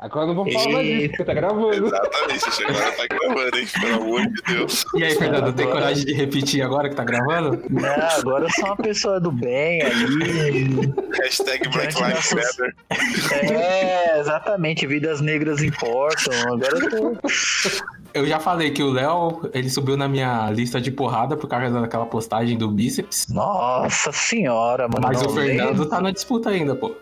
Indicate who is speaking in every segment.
Speaker 1: Agora não vamos falar mais disso, porque tá gravando.
Speaker 2: Exatamente, agora tá gravando, hein? Pelo amor de Deus.
Speaker 3: E aí, Fernando, tem coragem de repetir agora que tá gravando?
Speaker 4: Não, agora eu sou uma pessoa do bem ali.
Speaker 2: Hashtag Black Lives Matter.
Speaker 4: É, exatamente, vidas negras importam. Agora eu tô.
Speaker 3: Eu já falei que o Léo, ele subiu na minha lista de porrada por causa daquela postagem do bíceps.
Speaker 4: Nossa senhora, mano.
Speaker 3: Mas o Fernando
Speaker 4: lembro.
Speaker 3: tá na disputa ainda, pô.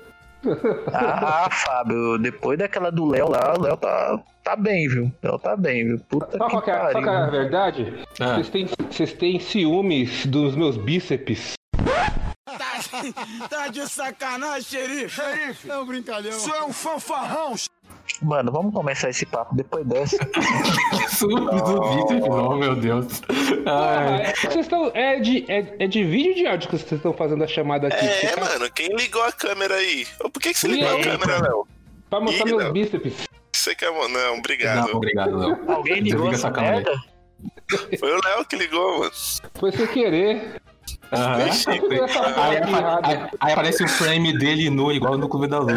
Speaker 4: Ah, Fábio, depois daquela do Léo lá, o Léo tá, tá bem, viu? O Léo tá bem, viu? Puta
Speaker 1: Sabe
Speaker 4: que
Speaker 1: qual que é, sabe
Speaker 4: pariu.
Speaker 1: qual é a verdade?
Speaker 3: Ah.
Speaker 1: Vocês têm, vocês têm ciúmes dos meus bíceps.
Speaker 5: Tá de sacanagem, xerife? Xerife, é um brincalhão. Isso é um fanfarrão.
Speaker 4: Mano, vamos começar esse papo depois dessa.
Speaker 3: Subiu do bíceps, não, meu Deus. Ai.
Speaker 1: É, Vocês estão. É de, é, é de vídeo de áudio que vocês estão fazendo a chamada aqui?
Speaker 2: É,
Speaker 1: tá-
Speaker 2: mano, quem ligou a câmera aí? Por que, que você ligou a
Speaker 1: aí,
Speaker 2: câmera, Léo?
Speaker 1: Pra mostrar
Speaker 2: Ih,
Speaker 1: meus
Speaker 2: não.
Speaker 1: bíceps.
Speaker 2: Você quer. Não,
Speaker 3: Não,
Speaker 2: obrigado.
Speaker 3: obrigado, Léo.
Speaker 4: Alguém ligou essa
Speaker 3: câmera?
Speaker 2: Foi o Léo que ligou, mano.
Speaker 1: Foi sem querer. Essa
Speaker 3: Aí, aparece o frame dele nu, igual no Clube da Luta.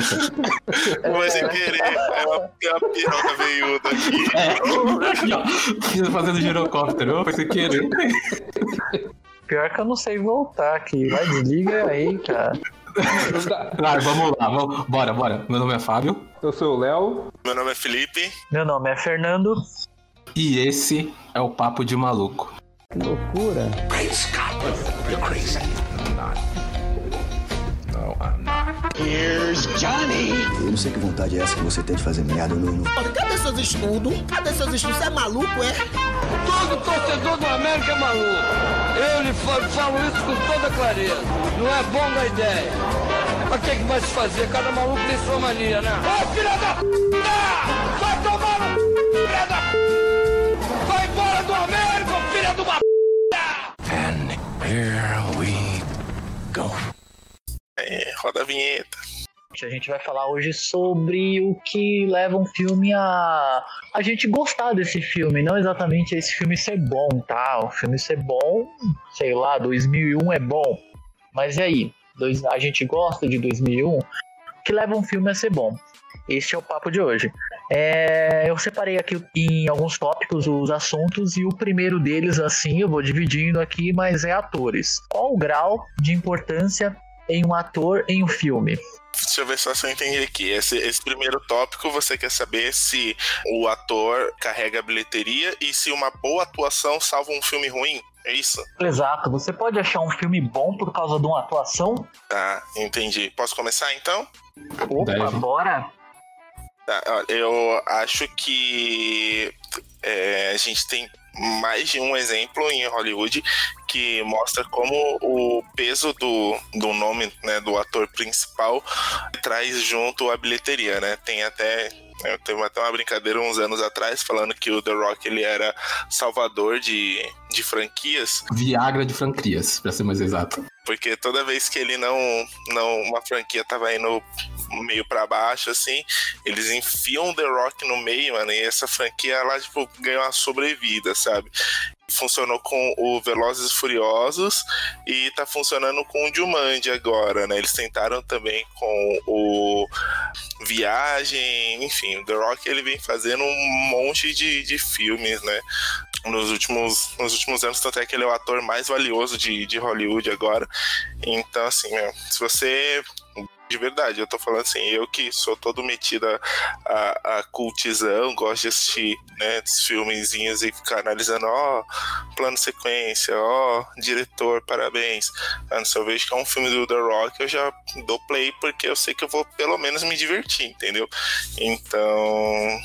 Speaker 2: Foi sem querer. É uma, é uma piroca veiuda aqui.
Speaker 3: É, aqui, ó. Fazendo girocóptero, foi sem querer.
Speaker 4: Pior que eu não sei voltar aqui. Vai, desliga aí, cara.
Speaker 3: Vai, vamos lá, vamos, bora, bora. Meu nome é Fábio
Speaker 1: Eu sou o Léo.
Speaker 2: Meu nome é Felipe.
Speaker 4: Meu nome é Fernando.
Speaker 3: e esse é o Papo de Maluco.
Speaker 1: Que loucura.
Speaker 6: Eu não sei que vontade é essa que você tem de fazer merda, Nuno.
Speaker 5: Cadê seus estudos? Cadê seus estudos? Você é maluco, é?
Speaker 7: Todo torcedor do América é maluco. Eu lhe falo, falo isso com toda clareza. Não é bom da ideia. Mas o que, que vai se fazer? Cada maluco tem sua mania, né? Ô filha da p! Vai tomar no p, filha da p!
Speaker 2: É, roda a vinheta.
Speaker 4: A gente vai falar hoje sobre o que leva um filme a a gente gostar desse filme, não exatamente esse filme ser bom, tá? O filme ser bom, sei lá, 2001 é bom. Mas e aí? Dois- a gente gosta de 2001? O que leva um filme a ser bom? Este é o papo de hoje. É, eu separei aqui em alguns tópicos os assuntos e o primeiro deles, assim, eu vou dividindo aqui, mas é atores. Qual o grau de importância em um ator em um filme?
Speaker 2: Deixa eu ver só se eu entendi aqui. Esse, esse primeiro tópico, você quer saber se o ator carrega a bilheteria e se uma boa atuação salva um filme ruim? É isso?
Speaker 4: Exato, você pode achar um filme bom por causa de uma atuação?
Speaker 2: Tá, entendi. Posso começar então?
Speaker 4: Opa,
Speaker 3: Deve.
Speaker 4: bora!
Speaker 2: Tá, eu acho que é, a gente tem mais de um exemplo em Hollywood que mostra como o peso do, do nome né, do ator principal traz junto a bilheteria, né? Tem até eu teve até uma brincadeira uns anos atrás falando que o The Rock ele era salvador de, de franquias
Speaker 3: Viagra de franquias, pra ser mais exato.
Speaker 2: porque toda vez que ele não, não uma franquia tava indo meio pra baixo assim, eles enfiam The Rock no meio, mano, e essa franquia ela tipo ganhou uma sobrevida, sabe? Funcionou com o Velozes e Furiosos e tá funcionando com o Jumanji agora, né? Eles tentaram também com o Viagem, enfim, The Rock ele vem fazendo um monte de, de filmes, né? Nos últimos, nos últimos anos, tanto é que ele é o ator mais valioso de, de Hollywood agora. Então, assim, se você. De verdade, eu tô falando assim, eu que sou todo metido a, a, cultizão, gosto de assistir né, filmezinhos e ficar analisando, ó, plano sequência, ó, diretor, parabéns. Mano, se eu vejo que é um filme do The Rock, eu já dou play porque eu sei que eu vou pelo menos me divertir, entendeu? Então.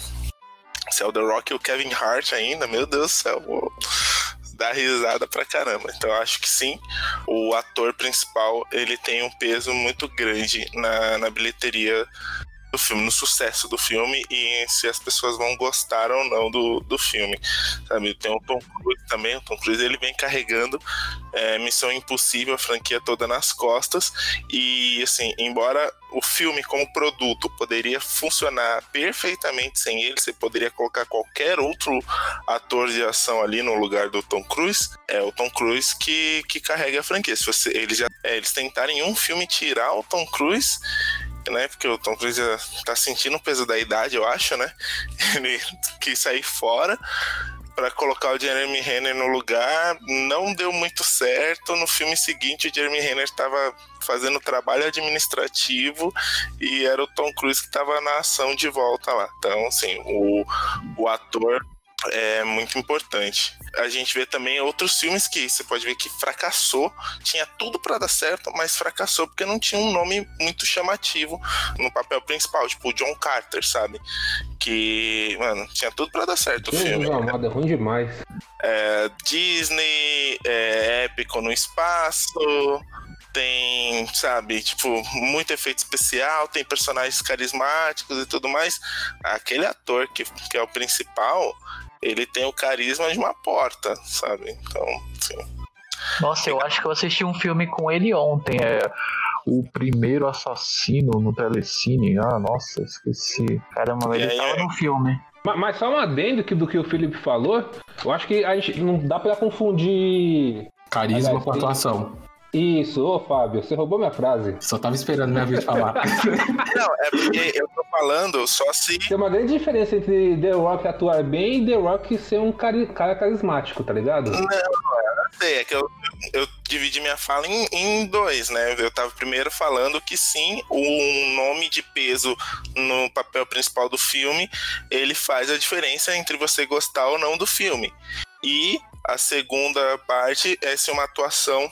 Speaker 2: Se é o The Rock e o Kevin Hart ainda, meu Deus do céu, dar risada pra caramba. Então acho que sim, o ator principal ele tem um peso muito grande na, na bilheteria do filme, no sucesso do filme e se as pessoas vão gostar ou não do, do filme. Sabe? Tem o Tom Cruise também, o Tom Cruise ele vem carregando é, Missão Impossível, a franquia toda nas costas. E assim, embora o filme como produto poderia funcionar perfeitamente sem ele, você poderia colocar qualquer outro ator de ação ali no lugar do Tom Cruise, é o Tom Cruise que, que carrega a franquia. Se você, eles, já, é, eles tentarem em um filme tirar o Tom Cruise, né? Porque o Tom Cruise tá sentindo o peso da idade, eu acho, né? Ele quis sair fora para colocar o Jeremy Renner no lugar, não deu muito certo. No filme seguinte, o Jeremy Renner estava fazendo trabalho administrativo e era o Tom Cruise que estava na ação de volta lá. Então, assim, o, o ator é muito importante. A gente vê também outros filmes que você pode ver que fracassou, tinha tudo para dar certo, mas fracassou porque não tinha um nome muito chamativo no papel principal, tipo o John Carter, sabe? Que, mano, tinha tudo para dar certo o
Speaker 1: Jesus
Speaker 2: filme.
Speaker 1: amado, é ruim demais.
Speaker 2: É, Disney, é, épico no espaço, tem, sabe, tipo, muito efeito especial, tem personagens carismáticos e tudo mais. Aquele ator que, que é o principal, ele tem o carisma de uma porta, sabe? Então, sim.
Speaker 4: Nossa, eu acho que eu assisti um filme com ele ontem. É o primeiro assassino no Telecine. Ah, nossa, esqueci. Caramba, ele
Speaker 2: aí,
Speaker 4: tava
Speaker 2: é?
Speaker 4: no filme.
Speaker 1: Ma- Mas só um adendo que, do que o Felipe falou, eu acho que a gente não dá pra confundir
Speaker 3: Carisma com atuação.
Speaker 1: Isso. Ô, Fábio, você roubou minha frase.
Speaker 3: Só tava esperando minha vez de falar.
Speaker 2: Não, é porque eu tô falando só se.
Speaker 1: Tem uma grande diferença entre The Rock atuar bem e The Rock ser um cari- cara carismático, tá ligado?
Speaker 2: sei, é que eu, eu dividi minha fala em, em dois, né? Eu tava primeiro falando que sim, o nome de peso no papel principal do filme, ele faz a diferença entre você gostar ou não do filme. E a segunda parte é se uma atuação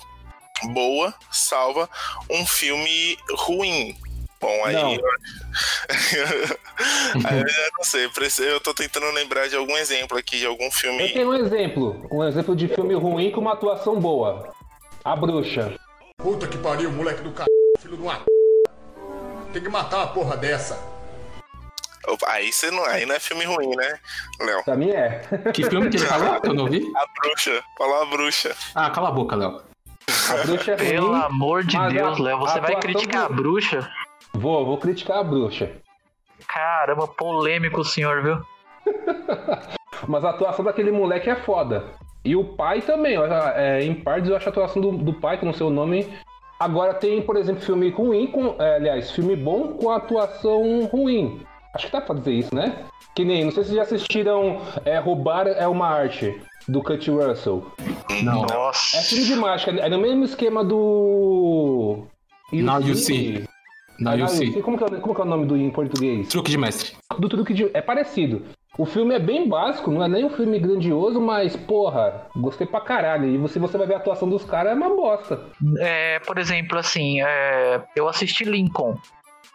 Speaker 2: boa salva um filme ruim. Bom, aí
Speaker 1: Não.
Speaker 2: eu, aí eu não sei, eu tô tentando lembrar de algum exemplo aqui, de algum
Speaker 1: Eu
Speaker 2: filme.
Speaker 1: tenho um exemplo, um exemplo de filme ruim com uma atuação boa. A Bruxa.
Speaker 5: Puta que pariu, moleque do c... filho de uma p... Tem que matar uma porra dessa.
Speaker 2: Opa, Aí, você não, aí não é filme ruim, né, Léo?
Speaker 1: Pra mim é.
Speaker 3: que filme que ele falou? Que eu não vi?
Speaker 2: A bruxa, falou a bruxa.
Speaker 3: Ah, cala a boca, Léo.
Speaker 1: A Bruxa é
Speaker 4: Pelo
Speaker 1: ruim.
Speaker 4: amor de Deus,
Speaker 1: a-
Speaker 4: Léo, você
Speaker 1: a
Speaker 4: vai criticar a
Speaker 1: do-
Speaker 4: bruxa?
Speaker 1: Vou, vou criticar a Bruxa.
Speaker 4: Caramba, polêmico o senhor, viu?
Speaker 1: Mas a atuação daquele moleque é foda. E o pai também, ó, é, em partes eu acho a atuação do, do pai, que não sei o nome. Agora tem, por exemplo, filme ruim, com, é, aliás, filme bom com atuação ruim. Acho que dá pra dizer isso, né? Que nem, não sei se vocês já assistiram é, Roubar é uma Arte, do Kurt Russell.
Speaker 3: Não.
Speaker 4: Nossa.
Speaker 1: É filme de mágica, é no mesmo esquema do.
Speaker 3: Now You See. Now you
Speaker 1: You
Speaker 3: see.
Speaker 1: See. Como que, é, como que é o nome do em português?
Speaker 3: Truque de mestre.
Speaker 1: do truque de. É parecido. O filme é bem básico, não é nem um filme grandioso, mas, porra, gostei pra caralho. E você, você vai ver a atuação dos caras, é uma bosta.
Speaker 4: É, por exemplo, assim, é, eu assisti Lincoln,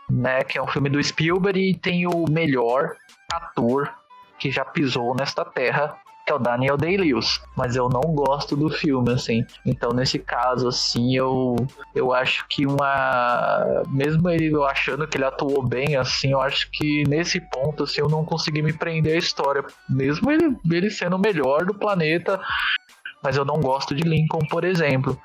Speaker 4: né? Que é um filme do Spielberg e tem o melhor ator que já pisou nesta terra, que é o Daniel Day-Lewis. Mas eu não gosto do filme, assim. Então, nesse caso, assim, eu, eu acho que uma. Mesmo ele eu achando que ele atuou bem, assim, eu acho que nesse ponto, assim, eu não consegui me prender à história. Mesmo ele, ele sendo o melhor do planeta. Mas eu não gosto de Lincoln, por exemplo.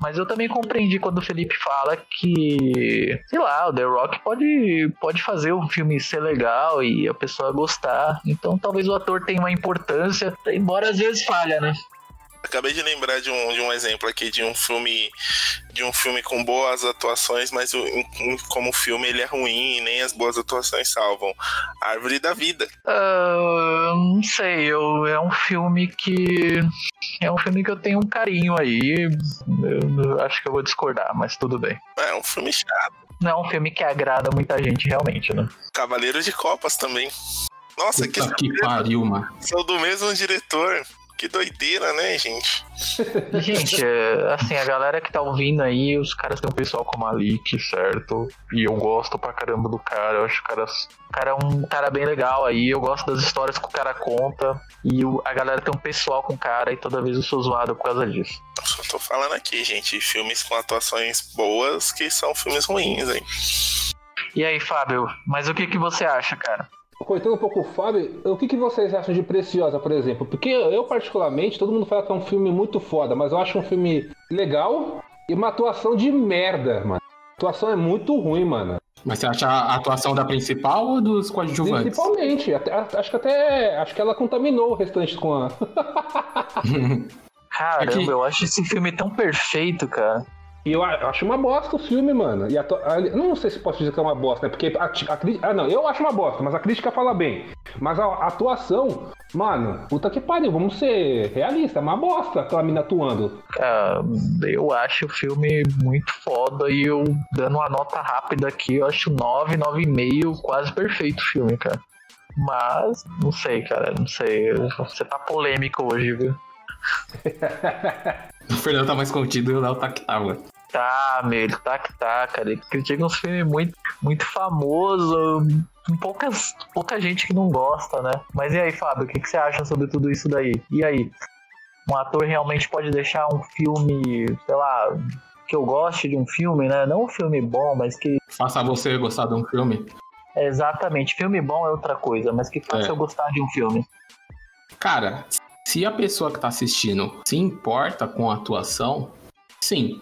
Speaker 4: Mas eu também compreendi quando o Felipe fala que, sei lá, o The Rock pode, pode fazer um filme ser legal e a pessoa gostar. Então talvez o ator tenha uma importância, embora às vezes falha, né?
Speaker 2: Acabei de lembrar de um, de um exemplo aqui de um filme de um filme com boas atuações, mas o, como filme ele é ruim e nem as boas atuações salvam. Árvore da Vida.
Speaker 4: Ah, não sei, eu, é um filme que. É um filme que eu tenho um carinho aí. Eu, eu acho que eu vou discordar, mas tudo bem.
Speaker 2: É um filme chato.
Speaker 4: Não é um filme que agrada muita gente, realmente, né?
Speaker 2: Cavaleiro de Copas também. Nossa, que
Speaker 3: Puta que pariu, mano.
Speaker 2: são do mesmo diretor. Que doideira, né, gente?
Speaker 4: Gente, é, assim, a galera que tá ouvindo aí, os caras tem um pessoal como a Malik, certo? E eu gosto pra caramba do cara. Eu acho que o cara, o cara é um cara bem legal aí. Eu gosto das histórias que o cara conta. E o- a galera tem um pessoal com o cara e toda vez eu sou zoado por causa disso.
Speaker 2: Só tô falando aqui, gente. Filmes com atuações boas que são filmes ruins, hein?
Speaker 4: E aí, Fábio, mas o que, que você acha, cara?
Speaker 1: Cortando um pouco o Fábio, o que, que vocês acham de Preciosa, por exemplo? Porque eu, particularmente, todo mundo fala que é um filme muito foda, mas eu acho um filme legal e uma atuação de merda, mano. A atuação é muito ruim, mano.
Speaker 3: Mas você acha a atuação da principal ou dos coadjuvantes?
Speaker 1: Principalmente. Até- acho que até. Acho que ela contaminou o restante com a.
Speaker 4: Caramba,
Speaker 3: É que-
Speaker 4: eu acho esse filme tão perfeito, cara.
Speaker 1: E eu acho uma bosta o filme, mano. E a a- não sei se posso dizer que é uma bosta, né? Porque a, a crítica. Ah, não, eu acho uma bosta, mas a crítica fala bem. Mas a, a atuação, mano, puta que pariu, vamos ser realistas, é uma bosta aquela mina atuando.
Speaker 4: Ah, eu acho o filme muito foda e eu, dando uma nota rápida aqui, eu acho 9, 9,5, quase perfeito o filme, cara. Mas, não sei, cara, não sei. Você tá polêmico hoje, viu?
Speaker 3: O Fernando tá mais contido e o Léo tá que tava.
Speaker 4: Tá, meu, ele tá que tá, cara. Ele critica uns filmes muito, muito famosos, com poucas, pouca gente que não gosta, né? Mas e aí, Fábio, o que, que você acha sobre tudo isso daí? E aí? Um ator realmente pode deixar um filme, sei lá, que eu goste de um filme, né? Não um filme bom, mas que.
Speaker 3: Faça você gostar de um filme.
Speaker 4: é Exatamente, filme bom é outra coisa, mas que faça
Speaker 3: É.
Speaker 4: eu gostar de um filme.
Speaker 3: Cara, se a pessoa que tá assistindo se importa com a atuação, sim.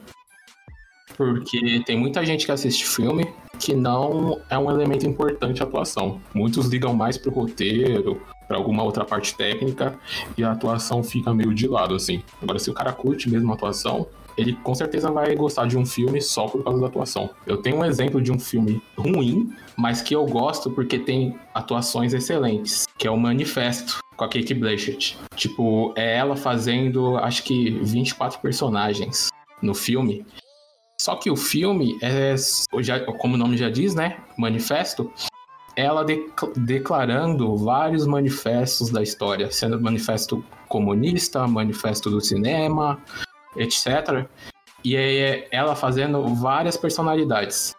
Speaker 3: Porque tem muita gente que assiste filme que não é um elemento importante a atuação. Muitos ligam mais pro roteiro, pra alguma outra parte técnica, e a atuação fica meio de lado, assim. Agora, se o cara curte mesmo a atuação, ele com certeza vai gostar de um filme só por causa da atuação. Eu tenho um exemplo de um filme ruim, mas que eu gosto porque tem atuações excelentes, que é o Manifesto, com a Kate Blanchett. Tipo, é ela fazendo, acho que 24 personagens no filme. Só que o filme é, como o nome já diz, né? Manifesto. Ela dec- declarando vários manifestos da história, sendo manifesto comunista, manifesto do cinema, etc. E é ela fazendo várias personalidades.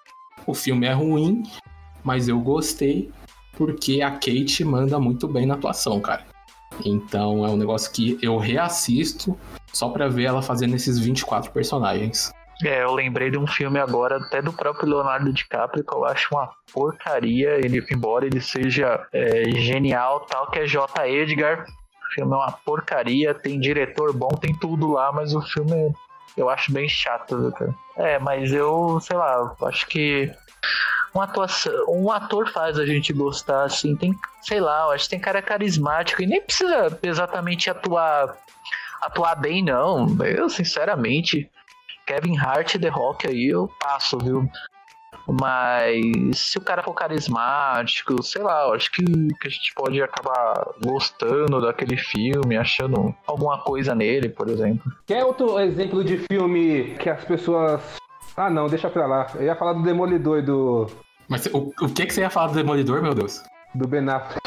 Speaker 3: O filme é ruim, mas eu gostei porque a Kate manda muito bem na atuação, cara. Então é um negócio que eu reassisto só pra ver ela fazendo esses 24 personagens.
Speaker 4: É, eu lembrei de um filme agora, até do próprio Leonardo DiCaprio, que eu acho uma porcaria, ele, embora ele seja é, genial, tal, que é J. Edgar. O filme é uma porcaria, tem diretor bom, tem tudo lá, mas o filme eu acho bem chato? É, mas eu, sei lá, acho que uma atuação, um ator faz a gente gostar, assim, tem, sei lá, eu acho que tem cara carismático e nem precisa exatamente atuar atuar bem, não. Eu, sinceramente, Kevin Hart The Rock aí eu passo, viu? Mas se o cara for carismático, sei lá, eu acho que, que a gente pode acabar gostando daquele filme, achando alguma coisa nele, por exemplo.
Speaker 1: Quer outro exemplo de filme que as pessoas. Ah, não, deixa pra lá. Eu ia falar do Demolidor e do,
Speaker 3: Mas o, o que, que você ia falar do Demolidor, meu Deus?
Speaker 1: do Ben Affleck.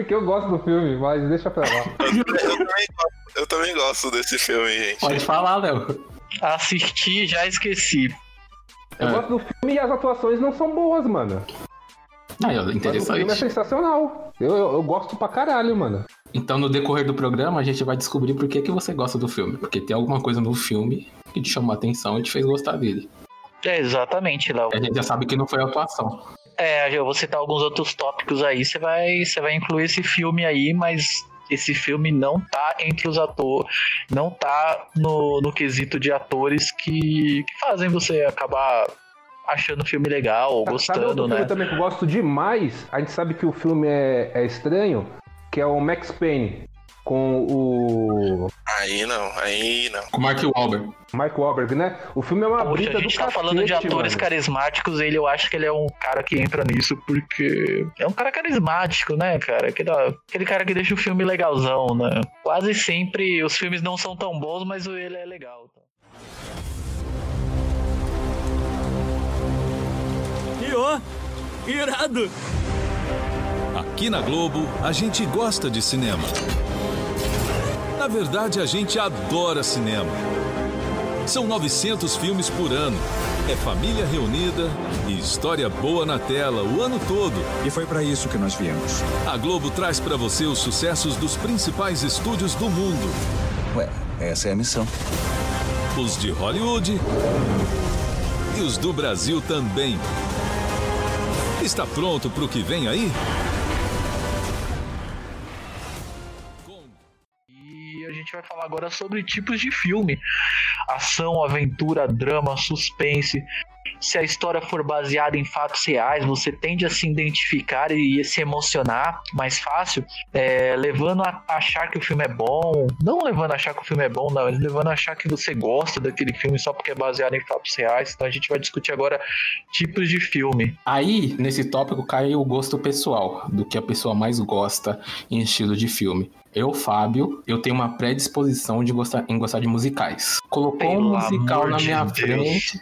Speaker 1: que eu gosto do filme, mas deixa pra lá.
Speaker 2: Eu também, gosto, eu também gosto desse filme, gente.
Speaker 3: Pode falar, Léo.
Speaker 4: Assisti já esqueci.
Speaker 1: Eu
Speaker 3: É.
Speaker 1: gosto do filme e as atuações não são boas, mano.
Speaker 3: Ó,
Speaker 1: Mas o filme é
Speaker 3: interessante.
Speaker 1: sensacional. Eu, eu, eu gosto pra caralho, mano.
Speaker 3: Então, no decorrer do programa, a gente vai descobrir por que, que você gosta do filme. Porque tem alguma coisa no filme que te chamou a atenção e te fez gostar dele.
Speaker 4: É, exatamente, Léo.
Speaker 3: A gente já sabe que não foi a atuação.
Speaker 4: É, eu vou citar alguns outros tópicos aí, você vai, você vai incluir esse filme aí, mas esse filme não tá entre os atores, não tá no, no quesito de atores que, que fazem você acabar achando o filme legal, ou
Speaker 1: Sabe
Speaker 4: gostando,
Speaker 1: filme
Speaker 4: né?
Speaker 1: também que eu gosto demais? A gente sabe que o filme é, é estranho, que é o Max Payne. Com o
Speaker 2: Aí não, aí não.
Speaker 3: Com o Mark Wahlberg.
Speaker 1: Mark Wahlberg, né? O filme é uma
Speaker 4: Poxa,
Speaker 1: brita
Speaker 4: a
Speaker 1: do
Speaker 4: gente tá
Speaker 1: cacete,
Speaker 4: falando de atores
Speaker 1: mano.
Speaker 4: carismáticos, ele eu acho que ele é um cara que entra nisso porque é um cara carismático, né, cara? Aquele, aquele cara que deixa o filme legalzão, né? Quase sempre os filmes não são tão bons, mas o ele é legal. tá?
Speaker 8: E ó, irado!
Speaker 9: Aqui na Globo, a gente gosta de cinema. Na verdade, a gente adora cinema. São 900 filmes por ano. É família reunida e história boa na tela o ano todo.
Speaker 8: E foi pra isso que nós viemos.
Speaker 9: A Globo traz pra você os sucessos dos principais estúdios do mundo.
Speaker 6: Ué, essa é a missão.
Speaker 9: Os de Hollywood e os do Brasil também. Está pronto pro que vem aí?
Speaker 4: Gente vai falar agora sobre tipos de filme: ação, aventura, drama, suspense. se a história for baseada em fatos reais, você tende a se identificar e se emocionar mais fácil, é, levando a achar que o filme é bom. Não levando a achar que o filme é bom, não, levando a achar que você gosta daquele filme só porque é baseado em fatos reais. Então a gente vai discutir agora tipos de filme.
Speaker 3: Aí, nesse tópico, cai o gosto pessoal, do que a pessoa mais gosta em estilo de filme. Eu, Fábio, eu tenho uma predisposição de gostar, em gostar de musicais. Colocou
Speaker 4: Pelo
Speaker 3: um musical na minha
Speaker 4: Deus.
Speaker 3: frente.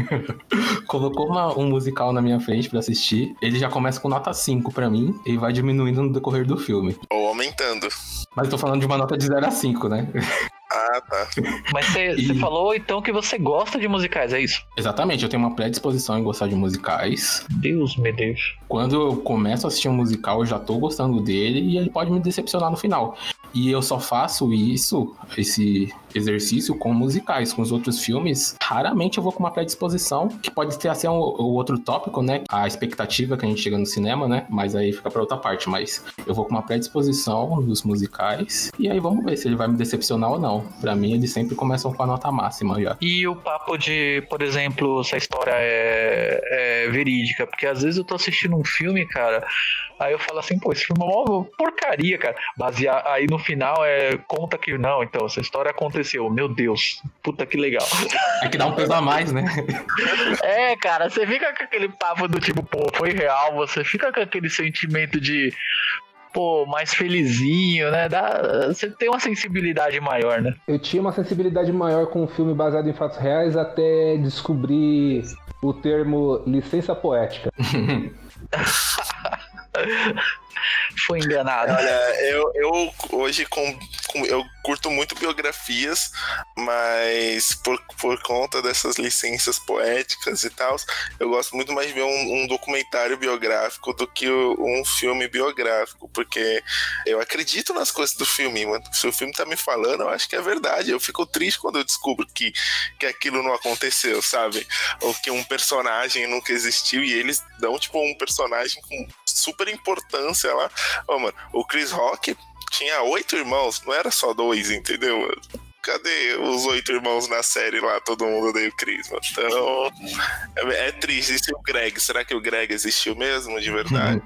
Speaker 3: Colocou uma- um musical na minha frente pra assistir. Ele já começa com nota 5 pra mim e vai diminuindo no decorrer do filme.
Speaker 2: Ou aumentando.
Speaker 3: Mas eu tô falando de uma nota de 0 a 5, né?
Speaker 2: Ah, tá.
Speaker 4: Mas você
Speaker 3: E-
Speaker 4: falou então que você gosta de musicais, é isso?
Speaker 3: Exatamente, eu tenho uma predisposição em gostar de musicais.
Speaker 4: Deus me Deus.
Speaker 3: Quando eu começo a assistir um musical, eu já tô gostando dele e ele pode me decepcionar no final. E eu só faço isso, esse exercício com musicais, com os outros filmes. Raramente eu vou com uma predisposição, que pode ter assim um, o outro tópico, né? A expectativa que a gente chega no cinema, né? Mas aí fica pra outra parte. Mas eu vou com uma predisposição nos musicais. E aí vamos ver se ele vai me decepcionar ou não. Pra mim, eles sempre começam com a nota máxima já.
Speaker 4: E o papo de, por exemplo, se a história é, é verídica, porque às vezes eu tô assistindo um filme, cara, aí eu falo assim, pô, esse filme é uma porcaria, cara. Basear, aí no final é conta que não, então, essa história aconteceu, meu Deus, puta que legal.
Speaker 3: É que dá um peso a mais, né?
Speaker 4: É, cara, você fica com aquele papo do tipo, pô, foi real, você fica com aquele sentimento de, pô, mais felizinho, né? Dá, você tem uma sensibilidade maior, né?
Speaker 1: Eu tinha uma sensibilidade maior com um filme baseado em fatos reais até descobrir o termo licença poética.
Speaker 4: Foi enganado.
Speaker 2: Olha, eu, eu hoje com, com- eu curto muito biografias, mas por, por conta dessas licenças poéticas e tal, eu gosto muito mais de ver um, um documentário biográfico do que um filme biográfico, porque eu acredito nas coisas do filme, mano. Se o filme tá me falando, eu acho que é verdade. Eu fico triste quando eu descubro que, que aquilo não aconteceu, sabe? Ou que um personagem nunca existiu e eles dão, tipo, um personagem com super importância lá. Ô, mano, o Chris Rock tinha oito irmãos, não era só dois, entendeu? mano? Cadê os oito irmãos na série lá? Todo mundo odeia o Chris, mano. Então, é, é triste. E o Greg? Será que o Greg existiu mesmo, de verdade?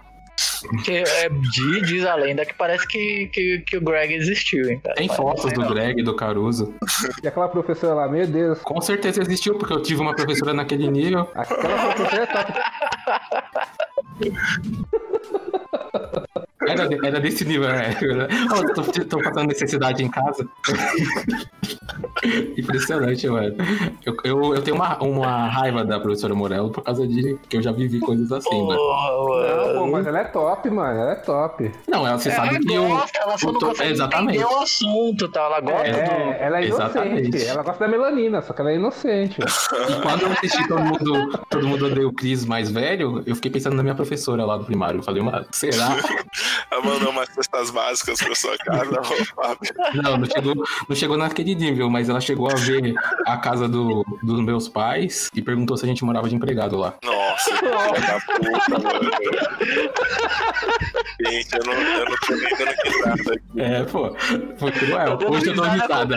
Speaker 4: Que é, diz, diz a lenda que parece que, que, que o Greg existiu, hein, cara.
Speaker 3: Tem fotos do
Speaker 4: não.
Speaker 3: Greg, do Caruso.
Speaker 1: E aquela professora lá, meu Deus,
Speaker 3: Com certeza existiu, porque eu tive uma professora naquele nível.
Speaker 1: aquela professora é top.
Speaker 3: Era, era desse nível, né? Oh, tô, tô passando necessidade em casa. Impressionante, mano. Eu, eu, eu tenho uma, uma raiva da professora Morello por causa de que eu já vivi coisas assim, mano.
Speaker 4: Porra,
Speaker 1: Não, pô,
Speaker 4: mano.
Speaker 1: mas ela é top, mano, ela é top.
Speaker 3: Não, ela, você sabe
Speaker 4: ela
Speaker 3: que eu.
Speaker 4: ela só
Speaker 3: eu tô- exatamente.
Speaker 4: o assunto, tá? Ela gosta do...
Speaker 1: É, ela é inocente.
Speaker 3: Exatamente.
Speaker 1: Ela gosta da melanina, só que ela é inocente.
Speaker 3: E quando eu assisti todo mundo, todo mundo odeia o Cris mais velho, eu fiquei pensando na minha professora lá do primário. Eu falei, mano, será?
Speaker 2: Ela mandou umas cestas básicas pra sua casa, ô, Fábio.
Speaker 3: Não, não chegou, não chegou naquele nível, mas ela chegou a ver a casa do, dos meus pais e perguntou se a gente morava de empregado lá.
Speaker 2: Nossa, filha da puta, mano. Gente, eu não, eu não tô nem dando risada aqui.
Speaker 3: É, pô, foi cruel.
Speaker 4: Tô
Speaker 3: Hoje eu dou
Speaker 4: risada
Speaker 3: risada.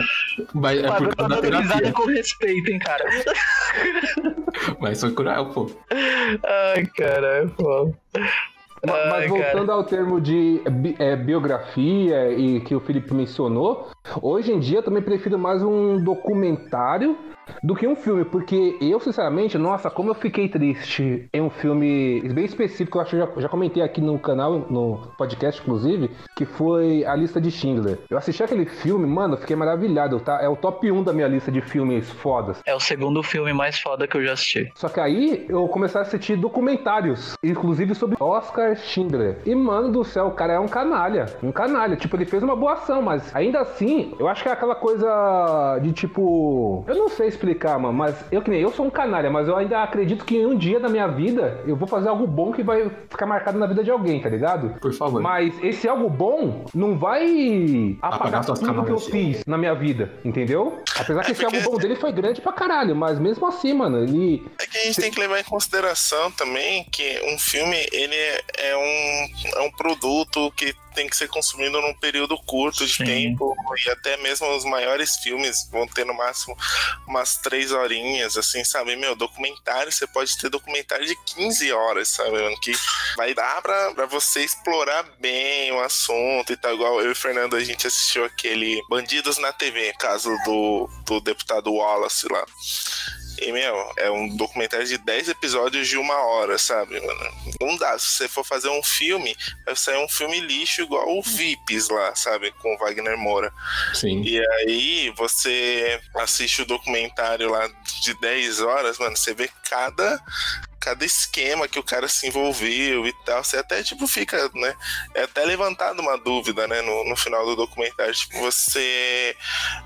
Speaker 3: Mas é por
Speaker 4: eu tô
Speaker 3: causa da terapia.
Speaker 4: com respeito, hein, cara.
Speaker 3: Mas foi cruel, pô.
Speaker 4: Ai, cara, é foda.
Speaker 1: Ma- Mas
Speaker 4: Ai,
Speaker 1: voltando ao termo de é, biografia e que o Felipe mencionou, hoje em dia eu também prefiro mais um documentário do que um filme, porque eu, sinceramente, nossa, como eu fiquei triste em um filme bem específico, eu acho que eu já, já comentei aqui no canal, no podcast, inclusive, que foi A Lista de Schindler. Eu assisti aquele filme, mano, fiquei maravilhado, tá? É o top 1 da minha lista de filmes fodas.
Speaker 4: É o segundo filme mais foda que eu já assisti.
Speaker 1: Só que aí eu comecei a assistir documentários, inclusive sobre Oscar Schindler. E mano do céu, o cara é um canalha. Um canalha. Tipo, ele fez uma boa ação, mas ainda assim, eu acho que é aquela coisa de tipo. Eu não sei explicar, mano, mas eu que nem eu sou um canalha, mas eu ainda acredito que em um dia da minha vida eu vou fazer algo bom que vai ficar marcado na vida de alguém, tá ligado?
Speaker 3: Por favor.
Speaker 1: Mas esse algo bom não vai apagar,
Speaker 3: Apagar suas
Speaker 1: tudo que eu fiz na minha vida, entendeu? Apesar que
Speaker 2: É
Speaker 1: esse algo
Speaker 2: porque-
Speaker 1: bom dele foi grande pra caralho, mas mesmo assim, mano, ele
Speaker 2: É que a gente tem que levar em consideração também que um filme ele é, é um, é um produto que tem que ser consumido num período curto de
Speaker 4: Sim.
Speaker 2: tempo. E até mesmo os maiores filmes vão ter no máximo umas três horinhas, assim, sabe? Meu, documentário, você pode ter documentário de 15 horas, sabe? Que vai dar pra, pra você explorar bem o assunto e tal. Igual eu e o Fernando, a gente assistiu aquele Bandidos na TV, caso do, do deputado Wallace lá. E, meu, é um documentário de 10 episódios de uma hora, sabe, mano? Não dá. Se você for fazer um filme, vai sair um filme lixo igual o VIPs lá, sabe? Com o Wagner Moura.
Speaker 3: Sim.
Speaker 2: E aí você assiste o documentário lá de 10 horas, mano, você vê cada cada esquema que o cara se envolveu e tal, você até tipo fica, né? É até levantado uma dúvida, né? No, no final do documentário, tipo, você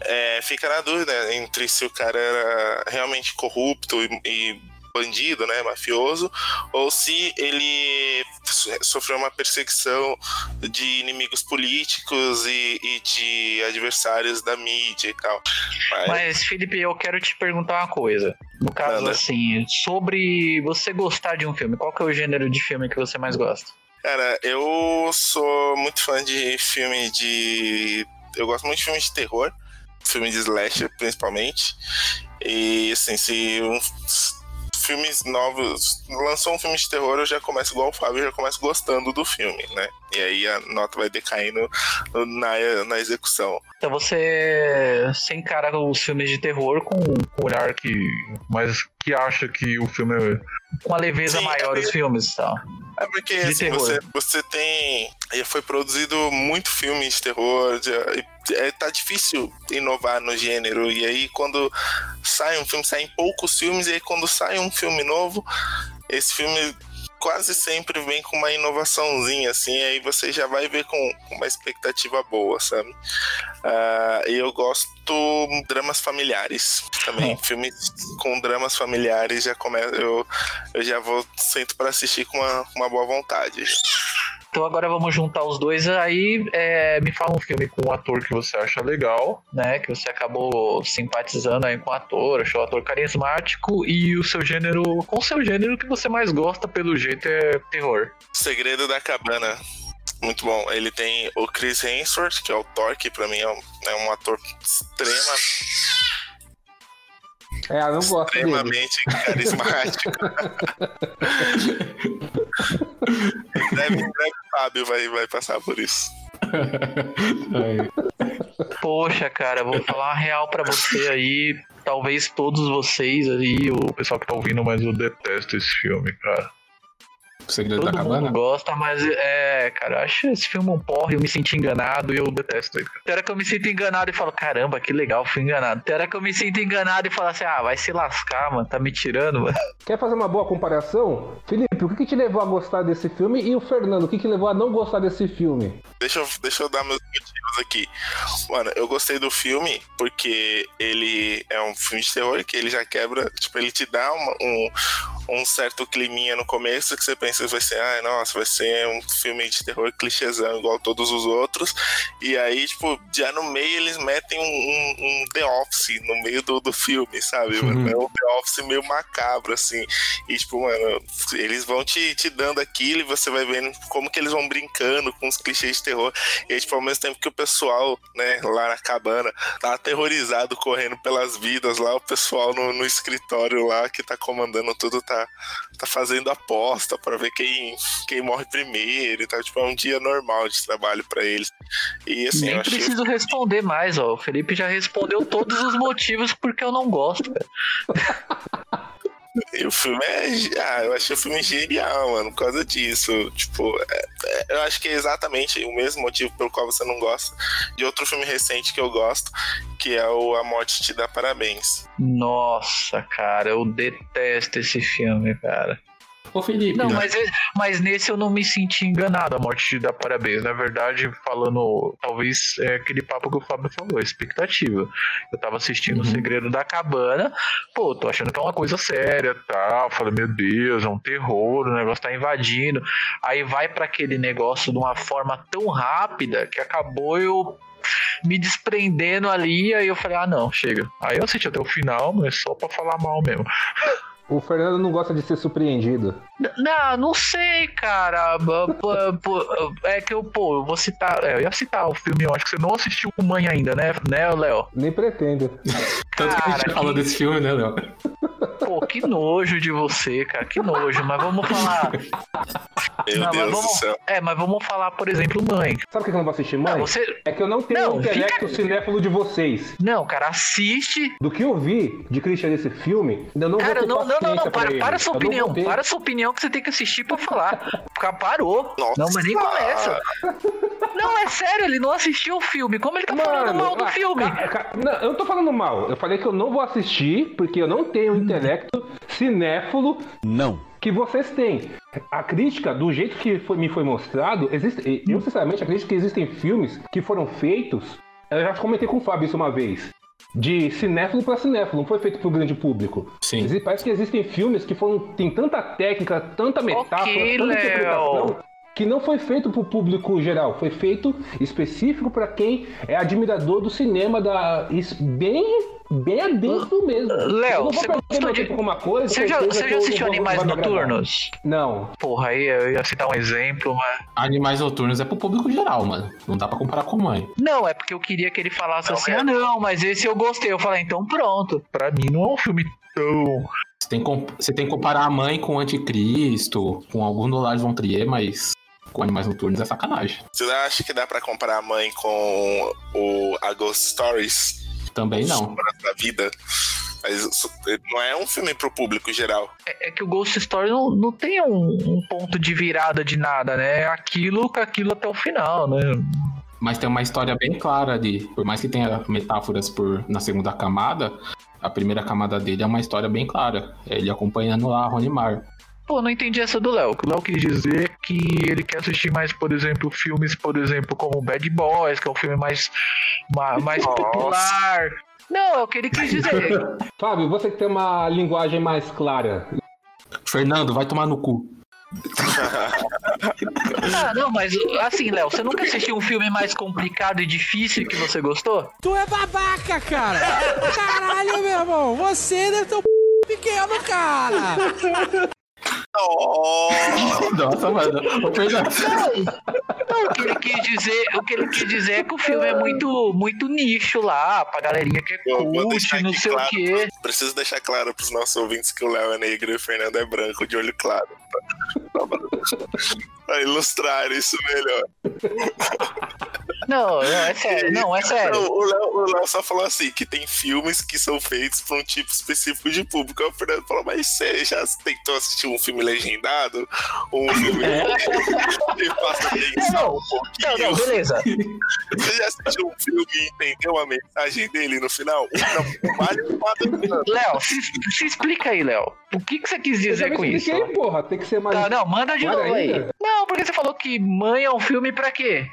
Speaker 2: é, fica na dúvida entre se o cara era realmente corrupto e, e bandido, né, mafioso, ou se ele so- sofreu uma perseguição de inimigos políticos e, e de adversários da mídia e tal. Mas,
Speaker 4: Mas, Felipe, eu quero te perguntar uma coisa. No caso,
Speaker 2: Manda.
Speaker 4: assim, sobre você gostar de um filme, qual que é o gênero de filme que você mais gosta?
Speaker 2: cara, eu sou muito fã de filme de. Eu gosto muito de filme de terror, filme de slasher principalmente. E assim, se um filmes novos lançou um filme de terror, eu já começo igual o Fábio, eu já começo gostando do filme, né? E aí a nota vai decaindo na, na execução.
Speaker 4: Então você, você encara os filmes de terror com
Speaker 10: Um olhar que. Mas que acha que o filme é.
Speaker 4: com uma leveza
Speaker 2: Sim,
Speaker 4: maior
Speaker 2: é
Speaker 4: os filmes e tal.
Speaker 2: É porque
Speaker 4: De
Speaker 2: assim, você, você tem. Foi produzido muito filme de terror. de- é, tá difícil inovar no gênero. E aí, quando sai um filme, saem poucos filmes, e aí quando sai um filme novo, esse filme quase sempre vem com uma inovaçãozinha, assim, aí você já vai ver com, uma expectativa boa, sabe? Ah, E eu gosto dramas familiares também. Filmes com dramas familiares já começa. Eu, eu já vou sento pra assistir com uma, com uma boa vontade.
Speaker 4: Então agora vamos juntar os dois aí. é, me fala um filme com um ator que você acha legal, né? Que você acabou simpatizando aí com o ator, achou o ator carismático e o seu gênero, com o seu gênero que você mais gosta, pelo jeito, é terror.
Speaker 2: Segredo da Cabana. Muito bom. Ele tem o Chris Hemsworth, que é o Thor, que pra mim é um, é um ator extrema,
Speaker 1: É, eu não gosto dele.
Speaker 2: extremamente carismático. em breve, em breve o Fábio vai, vai passar por isso.
Speaker 4: Poxa, cara, vou falar uma real pra você aí. Talvez todos vocês aí, o
Speaker 10: O pessoal que tá ouvindo, mas eu detesto esse filme, cara.
Speaker 3: O Segredo
Speaker 4: todo
Speaker 3: da
Speaker 4: mundo
Speaker 3: Cabana?
Speaker 4: gosta, mas é, cara, eu acho esse filme um porre, eu me senti enganado e eu detesto ele. Hora que eu me sinto enganado e falo, caramba, que legal, fui enganado. Hora que eu me sinto enganado e falo assim, ah, vai se lascar, mano, tá me tirando, mano.
Speaker 1: Quer fazer uma boa comparação? Felipe, o que, que te levou a gostar desse filme? E o Fernando, o que, que levou a não gostar desse filme?
Speaker 2: Deixa eu, deixa eu dar meus motivos aqui. Mano, eu gostei do filme porque ele é um filme de terror que ele já quebra, tipo, ele te dá uma- um, um certo climinha no começo que você pensa que vai ser, ah, nossa, vai ser um filme de terror clichêzão igual todos os outros. E aí, tipo, já no meio eles metem um, um- um The Office no meio do, do filme, sabe? mano? É um The Office meio macabro, assim. E, tipo, mano, eles vão te, te dando aquilo e você vai vendo como que eles vão brincando com os clichês de terror. E tipo, ao mesmo tempo que o pessoal, né, lá na cabana, tá aterrorizado correndo pelas vidas lá, o pessoal no, no escritório lá que tá comandando tudo tá, tá fazendo aposta pra ver quem, quem morre primeiro e tal. Tipo, é um dia normal de trabalho pra eles. E assim,
Speaker 4: Nem
Speaker 2: eu achei.
Speaker 4: preciso responder mais, ó. O Felipe já respondeu todos os motivos porque eu não gosto, cara.
Speaker 2: E o filme é. Ah, eu achei o filme genial, mano, por causa disso. Tipo, é- é- eu acho que é exatamente o mesmo motivo pelo qual você não gosta de outro filme recente que eu gosto, que é o A Morte Te Dá Parabéns.
Speaker 4: Nossa, cara, eu detesto esse filme, cara.
Speaker 3: Ô, Felipe,
Speaker 4: Não,
Speaker 3: né?
Speaker 4: mas, mas nesse eu não me senti enganado.
Speaker 10: A morte te dá parabéns. Na verdade, falando, talvez é aquele papo que o Fábio falou, expectativa. Eu tava assistindo O Segredo da Cabana, pô, tô achando que é uma coisa séria tal. Falei, meu Deus, é um terror, o negócio tá invadindo.
Speaker 4: Aí vai pra aquele negócio de uma forma tão rápida que acabou eu me desprendendo ali. Aí eu falei, ah, não, chega.
Speaker 10: Aí eu assisti até o final, mas só pra falar mal mesmo.
Speaker 1: O Fernando não gosta de ser surpreendido.
Speaker 4: Não, não sei, cara. É que eu, pô, eu vou citar. É, eu ia citar o filme, eu acho que você não assistiu o Mãe ainda, né, né, Léo?
Speaker 1: Nem pretendo.
Speaker 3: Tanto que a gente falou desse filme, né, Léo?
Speaker 4: Pô, que nojo de você, cara, que nojo. Mas vamos falar.
Speaker 2: Meu
Speaker 4: Não, mas
Speaker 2: Deus
Speaker 4: vamos-
Speaker 2: do céu.
Speaker 4: É, mas vamos falar, por exemplo, Mãe.
Speaker 1: Sabe por que eu não vou assistir Mãe?
Speaker 4: Não, você-
Speaker 1: É que eu não tenho
Speaker 4: Não,
Speaker 1: o intelecto
Speaker 4: fica-
Speaker 1: cinéfilo de vocês.
Speaker 4: Não, cara, assiste.
Speaker 1: Do que eu vi de Christian nesse filme, eu não
Speaker 4: Cara,
Speaker 1: vou ter
Speaker 4: não, não, não, não, para,
Speaker 1: ele.
Speaker 4: para a sua
Speaker 1: Eu
Speaker 4: opinião. Para a sua opinião que você tem que assistir pra falar. Cara, parou. Não, mas nem começa. Não, é sério, ele não assistiu o filme. Como ele tá falando mal do
Speaker 1: ah,
Speaker 4: filme?
Speaker 1: ca- ca- não, eu não tô falando mal. Eu falei que eu não vou assistir porque eu não tenho o intelecto cinéfilo
Speaker 8: Não.
Speaker 1: que vocês têm. A crítica, do jeito que foi- me foi mostrado, existe, eu sinceramente acredito que existem filmes que foram feitos. Eu já comentei com o Fábio isso uma vez. De cinéfilo para cinéfilo, não foi feito pro grande público.
Speaker 3: Sim.
Speaker 1: Parece que existem filmes que foram. tem tanta técnica, tanta metáfora,
Speaker 4: Ok,
Speaker 1: tanta interpretação, que não foi feito pro público geral, foi feito específico para quem é admirador do cinema da. isso bem. Bem adentro mesmo.
Speaker 4: Léo,
Speaker 1: não
Speaker 4: você gostou de-
Speaker 1: tempo com uma coisa.
Speaker 4: Você já, você já assistiu
Speaker 1: não
Speaker 4: Animais. Noturnos?
Speaker 1: Não.
Speaker 4: Porra, aí eu ia citar um exemplo, mas.
Speaker 3: Animais Noturnos é pro público geral, mano. Não dá pra comparar com mãe.
Speaker 4: Não, é porque eu queria que ele falasse assim: ah, não, mas esse eu gostei. Eu falei, então pronto. Pra mim não é um filme tão.
Speaker 3: Você tem, que comp- você tem que comparar a mãe com o Anticristo, com algum do Lars von Trier, mas com Animais Noturnos é sacanagem.
Speaker 2: Você acha que dá pra comparar a mãe com o A Ghost Stories?
Speaker 3: Também não.
Speaker 2: Da vida? Mas não é um filme pro público geral.
Speaker 4: É, é que o Ghost Story não, não tem um, um ponto de virada de nada, né? É aquilo com aquilo até o final, né?
Speaker 3: Mas tem uma história bem clara ali. Por mais que tenha metáforas por, na segunda camada, a primeira camada dele é uma história bem clara. É ele acompanhando lá a Rony Mar.
Speaker 4: Pô, não entendi essa do Léo. O Léo quis dizer que ele quer assistir mais, por exemplo, filmes, por exemplo, como Bad Boys, que é um filme mais, ma- mais
Speaker 2: Nossa.
Speaker 4: popular. Não, é o que ele quis dizer.
Speaker 1: Fábio, você que tem uma linguagem mais clara.
Speaker 3: Fernando, vai tomar no cu.
Speaker 4: ah, não, mas assim, Léo, você nunca assistiu um filme mais complicado e difícil que você gostou?
Speaker 11: Tu é babaca, cara! Caralho, meu irmão! Você deve ter um p... pequeno, cara!
Speaker 3: Nossa, mano.
Speaker 4: O que ele quis dizer, o que ele quis dizer é que o filme é muito, muito nicho lá, pra galerinha que é cult, não sei
Speaker 2: claro.
Speaker 4: o quê.
Speaker 2: Preciso deixar claro pros nossos ouvintes que o Léo é negro e o Fernando é branco, de olho claro. Pra, ilustrar isso melhor.
Speaker 4: Não, não, é sério, não, é sério.
Speaker 2: Não, o Léo, o Léo só falou assim: que tem filmes que são feitos pra um tipo específico de público. Aí o Fernando falou: mas você já tentou assistir um filme legendado? Ou um filme que faça atenção um pouquinho?
Speaker 4: Não, não, beleza.
Speaker 2: Você já assistiu um filme e entendeu a mensagem dele no final? Não.
Speaker 4: Léo, se, se explica aí, Léo. O que, que você quis dizer com isso?
Speaker 1: expliquei, porra. Tem que ser mais.
Speaker 4: Tá, não, manda de
Speaker 1: Olha
Speaker 4: novo aí. Não, porque você falou que Mãe é um filme pra quê?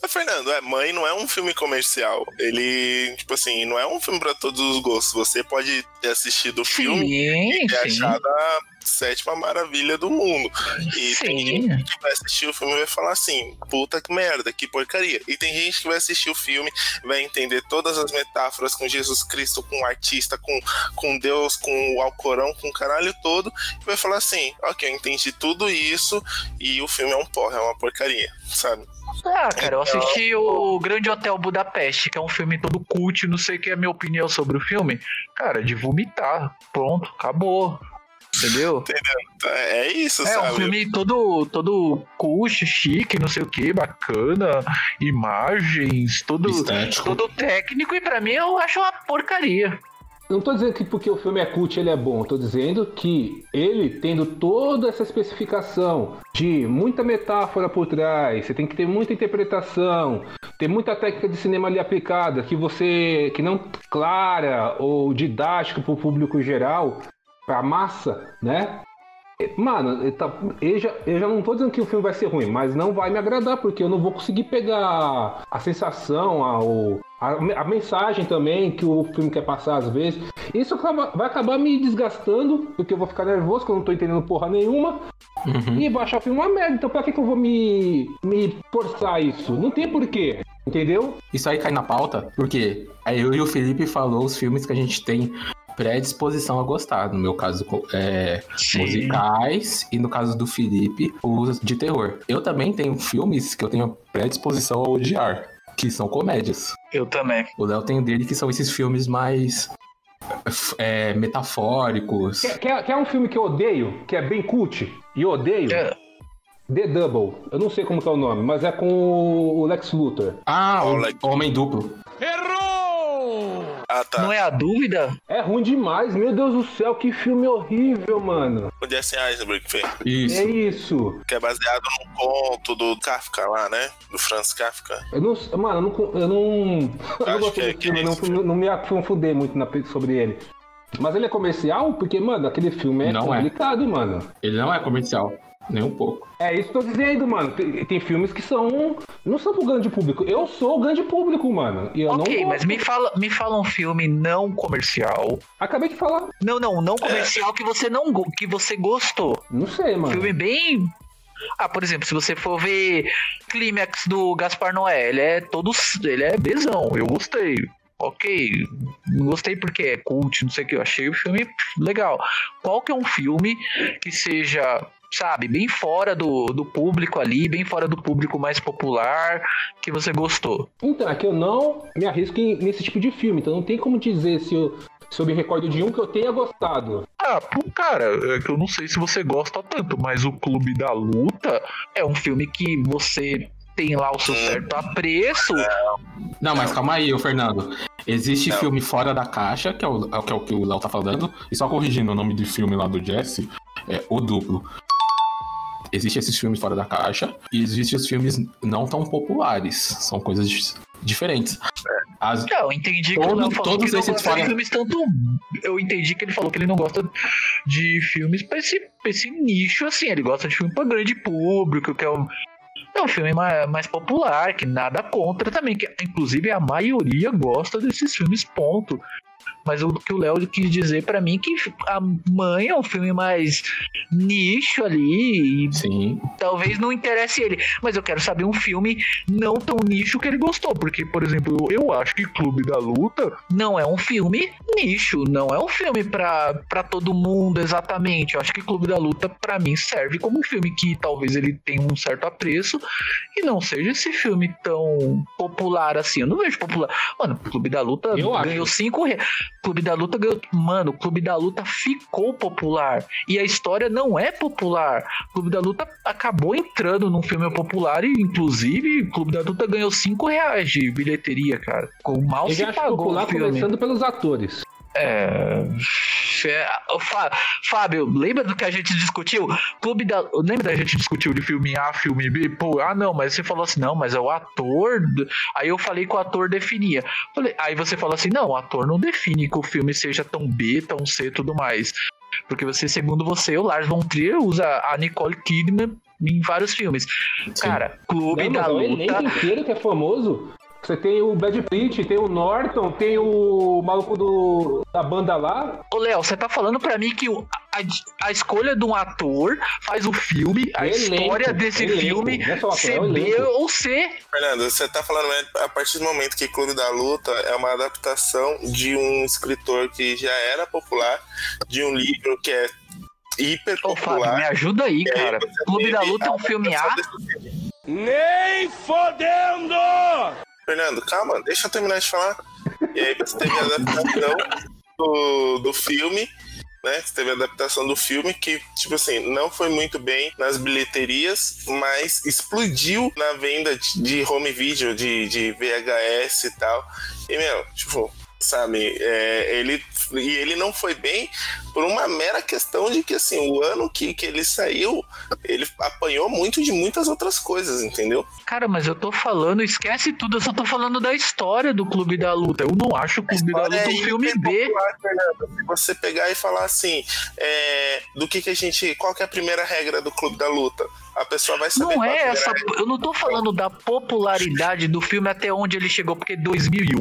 Speaker 2: Mas, Fernando, é, Mãe não é um filme comercial. Ele, tipo assim, não é um filme pra todos os gostos. Você pode ter assistido o filme e ter
Speaker 4: sim.
Speaker 2: achado a sétima maravilha do mundo. E tem
Speaker 4: Sim.
Speaker 2: gente que vai assistir o filme e vai falar assim: puta que merda, que porcaria. E tem gente que vai assistir o filme, vai entender todas as metáforas com Jesus Cristo, com o artista, com, com Deus, com o Alcorão, com o caralho todo, e vai falar assim: ok, eu entendi tudo isso e o filme é um porra, é uma porcaria, sabe?
Speaker 4: Ah, cara, eu
Speaker 2: Então-
Speaker 4: assisti o Grande Hotel Budapeste, que é um filme todo cult, não sei o que é a minha opinião sobre o filme. Cara, de vomitar. Pronto, acabou. Entendeu?
Speaker 2: Entendeu? É é isso,
Speaker 4: É
Speaker 2: sabe?
Speaker 4: um filme todo, todo cult, chique, não sei o que, bacana, imagens, todo, todo técnico, e pra mim eu acho uma porcaria.
Speaker 1: Não tô dizendo que porque o filme é cult ele é bom, tô dizendo que ele tendo toda essa especificação de muita metáfora por trás, você tem que ter muita interpretação, ter muita técnica de cinema ali aplicada, que você que não clara ou didática para o público geral, para massa, né? Mano, eu tá- eu já, eu já não tô dizendo que o filme vai ser ruim, mas não vai me agradar, porque eu não vou conseguir pegar a sensação, a, o- a, a mensagem também que o filme quer passar às vezes. Isso acaba- vai acabar me desgastando, porque eu vou ficar nervoso, que eu não tô entendendo porra nenhuma. E vou achar o filme uma merda. Então pra que, que eu vou me, me forçar isso? Não tem porquê, entendeu?
Speaker 3: Isso aí cai na pauta, porque aí eu e o Felipe falou os filmes que a gente tem predisposição a gostar. No meu caso, é, musicais e no caso do Felipe, os de terror. Eu também tenho filmes que eu tenho predisposição a odiar, que são comédias.
Speaker 4: Eu também.
Speaker 3: O Léo tem dele que são esses filmes mais é, metafóricos.
Speaker 1: Quer, quer, quer um filme que eu odeio, que é bem cult, e eu odeio? The Double. Eu não sei como que é o nome, mas é com o Lex Luthor.
Speaker 3: Ah, o Homem Duplo.
Speaker 2: Ah, tá.
Speaker 4: Não é a dúvida?
Speaker 1: É ruim demais, meu Deus do céu, que filme horrível, mano.
Speaker 2: O Jesse Eisenberg fez.
Speaker 1: É isso.
Speaker 2: Que é baseado num conto do Kafka lá, né? Do Franz Kafka.
Speaker 1: Eu não, mano, eu não, eu não, eu não gostei
Speaker 2: que é-
Speaker 1: desse filme,
Speaker 2: que é
Speaker 1: não, não me aprofundei muito na- sobre ele. Mas ele é comercial? Porque, mano, aquele filme é
Speaker 3: Não é.
Speaker 1: complicado, mano.
Speaker 3: Ele não é comercial, nem um pouco.
Speaker 1: É isso que eu tô dizendo, mano. Tem, tem filmes que são. Não são pro grande público. Eu sou o grande público, mano. E eu
Speaker 4: Ok,
Speaker 1: não
Speaker 4: mas me fala, me fala um filme não comercial.
Speaker 1: Acabei de falar.
Speaker 4: Não, não, não comercial que você não que você gostou.
Speaker 1: Não sei, mano.
Speaker 4: Filme bem. Ah, por exemplo, se você for ver Clímax do Gaspar Noé, ele é todo. Ele é besão, eu gostei. Ok, gostei porque é cult, não sei o que, eu achei o filme legal. Qual que é um filme que seja, sabe, bem fora do, do público ali, bem fora do público mais popular, que você gostou?
Speaker 1: Então, é que eu não me arrisco em- nesse tipo de filme. Então não tem como dizer se eu, se eu me recordo de um que eu tenha gostado.
Speaker 10: Ah, pô, cara, é que eu não sei se você gosta tanto, mas o Clube da Luta
Speaker 4: é um filme que você tem lá o seu certo apreço.
Speaker 3: Não, mas calma aí, ô Fernando. Existe filme fora da caixa, que é o que, é o, que o Léo tá falando. E só corrigindo o nome do filme lá do Jesse, é O Duplo. Existem esses filmes fora da caixa e existem os filmes não tão populares. São coisas di- diferentes. As-
Speaker 4: Não, eu entendi que
Speaker 3: Todo-
Speaker 4: o Léo falou
Speaker 3: todos
Speaker 4: que não
Speaker 3: esses
Speaker 4: gosta
Speaker 3: fora-
Speaker 4: de filmes tanto. Eu entendi que ele falou que ele não gosta de filmes pra esse, pra esse nicho, assim. Ele gosta de filme pra grande público, que é um. É um filme mais, mais popular, que nada contra também. Que, inclusive, a maioria gosta desses filmes, ponto. Mas o que o Léo quis dizer pra mim é que a mãe é um filme mais nicho ali. E
Speaker 3: Sim.
Speaker 4: Talvez não interesse ele. Mas eu quero saber um filme não tão nicho que ele gostou. Porque, por exemplo, eu acho que Clube da Luta não é um filme nicho. Não é um filme pra, pra todo mundo exatamente. Eu acho que Clube da Luta, pra mim, serve como um filme que talvez ele tenha um certo apreço. E não seja esse filme tão popular assim. Eu não vejo popular. Mano, Clube da Luta
Speaker 1: Eu acho.
Speaker 4: ganhou cinco reais. Clube da Luta ganhou. Mano, Clube da Luta ficou popular. E a história não é popular. Clube da Luta acabou entrando num filme popular e, inclusive, Clube da Luta ganhou 5 reais de bilheteria, cara. Com mal
Speaker 1: Eu
Speaker 4: se pagou
Speaker 1: popular começando pelos atores.
Speaker 4: É. é, Fábio, lembra do que a gente discutiu? Clube da. Lembra da gente discutiu de filme A, filme B? Pô, ah, não, mas você falou assim, não, mas é o ator. Aí eu falei que o ator definia. Falei- Aí você falou assim, não, o ator não define que o filme seja tão B, tão C e tudo mais. Porque você, segundo você, o Lars von Trier usa a Nicole Kidman em vários filmes. Cara, Clube
Speaker 1: Não,
Speaker 4: da
Speaker 1: é
Speaker 4: Luta.
Speaker 1: elenco inteiro que é famoso. Você tem o Brad Pitt, tem o Norton, tem o maluco do, da banda lá.
Speaker 4: Ô, Léo, você tá falando pra mim que o- a, a escolha de um ator faz o filme, a
Speaker 1: Elenco,
Speaker 4: história desse
Speaker 1: elenco.
Speaker 4: filme
Speaker 1: é é
Speaker 4: ser B ou C.
Speaker 2: Fernando, você tá falando a partir do momento que Clube da Luta é uma adaptação de um escritor que já era popular, de um livro que é hiper
Speaker 4: Ô, Fábio,
Speaker 2: popular.
Speaker 4: me ajuda aí,
Speaker 2: aí
Speaker 4: cara. Clube da Luta é um filme A.
Speaker 7: Nem fodendo!
Speaker 2: Fernando, calma, deixa eu terminar de falar. E aí você teve a adaptação do, do filme, né? Você teve a adaptação do filme que, tipo assim, não foi muito bem nas bilheterias, mas explodiu na venda de, home video, de, de VHS e tal. E, meu, tipo, sabe, é, ele. E ele não foi bem por uma mera questão de que, assim, o ano que, que ele saiu, ele apanhou muito de muitas outras coisas, entendeu?
Speaker 4: Cara, mas eu tô falando, esquece tudo, eu só tô falando da história do Clube da Luta. Eu não acho o Clube da Luta um filme B.
Speaker 2: Se você pegar e falar assim, é, do que que a gente. Qual que é a primeira regra do clube da luta? A pessoa vai saber
Speaker 4: Não é
Speaker 2: primeira
Speaker 4: essa. Eu não tô falando da popularidade do filme até onde ele chegou, porque 2001,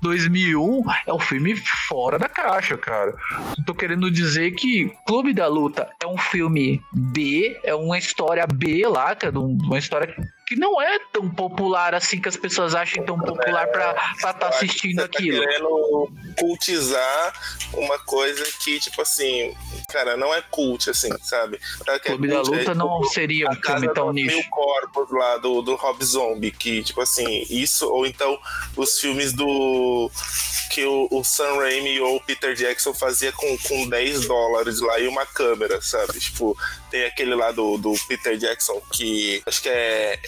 Speaker 4: 2001 é um filme fora da caixa, cara. Eu tô querendo dizer que Clube da Luta é um filme B, é uma história B lá, que é um- uma história que não é tão popular assim que as pessoas acham tão popular pra estar tá assistindo
Speaker 2: Você
Speaker 4: aquilo.
Speaker 2: Tá querendo cultizar uma coisa que, tipo assim, cara, não é cult, assim, sabe? Sabe que é
Speaker 4: Clube da
Speaker 2: cult? É
Speaker 4: Luta não
Speaker 2: tipo
Speaker 4: seria um filme tão nicho.
Speaker 2: Mil Corpos lá do, do Rob Zombie, que, tipo assim, isso, ou então os filmes do. que o, o Sam Raimi ou o Peter Jackson fazia com, com 10 dólares lá e uma câmera, sabe? Tipo, tem aquele lá do, do Peter Jackson que acho que é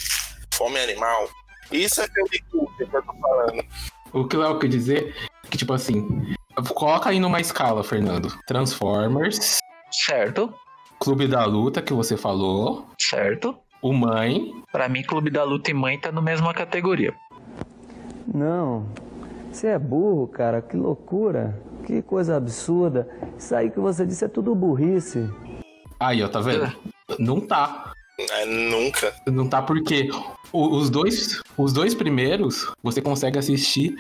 Speaker 2: Fome Animal. Isso é filme cult que eu tô falando.
Speaker 3: O que o Léo quer dizer é que, tipo assim, coloca aí numa escala, Fernando. Transformers,
Speaker 4: Certo,
Speaker 3: Clube da Luta, que você falou,
Speaker 4: certo.
Speaker 3: o Mãe,
Speaker 4: Pra mim, Clube da Luta e Mãe tá na mesma categoria.
Speaker 12: Não, você é burro, cara, que loucura, que coisa absurda. Isso aí que você disse é tudo burrice.
Speaker 3: Aí, ó, tá vendo? Não tá.
Speaker 2: É, nunca.
Speaker 3: Não tá porque o- os dois, os dois primeiros você consegue assistir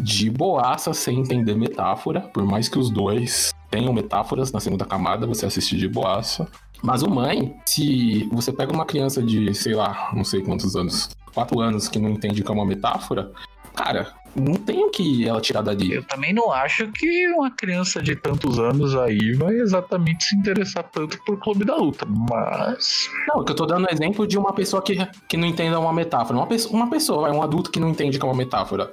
Speaker 3: de boaça sem entender metáfora, por mais que os dois tenham metáforas na segunda camada, você assiste de boaça. Mas o mãe, se você pega uma criança de, sei lá, não sei quantos anos, quatro anos que não entende que é uma metáfora, cara, não tem o que ela tirar dali.
Speaker 4: Eu também não acho que uma criança de tantos anos aí vai exatamente se interessar tanto por Clube da Luta, mas.
Speaker 3: Não, que eu tô dando exemplo de uma pessoa que, que não entenda uma metáfora. Uma, pessoa, uma pessoa, é um adulto que não entende que é uma metáfora.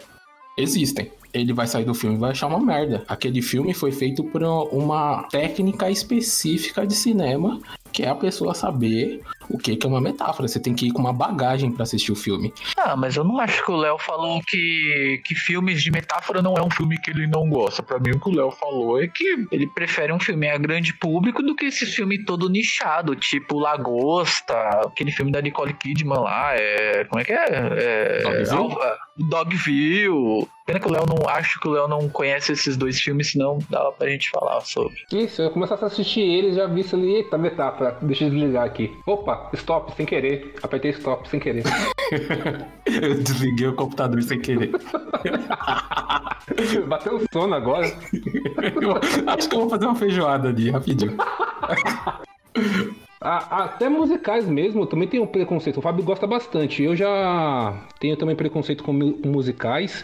Speaker 3: Existem. Ele vai sair do filme e vai achar uma merda. Aquele filme foi feito por uma técnica específica de cinema, que é a pessoa saber o que que é uma metáfora. Você tem que ir com uma bagagem pra assistir o filme.
Speaker 4: Ah, mas eu não acho que o Léo falou que, que filmes de metáfora não é um filme que ele não gosta. Pra mim, o que o Léo falou é que ele prefere um filme a grande público do que esse filme todo nichado, tipo Lagosta, aquele filme da Nicole Kidman lá, é. Como é que é? é
Speaker 3: Dogville?
Speaker 4: Dogville. Pena que o Léo não. Acho que o Léo não conhece esses dois filmes, senão dava pra gente falar sobre.
Speaker 1: Se eu começasse a assistir eles, já vi isso ali. Eita, metáfora. Deixa eu desligar aqui. Opa, stop, sem querer. Apertei stop, sem querer.
Speaker 3: Eu desliguei o computador sem querer.
Speaker 1: Bateu sono agora.
Speaker 3: Eu acho que eu vou fazer uma feijoada ali, rapidinho.
Speaker 1: Ah, até musicais mesmo, eu também tenho um preconceito. O Fábio gosta bastante. Eu já tenho também preconceito com mu- musicais.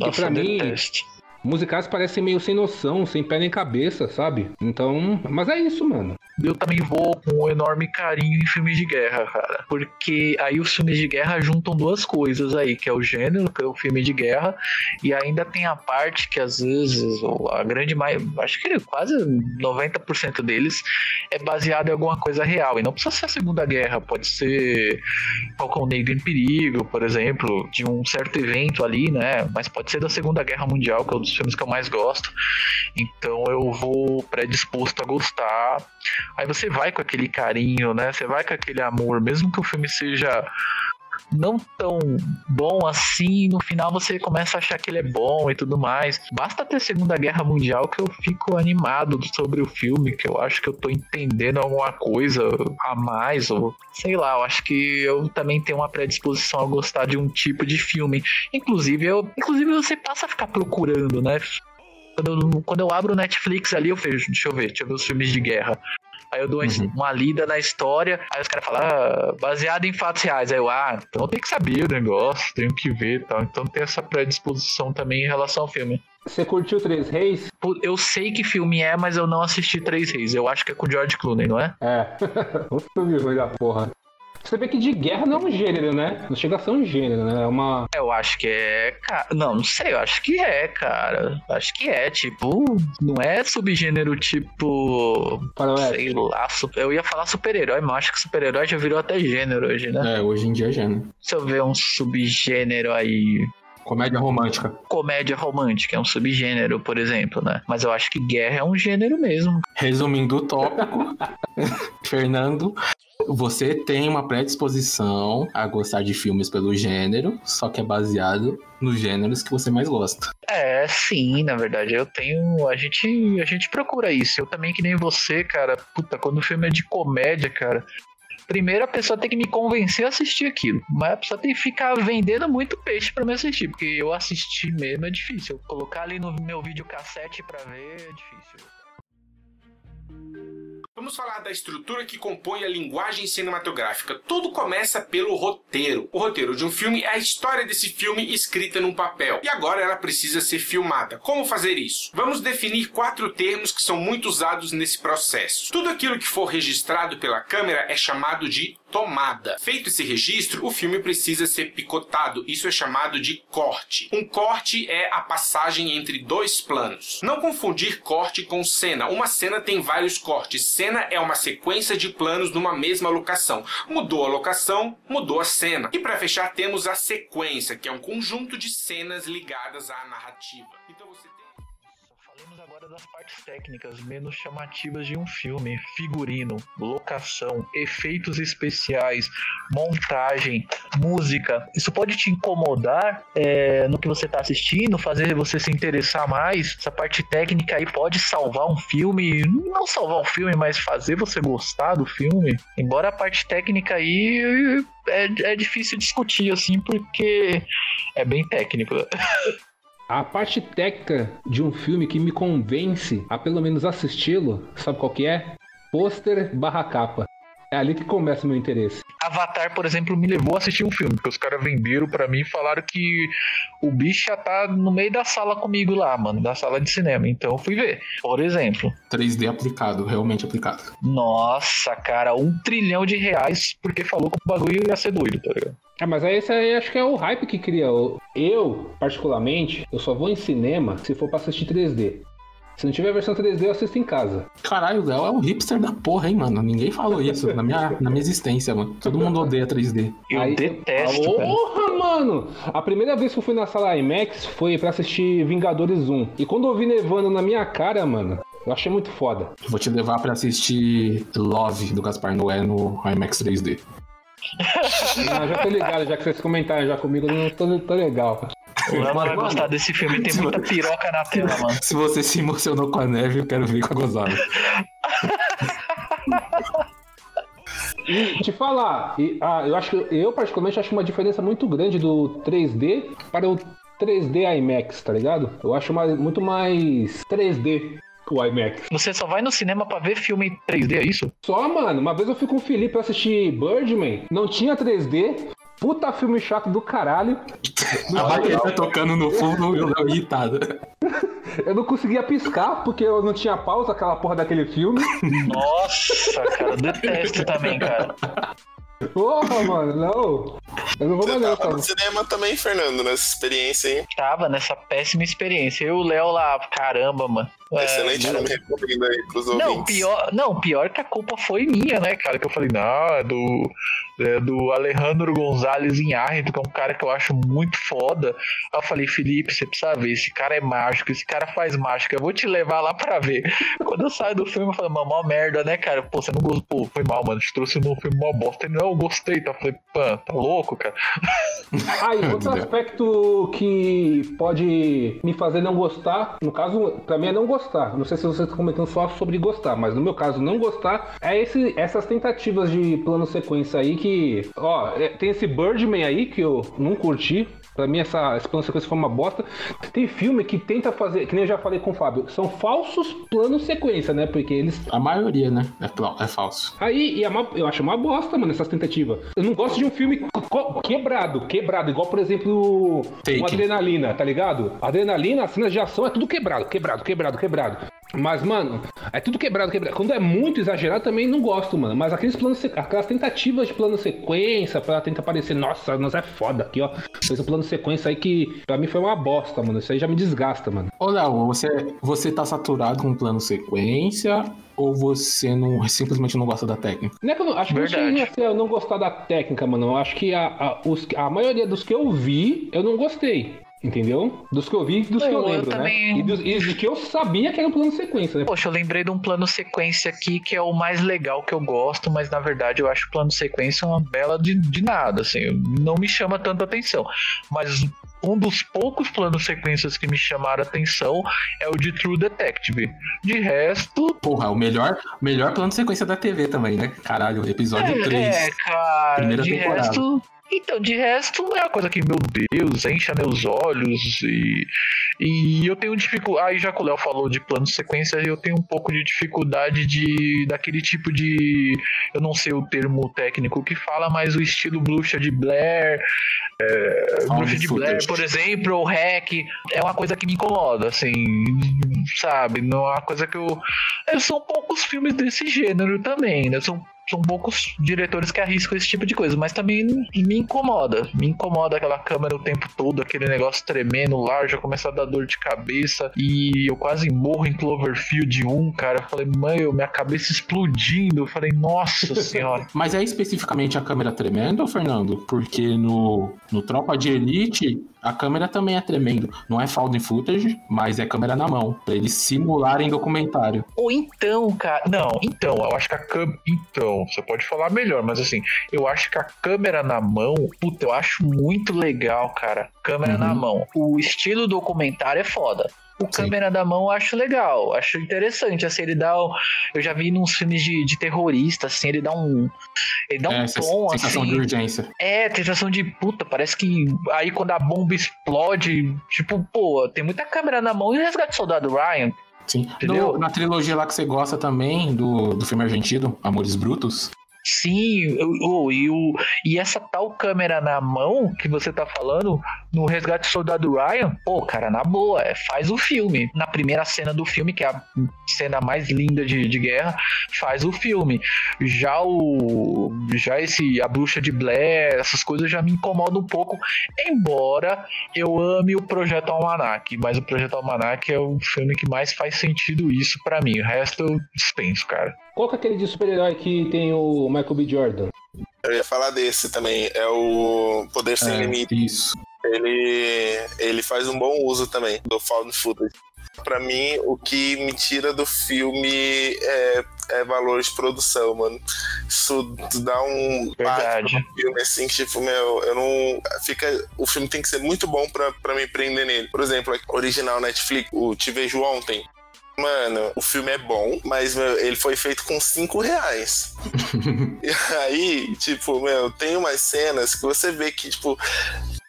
Speaker 4: Nossa,
Speaker 1: pra
Speaker 4: eu
Speaker 1: mim,
Speaker 4: detesto.
Speaker 1: Musicais parecem meio sem noção, sem pé nem cabeça, sabe? Então, mas é isso, mano.
Speaker 4: Eu também vou com um enorme carinho em filmes de guerra, cara. Porque aí os filmes de guerra juntam duas coisas aí, que é o gênero, que é o filme de guerra, e ainda tem a parte que às vezes, a grande maioria, acho que quase 90% deles é baseado em alguma coisa real. E não precisa ser a Segunda Guerra, pode ser Falcão Negro em Perigo, por exemplo, de um certo evento ali, né? Mas pode ser da Segunda Guerra Mundial, que é um dos filmes que eu mais gosto. Então eu vou predisposto a gostar. Aí você vai com aquele carinho, né? Você vai com aquele amor, mesmo que o filme seja não tão bom assim, no final você começa a achar que ele é bom e tudo mais. Basta ter Segunda Guerra Mundial que eu fico animado sobre o filme, que eu acho que eu tô entendendo alguma coisa a mais, ou sei lá, eu acho que eu também tenho uma predisposição a gostar de um tipo de filme. Inclusive, eu, inclusive você passa a ficar procurando, né? Quando eu, quando eu abro o Netflix ali, eu vejo, deixa eu ver, deixa eu ver os filmes de guerra. Aí eu dou uma- uma lida na história, aí os caras falam, ah, baseado em fatos reais. Aí eu, ah, então eu tenho que saber o negócio, tenho que ver e tal. Então tem essa predisposição também em relação ao filme.
Speaker 1: Você curtiu Três Reis?
Speaker 4: Eu sei que filme é, mas eu não assisti Três Reis. Eu acho que é com o George Clooney, não é?
Speaker 1: É. o filme ruim da porra. Você vê que de guerra não é um gênero, né? Não chega a ser um gênero, né? É uma.
Speaker 4: Eu acho que é. Cara... Não, não sei, eu acho que é, cara. Acho que é, tipo. Não é subgênero tipo. Sei lá. su- Eu ia falar super-herói, mas acho que super-herói já virou até gênero hoje, né?
Speaker 3: É, hoje em dia é gênero.
Speaker 4: Se eu ver um subgênero aí.
Speaker 3: Comédia romântica.
Speaker 4: Comédia romântica é um subgênero, por exemplo, né? Mas eu acho que guerra é um gênero mesmo.
Speaker 3: Resumindo o tópico, Fernando, você tem uma predisposição a gostar de filmes pelo gênero, só que é baseado nos gêneros que você mais gosta.
Speaker 4: É, sim, na verdade, eu tenho. A gente, a gente procura isso. Eu também, que nem você, cara. Puta, quando o filme é de comédia, cara. Primeiro a pessoa tem que me convencer a assistir aquilo. Mas a pessoa tem que ficar vendendo muito peixe pra me assistir. Porque eu assistir mesmo é difícil. Eu colocar ali no meu videocassete pra ver é difícil.
Speaker 13: Vamos falar da estrutura que compõe a linguagem cinematográfica. Tudo começa pelo roteiro. O roteiro de um filme é a história desse filme escrita num papel. E agora ela precisa ser filmada. Como fazer isso? Vamos definir quatro termos que são muito usados nesse processo. Tudo aquilo que for registrado pela câmera é chamado de tomada. Feito esse registro, o filme precisa ser picotado. Isso é chamado de corte. Um corte é a passagem entre dois planos. Não confundir corte com cena. Uma cena tem vários cortes. Cena é uma sequência de planos numa mesma locação. Mudou a locação, mudou a cena. E para fechar temos a sequência, que é um conjunto de cenas ligadas à narrativa. Então você
Speaker 4: Falamos agora das partes técnicas menos chamativas de um filme: figurino, locação, efeitos especiais, montagem, música. Isso pode te incomodar é, no que você está assistindo, fazer você se interessar mais. Essa parte técnica aí pode salvar um filme, não salvar um filme, mas fazer você gostar do filme. Embora a parte técnica aí é, é difícil discutir assim, porque é bem técnico.
Speaker 1: A parte técnica de um filme que me convence a pelo menos assisti-lo, sabe qual que é? Pôster barra capa. É ali que começa o meu interesse.
Speaker 4: Avatar, por exemplo, me levou a assistir um filme, porque os caras venderam para mim e falaram que o bicho já tá no meio da sala comigo lá, mano, da sala de cinema. Então eu fui ver, por exemplo.
Speaker 3: 3D aplicado, realmente aplicado.
Speaker 4: Nossa, cara, um trilhão de reais porque falou que o bagulho ia ser doido, tá ligado?
Speaker 1: É, mas aí esse aí acho que é o hype que cria. Eu, particularmente, eu só vou em cinema se for pra assistir 3D. Se não tiver versão 3D, eu assisto em casa.
Speaker 3: Caralho, o Léo é um hipster da porra, hein, mano? Ninguém falou isso na minha, na minha existência, mano. Todo mundo odeia 3D.
Speaker 4: Eu Aí, detesto.
Speaker 1: Porra, mano! A primeira vez que eu fui na sala IMAX foi pra assistir Vingadores 1. E quando eu vi nevando na minha cara, mano, eu achei muito foda.
Speaker 3: Vou te levar pra assistir Love do Gaspar Noé no IMAX 3D.
Speaker 1: Não, já tô ligado, já que vocês comentaram já comigo, não tô, tô legal.
Speaker 4: O Léo vai gostar desse filme, tem muita piroca na tela, mano.
Speaker 3: Se você se emocionou com a neve, eu quero ver com a gozada.
Speaker 1: E te falar, e, ah, eu acho que eu particularmente acho uma diferença muito grande do 3D para o 3D IMAX, tá ligado? Eu acho mais, muito mais 3D o IMAX.
Speaker 4: Você só vai no cinema pra ver filme em 3D, é isso?
Speaker 1: Só, mano. Uma vez eu fui com o Felipe assistir Birdman, não tinha 3D. Puta filme chato do caralho.
Speaker 3: A baqueta tocando no fundo e eu irritado.
Speaker 1: Eu não conseguia piscar porque eu não tinha pausa aquela porra daquele filme.
Speaker 4: Nossa, cara, eu detesto também, cara.
Speaker 1: Porra, mano, não. Eu não vou mais
Speaker 2: não, no cinema também, Fernando, nessa experiência aí.
Speaker 4: Tava nessa péssima experiência. Eu e o Léo lá, caramba, mano.
Speaker 2: Excelente é, filme, recomendo aí pros ouvintes.
Speaker 4: Não, pior, não, pior que a culpa foi minha, né, cara? Que eu falei, não, é do, é do Alejandro Gonzalez Inharito, que é um cara que eu acho muito foda. Aí eu falei, Felipe, você precisa ver, esse cara é mágico, esse cara faz mágica, eu vou te levar lá pra ver. Quando eu saio do filme, eu falei, mano, mó merda, né, cara? Pô, você não gostou, pô, foi mal, mano, te trouxe no filme mó bosta. Ele, não, eu gostei, tá? Falei, pã, tá louco, cara?
Speaker 1: Ah, e outro aspecto que pode me fazer não gostar, no caso, pra mim é não gostar. Não sei se você está comentando só sobre gostar, mas no meu caso, não gostar é esse, essas tentativas de plano sequência aí que. Ó, é, tem esse Birdman aí que eu não curti. Pra mim, essa, esse plano sequência foi uma bosta. Tem filme que tenta fazer, que nem eu já falei com o Fábio, são falsos planos sequência, né? Porque eles.
Speaker 3: A maioria, né? É, é falso.
Speaker 1: Aí, e é uma, eu acho uma bosta, mano, essas tentativas. Eu não gosto de um filme quebrado, quebrado, igual, por exemplo, Take. uma adrenalina, tá ligado? Adrenalina, as cenas de ação é tudo quebrado, quebrado, quebrado, quebrado. Mas, mano, é tudo quebrado, quebrado. Quando é muito exagerado, também não gosto, mano. Mas aqueles planos, aquelas tentativas de plano sequência pra tentar parecer, nossa, nós é foda aqui, ó. Fez um plano sequência aí que pra mim foi uma bosta, mano. Isso aí já me desgasta, mano.
Speaker 3: Ô, Léo, você, você tá saturado com plano sequência ou você não simplesmente não gosta da técnica?
Speaker 1: Não é que eu não, acho Verdade. que não chega a eu não gostar da técnica, mano. Eu acho que a, a, os, a maioria dos que eu vi, eu não gostei. Entendeu? Dos que eu vi e dos Pô, que eu lembro, eu também... né? E dos, e dos, que eu sabia que era um plano sequência, né?
Speaker 4: Poxa, eu lembrei de um plano sequência aqui que é o mais legal que eu gosto, mas na verdade eu acho o plano sequência uma bela de, de nada, assim, não me chama tanta atenção. Mas um dos poucos planos sequências que me chamaram a atenção é o de True Detective. De resto.
Speaker 3: Porra, o melhor, melhor plano sequência da TV também, né? Caralho, episódio é, 3.
Speaker 4: É, cara. Primeira de temporada. resto Então, de resto, não é uma coisa que, meu Deus, encha meus olhos e, e eu tenho dificuldade. Aí já que o Léo falou de plano de sequência, eu tenho um pouco de dificuldade de daquele tipo de. Eu não sei o termo técnico que fala, mas o estilo bruxa de Blair. É, bruxa de Blair, por exemplo, ou hack, é uma coisa que me incomoda, assim, sabe? Não é uma coisa que eu. São poucos filmes desse gênero também, né? São são poucos diretores que arriscam esse tipo de coisa, mas também me incomoda. Me incomoda aquela câmera o tempo todo, aquele negócio tremendo lá, já começa a dar dor de cabeça. E eu quase morro em Cloverfield 1, cara. Eu falei, mãe, minha cabeça explodindo. Eu falei, nossa senhora.
Speaker 3: mas é especificamente a câmera tremendo, Fernando? Porque no, no Tropa de Elite a câmera também é tremendo. Não é found footage, mas é câmera na mão. Pra eles simularem documentário.
Speaker 4: Ou então, cara. Não, então, eu acho que a câmera. Então, você pode falar melhor, mas assim, eu acho que a câmera na mão, puta, eu acho muito legal, cara. Câmera uhum. na mão. O estilo documentário é foda. O Sim. câmera da mão eu acho legal, acho interessante. Assim, ele dá. Eu já vi nos filmes de, de terrorista, assim, ele dá um. Ele dá um é, tom,
Speaker 3: sensação
Speaker 4: assim.
Speaker 3: de urgência.
Speaker 4: É, sensação de puta, parece que aí quando a bomba explode, tipo, pô, tem muita câmera na mão e o resgate soldado Ryan.
Speaker 3: Sim. No, na trilogia lá que você gosta também, do, do filme argentino, Amores Brutos,
Speaker 4: Sim, oh, e, o, e essa tal câmera na mão que você tá falando, no Resgate Soldado Ryan, pô, cara, na boa, é, faz o filme. Na primeira cena do filme, que é a cena mais linda de, de guerra, faz o filme. Já o. Já esse. A Bruxa de Blair, essas coisas já me incomodam um pouco, embora eu ame o Projeto Almanac, mas o Projeto Almanac é o filme que mais faz sentido isso para mim. O resto eu dispenso, cara.
Speaker 1: Qual que é aquele de super-herói que tem o Michael B. Jordan?
Speaker 2: Eu ia falar desse também. É o Poder Sem é, Limite.
Speaker 3: Isso.
Speaker 2: Ele, ele faz um bom uso também do found footage. Pra mim, o que me tira do filme é, é valor de produção, mano. Isso dá um
Speaker 4: Verdade.
Speaker 2: filme assim que, tipo, meu, eu não. Fica. O filme tem que ser muito bom pra, pra me prender nele. Por exemplo, original Netflix, o Te Vejo Ontem. Mano, o filme é bom, mas meu, ele foi feito com 5 reais. e aí, tipo, meu, tem umas cenas que você vê que, tipo,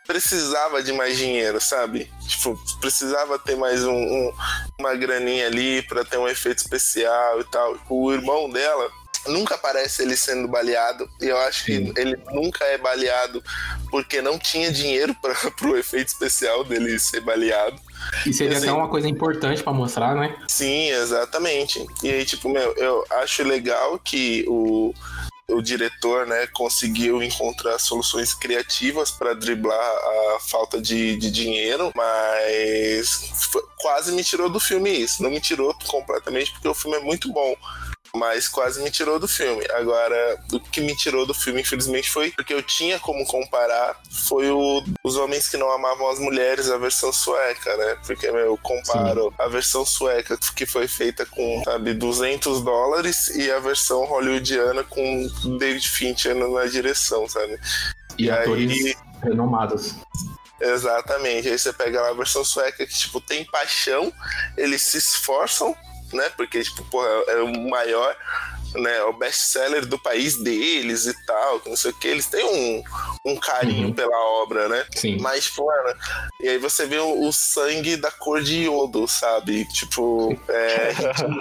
Speaker 2: precisava de mais dinheiro, sabe? Tipo, precisava ter mais um, um uma graninha ali para ter um efeito especial e tal. O irmão dela nunca aparece ele sendo baleado e eu acho Sim. que ele nunca é baleado porque não tinha dinheiro para o efeito especial dele ser baleado.
Speaker 3: E seria assim, até uma coisa importante para mostrar, né?
Speaker 2: Sim, exatamente. E aí, tipo, meu, eu acho legal que o, o diretor, né, conseguiu encontrar soluções criativas para driblar a falta de, de dinheiro, mas quase me tirou do filme isso. Não me tirou completamente porque o filme é muito bom mas quase me tirou do filme. Agora, o que me tirou do filme, infelizmente, foi porque eu tinha como comparar, foi o Os Homens que Não Amavam as Mulheres, a versão sueca, né? Porque, meu, eu comparo Sim. a versão sueca, que foi feita com, sabe, 200 dólares, e a versão hollywoodiana com David Fincher na direção, sabe?
Speaker 3: E, e atores aí... renomados.
Speaker 2: Exatamente. Aí você pega lá a versão sueca que, tipo, tem paixão, eles se esforçam né? Porque, tipo, porra, é o maior, né? O best-seller do país deles e tal, não sei o que. Eles têm um, um carinho uhum. pela obra, né?
Speaker 3: Sim.
Speaker 2: Mas, tipo, mano, e aí você vê o, o sangue da cor de iodo, sabe? Tipo, é.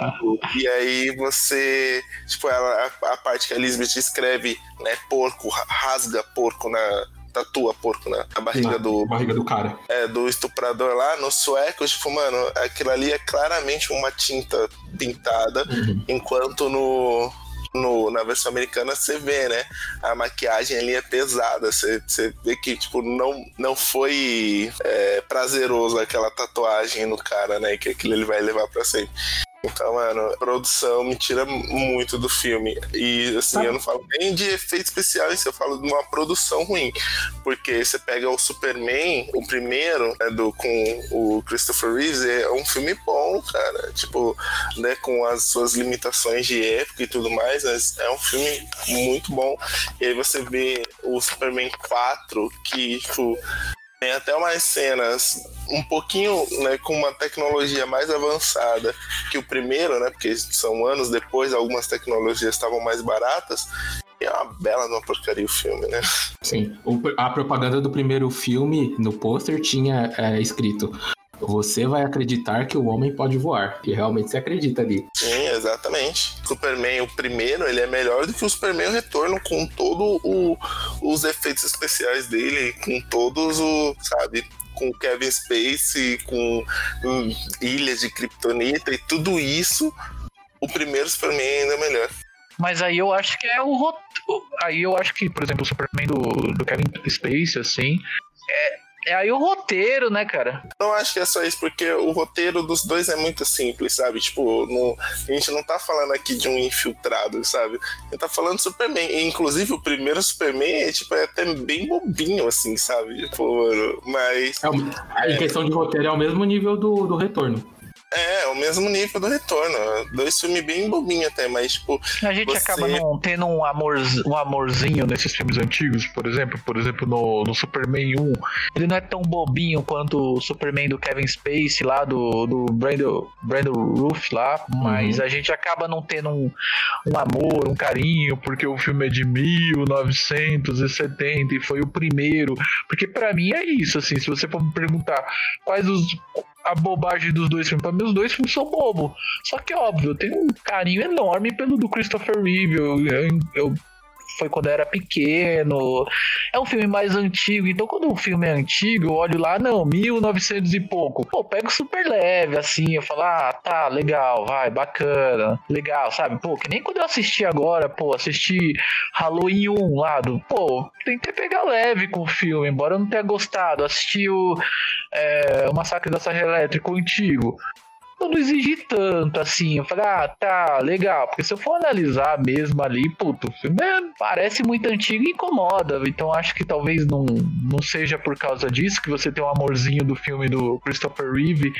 Speaker 2: e aí você. Tipo, ela, a, a parte que a Elizabeth escreve, né? Porco, rasga porco na tatua porco, né? A barriga
Speaker 3: Na,
Speaker 2: do.
Speaker 3: barriga do cara.
Speaker 2: É, do estuprador lá, no sueco, tipo, mano, aquilo ali é claramente uma tinta pintada, uhum. enquanto no. No, na versão americana você vê, né? A maquiagem ali é pesada. Você, você vê que, tipo, não, não foi é, prazeroso aquela tatuagem no cara, né? Que aquilo ele vai levar para sempre. Então, mano, a produção me tira muito do filme. E, assim, eu não falo nem de efeito especial, isso eu falo de uma produção ruim. Porque você pega o Superman, o primeiro, né, do, com o Christopher Reeves, é um filme bom, cara. Tipo, né, com as suas limitações de época e tudo mais, mas é um filme muito bom. E aí você vê o Superman 4, que, tipo, tem até umas cenas um pouquinho né, com uma tecnologia mais avançada que o primeiro, né? Porque são anos depois, algumas tecnologias estavam mais baratas. E é uma bela uma porcaria o filme, né?
Speaker 3: Sim. A propaganda do primeiro filme, no pôster, tinha é, escrito: Você vai acreditar que o homem pode voar. E realmente você acredita ali.
Speaker 2: Sim, exatamente. Superman, o primeiro, ele é melhor do que o Superman Retorno, com todos os efeitos especiais dele, com todos os, sabe, com o Kevin Spacey, com hum, ilhas de Kryptonita e tudo isso, o primeiro Superman ainda é melhor.
Speaker 4: Mas aí eu acho que é o rot- Aí eu acho que, por exemplo, o Superman do, do Kevin Space, assim. É, é aí o roteiro, né, cara?
Speaker 2: Não acho que é só isso, porque o roteiro dos dois é muito simples, sabe? Tipo, não- a gente não tá falando aqui de um infiltrado, sabe? A gente tá falando do Superman. E, inclusive, o primeiro Superman é, tipo, é até bem bobinho, assim, sabe? Tipo, mas.
Speaker 3: É Em questão de roteiro, é o mesmo nível do, do retorno.
Speaker 2: É, o mesmo nível do retorno. Dois filmes bem bobinhos até, mas, tipo.
Speaker 4: A gente
Speaker 2: você-
Speaker 4: acaba não tendo um, amor, um amorzinho nesses filmes antigos, por exemplo. Por exemplo, no, no Superman 1, ele não é tão bobinho quanto o Superman do Kevin Spacey lá, do, do Brandon, Brandon Roof lá, mas a gente acaba não tendo um, um amor, um carinho, porque o filme é de 1970 e foi o primeiro. Porque pra mim é isso, assim, se você for me perguntar quais os a bobagem dos dois filmes. Pra mim, os dois filmes são bobo. Só que, óbvio, eu tenho um carinho enorme pelo do Christopher Reeve. Eu, eu- eu- foi quando eu era pequeno. É um filme mais antigo. Então, quando o filme é antigo, eu olho lá, não, 1900 e pouco. Pô, pego super leve, assim. Eu falo, ah, tá, legal, vai, bacana. Legal, sabe? Pô, que nem quando eu assisti agora, pô, assisti Halloween 1 lá do. Pô, tentei pegar leve com o filme, embora eu não tenha gostado. Assisti o, é, o Massacre da Serra Elétrica, antigo. Eu não exigi tanto assim. Eu falei, ah, tá, legal. Porque se eu for analisar mesmo ali, puto, o filme é- parece muito antigo e incomoda. Então acho que talvez não, não seja por causa disso que você tem um amorzinho do filme do Christopher Reeve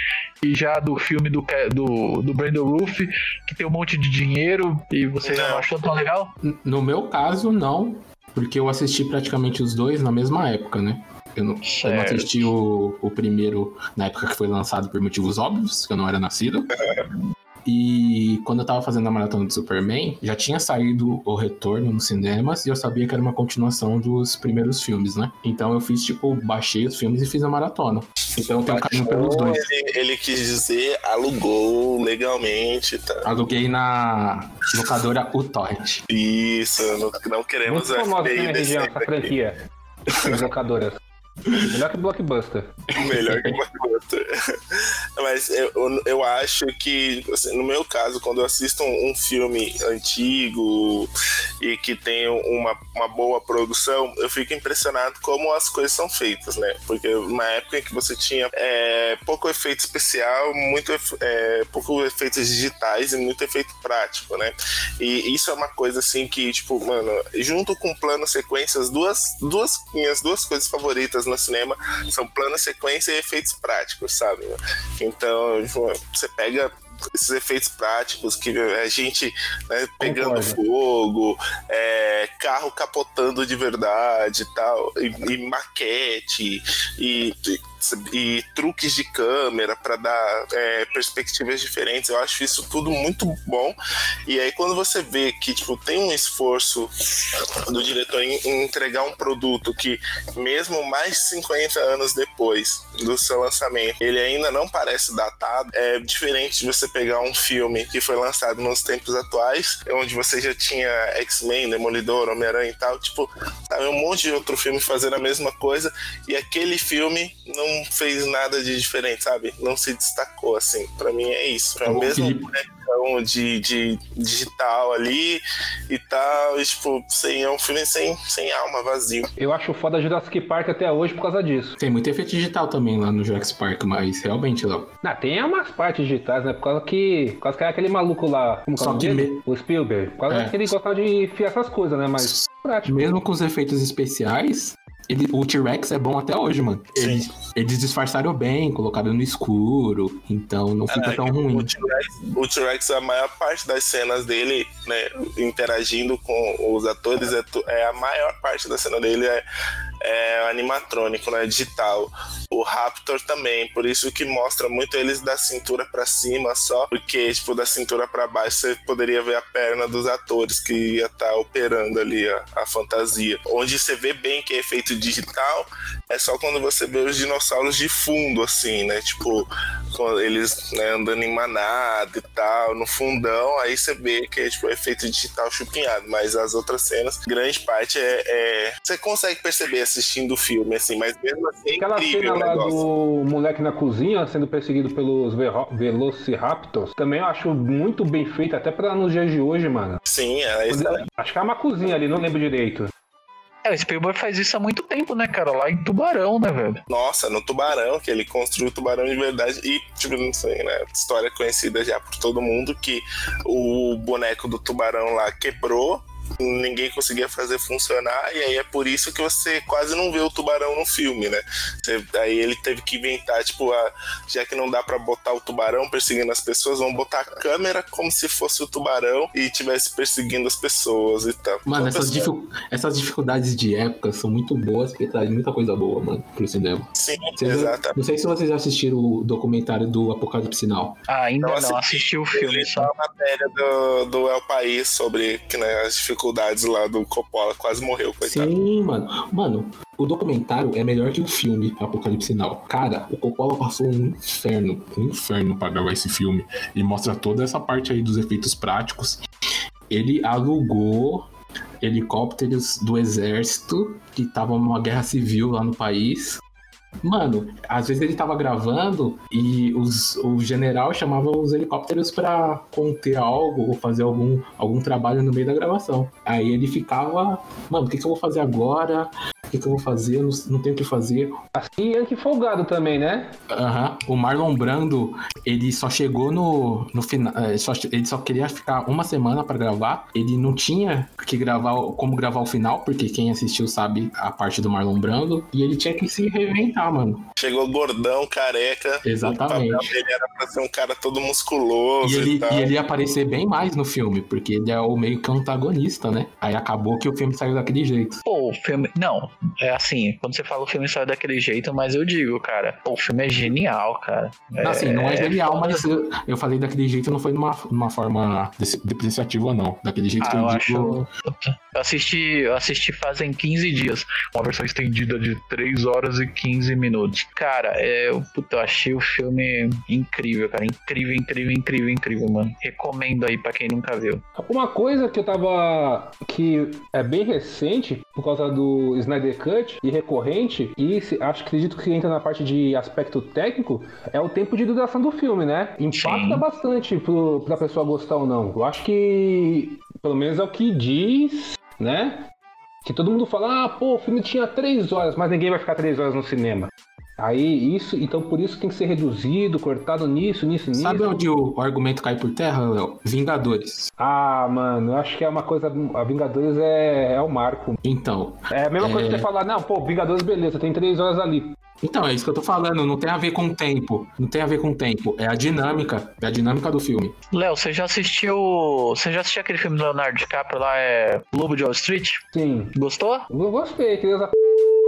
Speaker 4: e já do filme do, do, do Brandon Roof, que tem um monte de dinheiro e você já não achou tão legal?
Speaker 3: No meu caso, não, porque eu assisti praticamente os dois na mesma época, né? Eu não, eu não assisti o, o primeiro na época que foi lançado por motivos óbvios, que eu não era nascido. E quando eu tava fazendo a maratona do Superman, já tinha saído o retorno nos cinemas e eu sabia que era uma continuação dos primeiros filmes, né? Então eu fiz, tipo, baixei os filmes e fiz a maratona. Então eu tenho carinho pelos dois.
Speaker 2: Ele, ele quis dizer alugou legalmente, tá?
Speaker 3: Aluguei na locadora UTorrent.
Speaker 2: Isso, não, não queremos
Speaker 1: Muito famosa na região,
Speaker 2: descendo
Speaker 1: essa franquia. As locadoras. Melhor que Blockbuster.
Speaker 2: Melhor que Blockbuster. Mas eu, eu, acho que, assim, no meu caso, quando eu assisto um, filme antigo e que tem uma, uma boa produção, eu fico impressionado como as coisas são feitas, né? Porque na época em que você tinha é, pouco efeito especial, muito é, pouco efeitos digitais e muito efeito prático, né? E isso é uma coisa assim que, tipo, mano, junto com plano sequência, as duas, duas minhas duas coisas favoritas no cinema são plano sequência e efeitos práticos, sabe? Então, você pega esses efeitos práticos que a gente né, pegando fogo, é, carro capotando de verdade e tal, e, e maquete e, e- e truques de câmera para dar é, perspectivas diferentes. Eu acho isso tudo muito bom. E aí quando você vê que tipo tem um esforço do diretor em, em entregar um produto que mesmo mais de 50 anos depois do seu lançamento, ele ainda não parece datado, é diferente de você pegar um filme que foi lançado nos tempos atuais, onde você já tinha X-Men, Demolidor, Homem-Aranha e tal, tipo, sabe, um monte de outro filme fazendo a mesma coisa, e aquele filme não fez nada de diferente, sabe? Não se destacou, assim. Pra mim é isso. É o mesmo bonecão de, de digital ali e tal, e, tipo, sem, é um filme sem, sem alma, vazio.
Speaker 1: Eu acho foda Jurassic Park até hoje por causa disso.
Speaker 3: Tem muito efeito digital também lá no Jurassic Park, mas realmente, Léo.
Speaker 1: Não, tem umas partes digitais, né? Por causa que. Por causa que é aquele maluco lá. Como é o
Speaker 3: Só que me-
Speaker 1: O Spielberg. Por causa
Speaker 3: É.
Speaker 1: que ele gostava de enfiar essas coisas, né? Mas. Prático.
Speaker 3: Mesmo com os efeitos especiais, ele- o T-Rex é bom até hoje, mano. Eles, eles disfarçaram bem, colocaram no escuro, então não fica
Speaker 2: É,
Speaker 3: tão ruim.
Speaker 2: O T-Rex, T-Rex, a maior parte das cenas dele, né, interagindo com os atores, é, é a maior parte da cena dele é, é animatrônico, né? Digital. O Raptor também, por isso que mostra muito eles da cintura para cima só, porque, tipo, da cintura para baixo você poderia ver a perna dos atores que ia estar tá operando ali a, a fantasia. Onde você vê bem que é efeito digital é só quando você vê os dinossauros de fundo, assim, né? Tipo, eles né, andando em manada e tal, no fundão, aí você vê que é tipo efeito digital chupinhado. Mas as outras cenas, grande parte é, é... Você consegue perceber assistindo o filme, assim, mas mesmo assim é
Speaker 1: Aquela cena lá do moleque na cozinha sendo perseguido pelos Velociraptors, também eu acho muito bem feito, até pra nos dias de hoje, mano.
Speaker 2: Sim, é excelente.
Speaker 1: Acho que é uma cozinha ali, não lembro direito.
Speaker 4: É, o Spielberg faz isso há muito tempo, né, cara? Lá em Tubarão, né, velho?
Speaker 2: Nossa, no Tubarão, que ele construiu o Tubarão de verdade. E, tipo, não sei, né? História conhecida já por todo mundo que o boneco do Tubarão lá quebrou. Ninguém conseguia fazer funcionar, e aí é por isso que você quase não vê o tubarão no filme, né? Você- aí ele teve que inventar, tipo, a- já que não dá pra botar o tubarão perseguindo as pessoas, vamos botar a câmera como se fosse o tubarão e estivesse perseguindo as pessoas e tal.
Speaker 3: Mano,
Speaker 2: Então,
Speaker 3: essas,
Speaker 2: pessoal,
Speaker 3: dificu- essas dificuldades de época são muito boas porque traz muita coisa boa, mano, pro cinema.
Speaker 2: Sim,
Speaker 3: Vocês-
Speaker 2: exatamente.
Speaker 3: Não sei se vocês já assistiram o documentário do Apocalipse Sinal.
Speaker 4: Ah, ainda
Speaker 2: Então,
Speaker 4: não,
Speaker 2: assim,
Speaker 4: assisti o filme
Speaker 2: Ele
Speaker 4: só.
Speaker 2: tá a matéria do, do El País sobre que, né, as dificuldades lá do Coppola, quase morreu, coitado.
Speaker 3: Sim, mano. Mano, o documentário é melhor que o filme Apocalipse Sinal. Cara, o Coppola passou um inferno, um inferno pra gravar esse filme. E mostra toda essa parte aí dos efeitos práticos. Ele alugou helicópteros do exército que estavam numa guerra civil lá no país. Mano, às vezes ele tava gravando e os, o general chamava os helicópteros pra conter algo ou fazer algum, algum trabalho no meio da gravação. Aí ele ficava, mano, o que, que eu vou fazer agora? O que, que eu vou fazer? Eu Não, não tenho o que fazer.
Speaker 1: Assim, Yankee folgado também, né?
Speaker 3: Aham. O Marlon Brando, ele só chegou no, no final. Ele só queria ficar uma semana pra gravar. Ele não tinha que gravar como gravar o final, porque quem assistiu sabe a parte do Marlon Brando. E ele tinha que se reinventar, mano.
Speaker 2: Chegou gordão, careca.
Speaker 3: Exatamente.
Speaker 2: O papel dele era pra ser um cara todo musculoso
Speaker 3: E
Speaker 2: e,
Speaker 3: ele,
Speaker 2: tal.
Speaker 3: e ele ia aparecer bem mais no filme, porque ele é o meio que antagonista, né? Aí acabou que o filme saiu daquele jeito.
Speaker 4: Pô, o filme. Não, é assim, quando você fala o filme sai daquele jeito, mas eu digo, cara, pô, o filme é genial, cara.
Speaker 3: Não, assim, não é genial,
Speaker 4: foda.
Speaker 3: mas eu, eu falei daquele jeito não foi numa, numa forma depreciativa, não. Daquele jeito
Speaker 4: Ah,
Speaker 3: que eu,
Speaker 4: eu
Speaker 3: digo.
Speaker 4: acho. Eu assisti, eu assisti fazem 15 dias. Uma versão estendida de 3 horas e 15 minutos. Cara, é, eu, puta, eu achei o filme incrível, cara. Incrível, incrível, incrível, incrível, mano. Recomendo aí pra quem nunca viu.
Speaker 1: Uma coisa que eu tava. que é bem recente, por causa do Snyder Cut e recorrente, e se- acho que acredito que entra na parte de aspecto técnico, é o tempo de duração do filme, né? Impacta bastante pro, pra pessoa gostar ou não. Eu acho que, pelo menos é o que diz, né? Que todo mundo fala, ah, pô, o filme tinha três horas, mas ninguém vai ficar três horas no cinema. Aí, isso, então por isso tem que ser reduzido, cortado nisso, nisso, nisso.
Speaker 3: Sabe onde o, argumento cai por terra, Léo? Vingadores.
Speaker 1: Ah, mano, eu acho que é uma coisa. A Vingadores é, é o marco.
Speaker 3: Então.
Speaker 1: É a mesma coisa
Speaker 3: É.
Speaker 1: que você falar, não, pô, Vingadores, beleza, tem três horas ali.
Speaker 3: Então, é isso que eu tô falando, não tem a ver com o tempo. Não tem a ver com o tempo. É a dinâmica. É a dinâmica do filme.
Speaker 4: Léo, você já assistiu. Você já assistiu aquele filme do Leonardo DiCaprio lá, é. Lobo de Wall Street?
Speaker 1: Sim.
Speaker 4: Gostou?
Speaker 1: Eu gostei, queria usar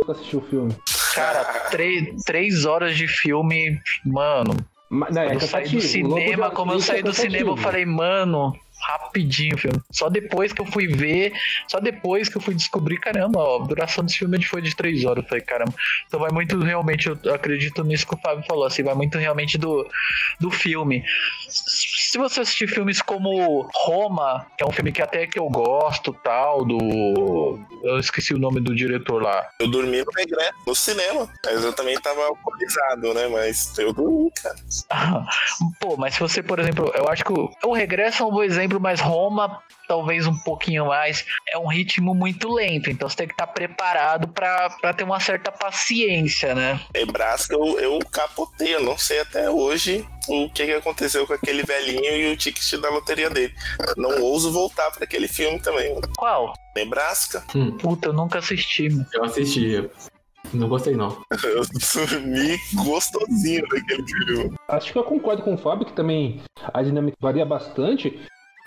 Speaker 1: pra assistir o filme.
Speaker 4: Cara, três, três horas de filme, mano.
Speaker 1: Mas, não, é
Speaker 4: eu saí do cinema, como eu
Speaker 1: Street
Speaker 4: saí
Speaker 1: é
Speaker 4: do cinema, eu falei, mano, rapidinho, filme. Só depois que eu fui ver, só depois que eu fui descobrir, caramba, ó, a duração desse filme foi de três horas. Falei, caramba. Então vai muito realmente, eu acredito nisso que o Fábio falou, assim, vai muito realmente do, do filme. Se você assistir filmes como Roma, que é um filme que até que eu gosto, tal, do. Eu esqueci o nome do diretor lá.
Speaker 2: Eu dormi no regresso, no cinema. Mas eu também tava alcoolizado, né? Mas eu dormi, cara.
Speaker 4: Pô, mas se você, por exemplo, eu acho que o, o Regresso é um bom exemplo, mas Roma, talvez um pouquinho mais, é um ritmo muito lento, então você tem que estar preparado pra pra ter uma certa paciência, né?
Speaker 2: Nebraska, eu, eu capotei. Eu não sei até hoje o que, que aconteceu com aquele velhinho e o ticket da loteria dele. Não ouso voltar pra aquele filme também.
Speaker 4: Qual?
Speaker 2: Nebraska.
Speaker 4: Puta, eu nunca assisti, mano.
Speaker 3: Eu assisti. Não gostei, não.
Speaker 2: Eu dormi gostosinho daquele filme.
Speaker 1: Acho que eu concordo com o Fábio, que também a dinâmica varia bastante.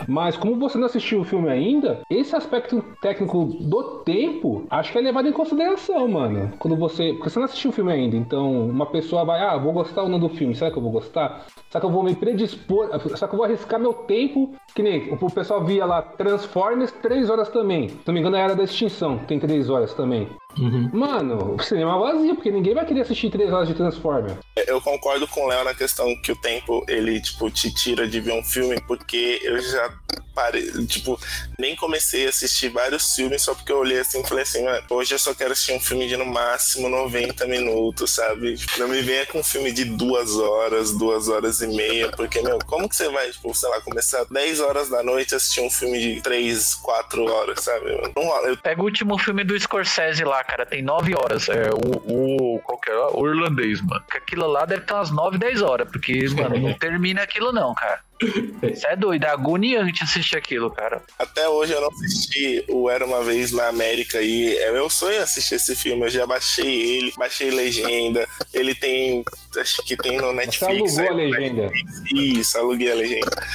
Speaker 1: Mas como você não assistiu o filme ainda, esse aspecto técnico do tempo, acho que é levado em consideração, mano. Quando você. Porque você não assistiu o filme ainda, então uma pessoa vai, ah, vou gostar ou não do filme, será que eu vou gostar? Será que eu vou me predispor? Será que eu vou arriscar meu tempo? Que nem o pessoal via lá Transformers 3 horas também. Se não me engano, Era da Extinção, tem 3 horas também.
Speaker 3: Uhum.
Speaker 1: Mano, o cinema é vazio, porque ninguém vai querer assistir 3 horas de Transformers.
Speaker 2: Eu concordo com o Léo na questão que o tempo ele, tipo, te tira de ver um filme, porque eu já parei, tipo, nem comecei a assistir vários filmes só porque eu olhei assim e falei assim, mano, hoje eu só quero assistir um filme de no máximo 90 minutos, sabe? Tipo, não me venha com um filme de duas horas, duas horas e meia, porque, meu, como que você vai, tipo, sei lá, começar 10 horas da noite a assistir um filme de 3, 4 horas, sabe? Não rola. Eu...
Speaker 10: Pega o último filme do Scorsese lá, cara, tem 9 horas. É o, o qual que é? O irlandês, mano. Aquilo lá deve ter umas 9, 10 horas, porque, mano, não termina aquilo não, cara. Você é doido, é agoniante assistir aquilo, cara.
Speaker 2: Até hoje eu não assisti o Era Uma Vez na América e é meu sonho assistir esse filme. Eu já baixei ele, baixei legenda. Ele tem, acho que tem no Netflix.
Speaker 1: Você alugou
Speaker 2: é,
Speaker 1: a legenda.
Speaker 2: Isso, aluguei a legenda.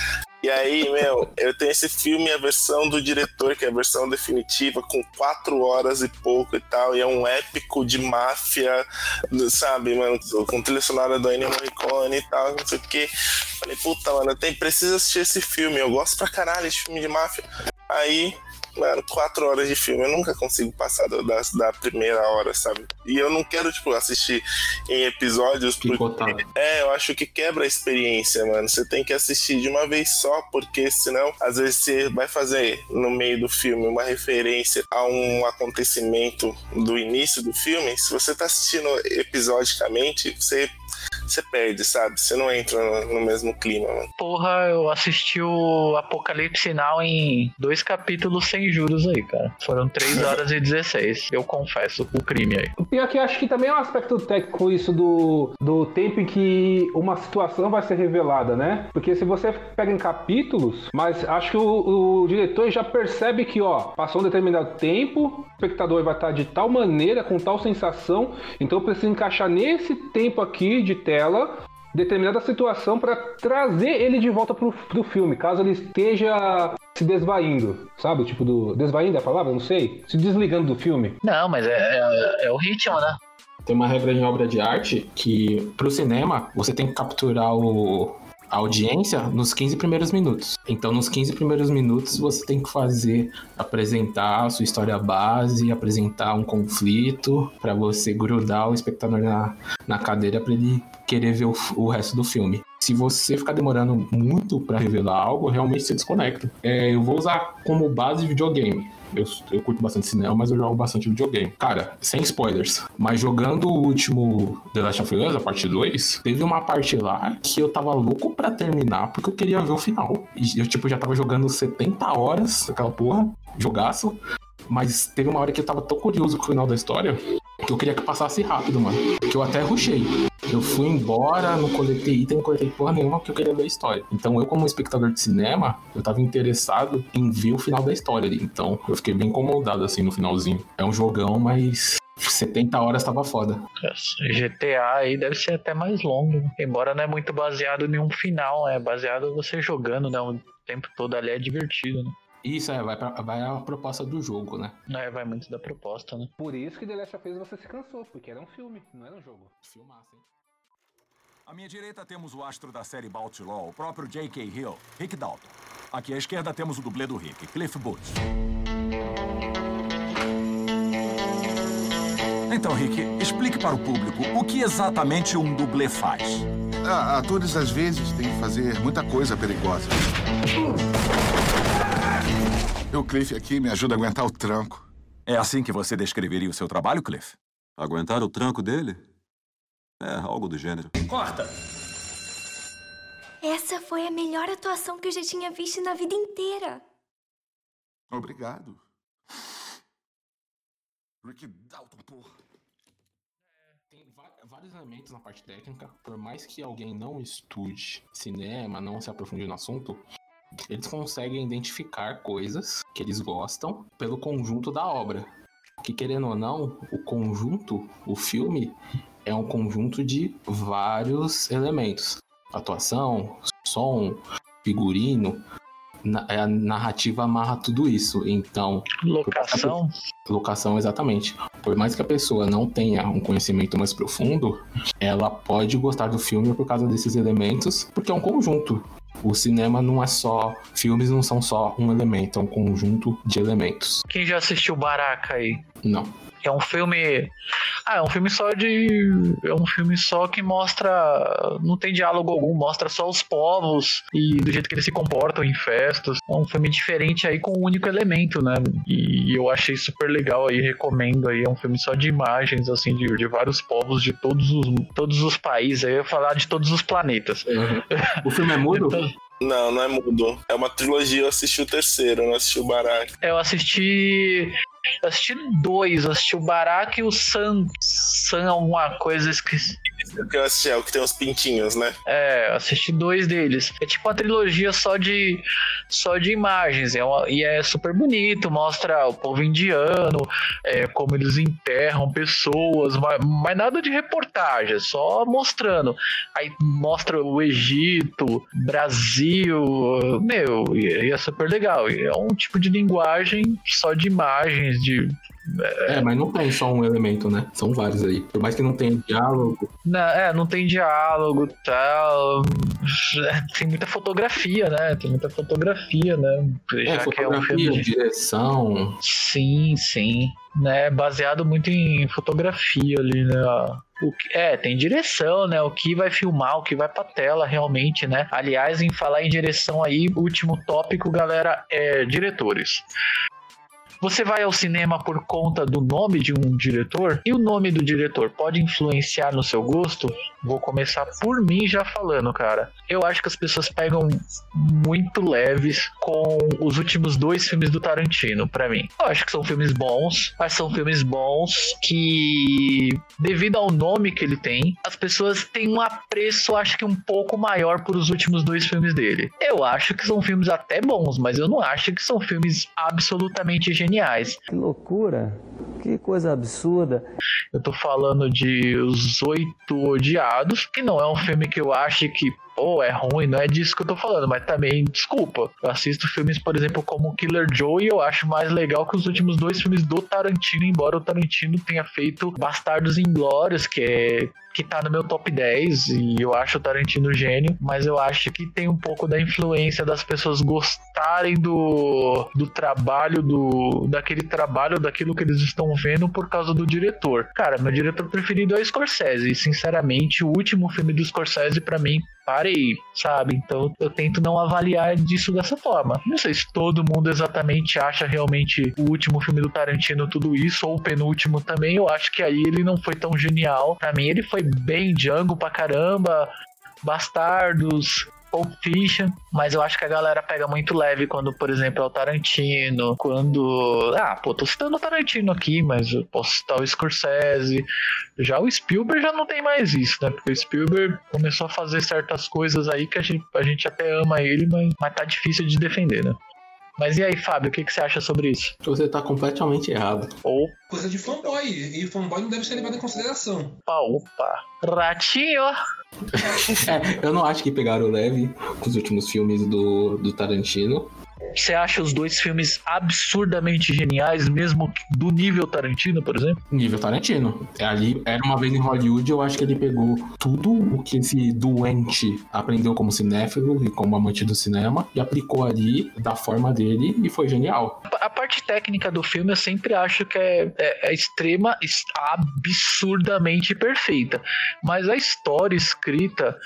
Speaker 2: E aí, meu, eu tenho esse filme, a versão do diretor, que é a versão definitiva, com quatro horas e pouco e tal, e é um épico de máfia, sabe, mano, com trilha sonora do Ennio Morricone e tal, não sei o que. Falei, puta, mano, tenho, preciso assistir esse filme, eu gosto pra caralho de filme de máfia. Aí, mano, quatro horas de filme, eu nunca consigo passar da, da primeira hora, sabe? E eu não quero, tipo, assistir em episódios porque. É, eu acho que quebra a experiência, mano. Você tem que assistir de uma vez só, porque senão, às vezes, você vai fazer no meio do filme uma referência a um acontecimento do início do filme. Se você tá assistindo episodicamente, você você perde, sabe? Você não entra no, no, mesmo clima, mano.
Speaker 10: Porra, eu assisti o Apocalipse Now em dois capítulos sem juros aí, cara. Foram 3 horas e 16. Eu confesso o crime aí.
Speaker 1: O pior que eu acho que também é um aspecto técnico isso do, do tempo em que uma situação vai ser revelada, né? Porque se você pega em capítulos, mas acho que o, o diretor já percebe que, ó, passou um determinado tempo, o espectador vai estar de tal maneira, com tal sensação, então eu preciso encaixar nesse tempo aqui de tela determinada situação para trazer ele de volta pro, pro filme, caso ele esteja se desvaindo, sabe? Tipo do. Desvaindo é a palavra? Não sei. Se desligando do filme.
Speaker 10: Não, mas é, é, é o ritmo, né?
Speaker 3: Tem uma regra em obra de arte que, pro cinema, você tem que capturar o, a audiência nos 15 primeiros minutos. Então, nos 15 primeiros minutos, você tem que fazer, apresentar a sua história base, apresentar um conflito, para você grudar o espectador na, na cadeira para ele querer ver o, o resto do filme. Se você ficar demorando muito para revelar algo, realmente você desconecta. É, eu vou usar como base videogame. Eu, eu curto bastante cinema, mas eu jogo bastante videogame. Cara, sem spoilers, mas jogando o último The Last of Us, a parte 2, teve uma parte lá que eu tava louco pra terminar porque eu queria ver o final. E eu, tipo, já tava jogando 70 horas aquela porra, jogaço. Mas teve uma hora que eu tava tão curioso com o final da história que eu queria que passasse rápido, mano. Que eu até rushei. Eu fui embora, não coletei item, não coletei porra nenhuma porque eu queria ver a história. Então eu, como espectador de cinema, eu tava interessado em ver o final da história ali. Então eu fiquei bem incomodado assim no finalzinho. É um jogão, mas 70 horas tava foda.
Speaker 10: GTA aí deve ser até mais longo, embora não é muito baseado em um final, é baseado você jogando, né? O tempo todo ali é divertido, né?
Speaker 3: Isso, é, vai, pra, vai a proposta do jogo, né?
Speaker 10: É, vai muito da proposta, né?
Speaker 1: Por isso que The Last of Us você se cansou, porque era um filme, não era um jogo.
Speaker 3: Filmaço, hein?
Speaker 14: À minha direita temos o astro da série Law, o próprio J.K. Hill, Rick Dalton. Aqui à esquerda temos o dublê do Rick, Cliff Booth. Então, Rick, explique para o público o que exatamente um dublê faz.
Speaker 15: Ah, atores às vezes têm que fazer muita coisa perigosa. O Cliff aqui me ajuda a aguentar o tranco.
Speaker 14: É assim que você descreveria o seu trabalho, Cliff?
Speaker 16: Aguentar o tranco dele? É, algo do gênero.
Speaker 14: Corta!
Speaker 17: Essa foi a melhor atuação que eu já tinha visto na vida inteira.
Speaker 15: Obrigado. Rick Dalton, porra.
Speaker 3: Tem vários elementos na parte técnica. Por mais que alguém não estude cinema, não se aprofunde no assunto, eles conseguem identificar coisas que eles gostam pelo conjunto da obra. Que querendo ou não, o conjunto, o filme, é um conjunto de vários elementos: atuação, som, figurino, é, a narrativa amarra tudo isso. Então.
Speaker 4: Locação?
Speaker 3: Locação, exatamente. Por mais que a pessoa não tenha um conhecimento mais profundo, ela pode gostar do filme por causa desses elementos, porque é um conjunto. O cinema não é só. Filmes não são só um elemento, é um conjunto de elementos.
Speaker 4: Quem já assistiu Baraka aí?
Speaker 3: Não.
Speaker 4: É um filme. Ah, é um filme só de. É um filme só que mostra. Não tem diálogo algum, mostra só os povos e do jeito que eles se comportam em festas. É um filme diferente aí com um único elemento, né? E eu achei super legal aí, recomendo aí. É um filme só de imagens, assim, de, de vários povos de todos os, todos os países. Aí eu ia falar de todos os planetas.
Speaker 3: O filme é mudo?
Speaker 2: Não, não é mudo. É uma trilogia, eu assisti o terceiro, eu não assisti o Baraka.
Speaker 4: Eu assisti. Assisti dois, assisti o Baraka e o San. San alguma coisa, esqueci.
Speaker 2: Que eu assisti é o que tem os pintinhos, né?
Speaker 4: É, assisti dois deles. É tipo uma trilogia só de só de imagens. É uma- e é super bonito, mostra o povo indiano, é, como eles enterram pessoas, mas, mas nada de reportagem, é só mostrando. Aí mostra o Egito, Brasil, meu, e, e é super legal. É um tipo de linguagem só de imagens, de
Speaker 3: É, mas não tem só um elemento, né? São vários aí. Por mais que não tenha diálogo.
Speaker 4: Não, é, não tem diálogo tal. Tem muita fotografia, né? Tem muita fotografia, né?
Speaker 3: É, fotografia, direção.
Speaker 4: Sim, sim. Né? Baseado muito em fotografia ali, né? O que- é, tem direção, né? O que vai filmar, o que vai pra tela realmente, né? Aliás, em falar em direção aí, último tópico, galera, é diretores. Você vai ao cinema por conta do nome de um diretor? E o nome do diretor pode influenciar no seu gosto? Vou começar por mim já falando, cara. Eu acho que as pessoas pegam muito leves com os últimos dois filmes do Tarantino, pra mim. Eu acho que são filmes bons, mas são filmes bons que, devido ao nome que ele tem, as pessoas têm um apreço, acho que um pouco maior por os últimos dois filmes dele. Eu acho que são filmes até bons, mas eu não acho que são filmes absolutamente geniais.
Speaker 12: Que loucura! Que coisa absurda!
Speaker 4: Eu tô falando de Os Oito Odiados, que não é um filme que eu acho que, pô, é ruim, não é disso que eu tô falando, mas também, desculpa. Eu assisto filmes, por exemplo, como Killer Joe e eu acho mais legal que os últimos dois filmes do Tarantino, embora o Tarantino tenha feito Bastardos Inglórios, que é que tá no meu top 10 e eu acho o Tarantino gênio, mas eu acho que tem um pouco da influência das pessoas gostarem do, do trabalho, do daquele trabalho, daquilo que eles estão vendo por causa do diretor. Cara, meu diretor preferido é o Scorsese e sinceramente o último filme do Scorsese pra mim parei, sabe? Então eu tento não avaliar disso dessa forma. Não sei se todo mundo exatamente acha realmente o último filme do Tarantino tudo isso, ou o penúltimo também. Eu acho que aí ele não foi tão genial. Pra mim, ele foi bem Django pra caramba, Bastardos. Pulp Fiction, mas eu acho que a galera pega muito leve quando, por exemplo, é o Tarantino, quando... Ah, pô, tô citando o Tarantino aqui, mas eu posso citar o Scorsese, já o Spielberg já não tem mais isso, né? Porque o Spielberg começou a fazer certas coisas aí que a gente, a gente até ama ele, mas, mas tá difícil de defender, né? Mas e aí, Fábio, o que, que você acha sobre isso?
Speaker 3: Você tá completamente errado.
Speaker 4: Ou.
Speaker 18: Coisa de fanboy. E fanboy não deve ser levado em consideração.
Speaker 4: Opa, opa. Ratinho!
Speaker 3: É, eu não acho que pegaram leve com os últimos filmes do, do Tarantino.
Speaker 4: Você acha os dois filmes absurdamente geniais, mesmo do nível Tarantino, por exemplo?
Speaker 3: Nível Tarantino. É Ali, era uma vez em Hollywood, eu acho que ele pegou tudo o que esse doente aprendeu como cinéfilo e como amante do cinema e aplicou ali da forma dele e foi genial.
Speaker 4: A parte técnica do filme eu sempre acho que é, é, é extrema, absurdamente perfeita. Mas a história escrita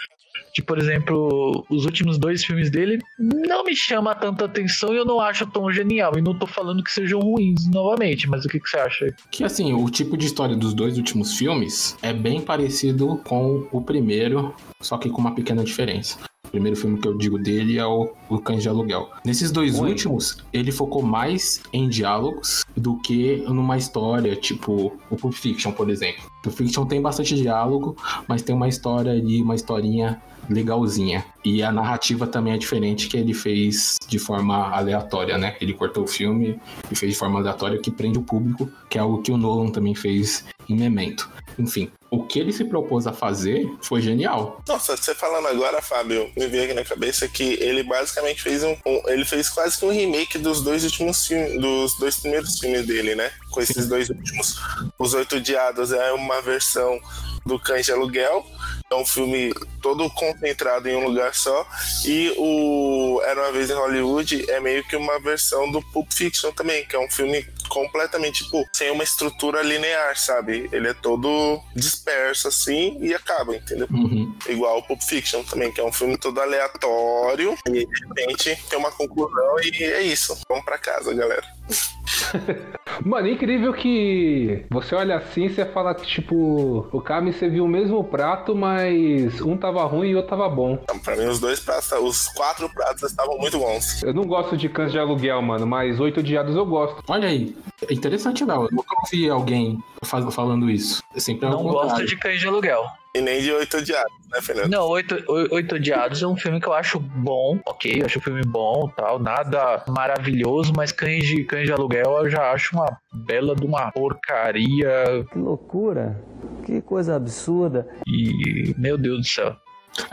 Speaker 4: de, por exemplo, os últimos dois filmes dele não me chama tanta atenção e eu não acho tão genial. E não tô falando que sejam ruins novamente, mas o que, que você acha?
Speaker 3: Que assim, o tipo de história dos dois últimos filmes é bem parecido com o primeiro, só que com uma pequena diferença. O primeiro filme que eu digo dele é o, o Cães de Aluguel. Nesses dois últimos, ele focou mais em diálogos do que numa história, tipo o Pulp Fiction, por exemplo. O Pulp Fiction tem bastante diálogo, mas tem uma história ali, uma historinha legalzinha. E a narrativa também é diferente, que ele fez de forma aleatória, né? Ele cortou o filme e fez de forma aleatória que prende o público, que é algo que o Nolan também fez em Memento. Enfim, o que ele se propôs a fazer foi genial.
Speaker 2: Nossa, você falando agora, Fábio, me veio aqui na cabeça que ele basicamente fez um, um- ele fez quase que um remake dos dois últimos filmes, dos dois primeiros filmes dele, né? Com esses dois últimos. Os Oito Diados é uma versão do Cães de Aluguel, é um filme todo concentrado em um lugar só, e o Era uma vez em Hollywood é meio que uma versão do Pulp Fiction também, que é um filme completamente, tipo, sem uma estrutura linear, sabe? Ele é todo disperso assim e acaba, entendeu?
Speaker 3: Uhum.
Speaker 2: Igual o Pulp Fiction também, que é um filme todo aleatório e de repente tem uma conclusão e é isso. Vamos pra casa, galera.
Speaker 1: Mano, incrível que você olha assim e você fala que, tipo, o Kami serviu o mesmo prato, mas um tava ruim e o outro tava bom.
Speaker 2: Pra mim, os dois pratos, os quatro pratos estavam muito bons.
Speaker 1: Eu não gosto de cães de aluguel, mano, mas oito diados eu gosto.
Speaker 3: Olha aí, é interessante, Léo. Eu nunca ouvi alguém faz- falando isso. É sempre
Speaker 4: Não gosto de cães de aluguel.
Speaker 2: E nem de oito diados, né, Fernando?
Speaker 4: Não, Oito, O- Oito Odiados é um filme que eu acho bom, ok, eu acho o filme bom tal, nada maravilhoso, mas Cães de, Cães de Aluguel eu já acho uma bela de uma porcaria.
Speaker 12: Que loucura. Que coisa absurda.
Speaker 4: E, meu Deus do céu.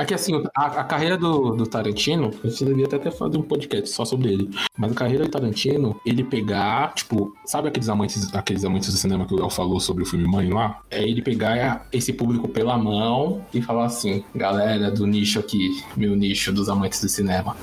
Speaker 3: Que assim, a, a carreira do, do Tarantino, a gente devia até fazer um podcast só sobre ele. Mas a carreira do Tarantino, ele pegar, tipo, sabe aqueles amantes, aqueles amantes do cinema que o Léo falou sobre o filme Mãe lá? É ele pegar esse público pela mão e falar assim, galera do nicho aqui, meu nicho dos amantes do cinema.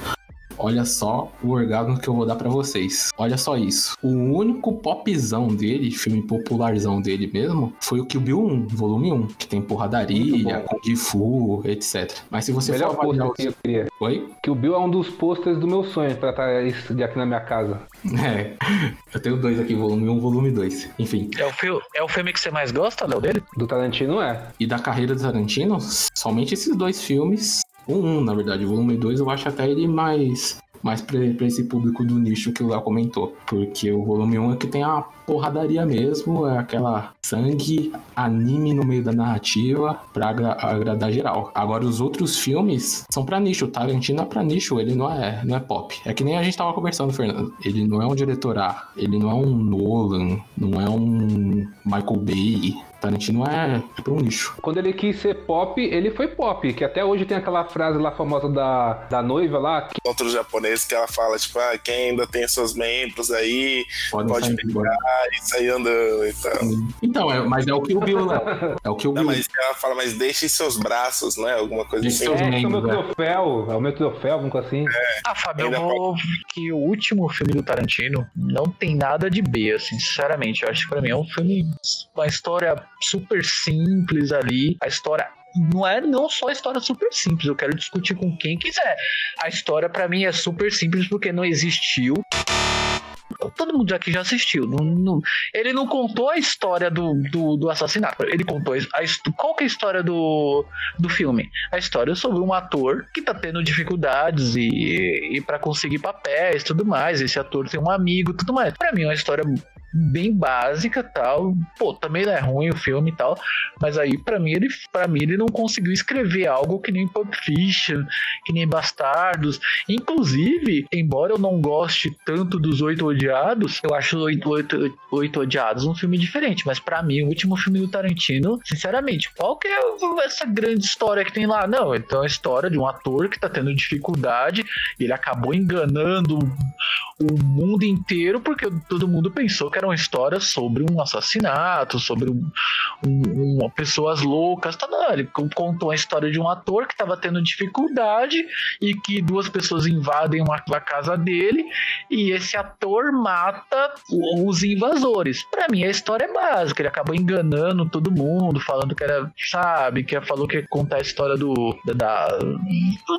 Speaker 3: Olha só o orgasmo que eu vou dar pra vocês. Olha só isso. O único popzão dele, filme popularzão dele mesmo, foi o Kill Bill 1, volume 1, que tem porradaria, Kung Fu, etc. Mas se você
Speaker 1: Melhor
Speaker 3: for avaliar
Speaker 1: pôster que eu
Speaker 3: os...
Speaker 1: queria.
Speaker 3: Oi?
Speaker 1: Que o Bill é um dos posters do meu sonho pra estar isso de aqui na minha casa.
Speaker 3: É, eu tenho dois aqui, volume 1 volume 2. Enfim.
Speaker 4: É o, é o filme que você mais gosta, Léo, dele?
Speaker 1: Do Tarantino é.
Speaker 3: E da carreira do Tarantino, somente esses dois filmes. O 1, na verdade, o volume 2 eu acho até ele mais. Mais pra esse público do nicho que o Léo comentou. Porque o volume 1 é que tem a porradaria mesmo, é aquela sangue, anime no meio da narrativa pra agra- agradar geral. Agora, os outros filmes são pra nicho. O Tarantino é pra nicho, ele não é, não é pop. É que nem a gente tava conversando, Fernando. Ele não é um diretor A, ele não é um Nolan, não é um Michael Bay. Tarantino é pra um nicho.
Speaker 1: Quando ele quis ser pop, ele foi pop. Que até hoje tem aquela frase lá famosa da, da noiva lá. Que...
Speaker 2: Outros japoneses que ela fala, tipo, ah, quem ainda tem seus membros aí,
Speaker 3: Podem
Speaker 2: pode pegar e sair andando e tal.
Speaker 3: Então, é, mas é o que o Bill, Léo. É o que o
Speaker 2: Não,
Speaker 3: Bill.
Speaker 2: mas ela fala, mas deixe seus braços, né? Alguma coisa
Speaker 3: Deixe
Speaker 2: assim.
Speaker 3: seus
Speaker 1: É, é o meu
Speaker 3: membros, é.
Speaker 1: troféu. É o meu troféu, alguma coisa assim.
Speaker 4: Ah, Fábio,
Speaker 2: Ainda
Speaker 4: eu vou que o último filme do Tarantino não tem nada de B, assim, sinceramente. Eu acho que pra mim é um filme, uma história super simples ali. A história não é não só a história super simples, eu quero discutir com quem quiser. A história pra mim é super simples porque não existiu. Todo mundo aqui já assistiu. Não- não- ele não contou a história do, do, do assassinato. Ele contou a, qual que é a história do, do filme? A história é sobre um ator que tá tendo dificuldades e, e para conseguir papéis tudo mais. Esse ator tem um amigo tudo mais. Pra mim é uma história bem básica tal. Pô, também não é ruim o filme e tal. Mas aí, pra mim, ele, pra mim, ele não conseguiu escrever algo que nem Pulp Fiction, que nem Bastardos. Inclusive, embora eu não goste tanto dos Oito Odiados, eu acho Oito, Oito, Oito Odiados um filme diferente. Mas pra mim, o último filme do Tarantino, sinceramente, qual que é essa grande história que tem lá? Não, então é a história de um ator que tá tendo dificuldade ele acabou enganando o mundo inteiro porque todo mundo pensou que era uma história sobre um assassinato, sobre um, um, uma pessoas loucas. Tá, não, ele con- contou a história de um ator que estava tendo dificuldade e que duas pessoas invadem uma, a casa dele e esse ator mata os invasores. Pra mim a história é básica, ele acabou enganando todo mundo, falando que era, sabe, que falou que ia contar a história do da, do,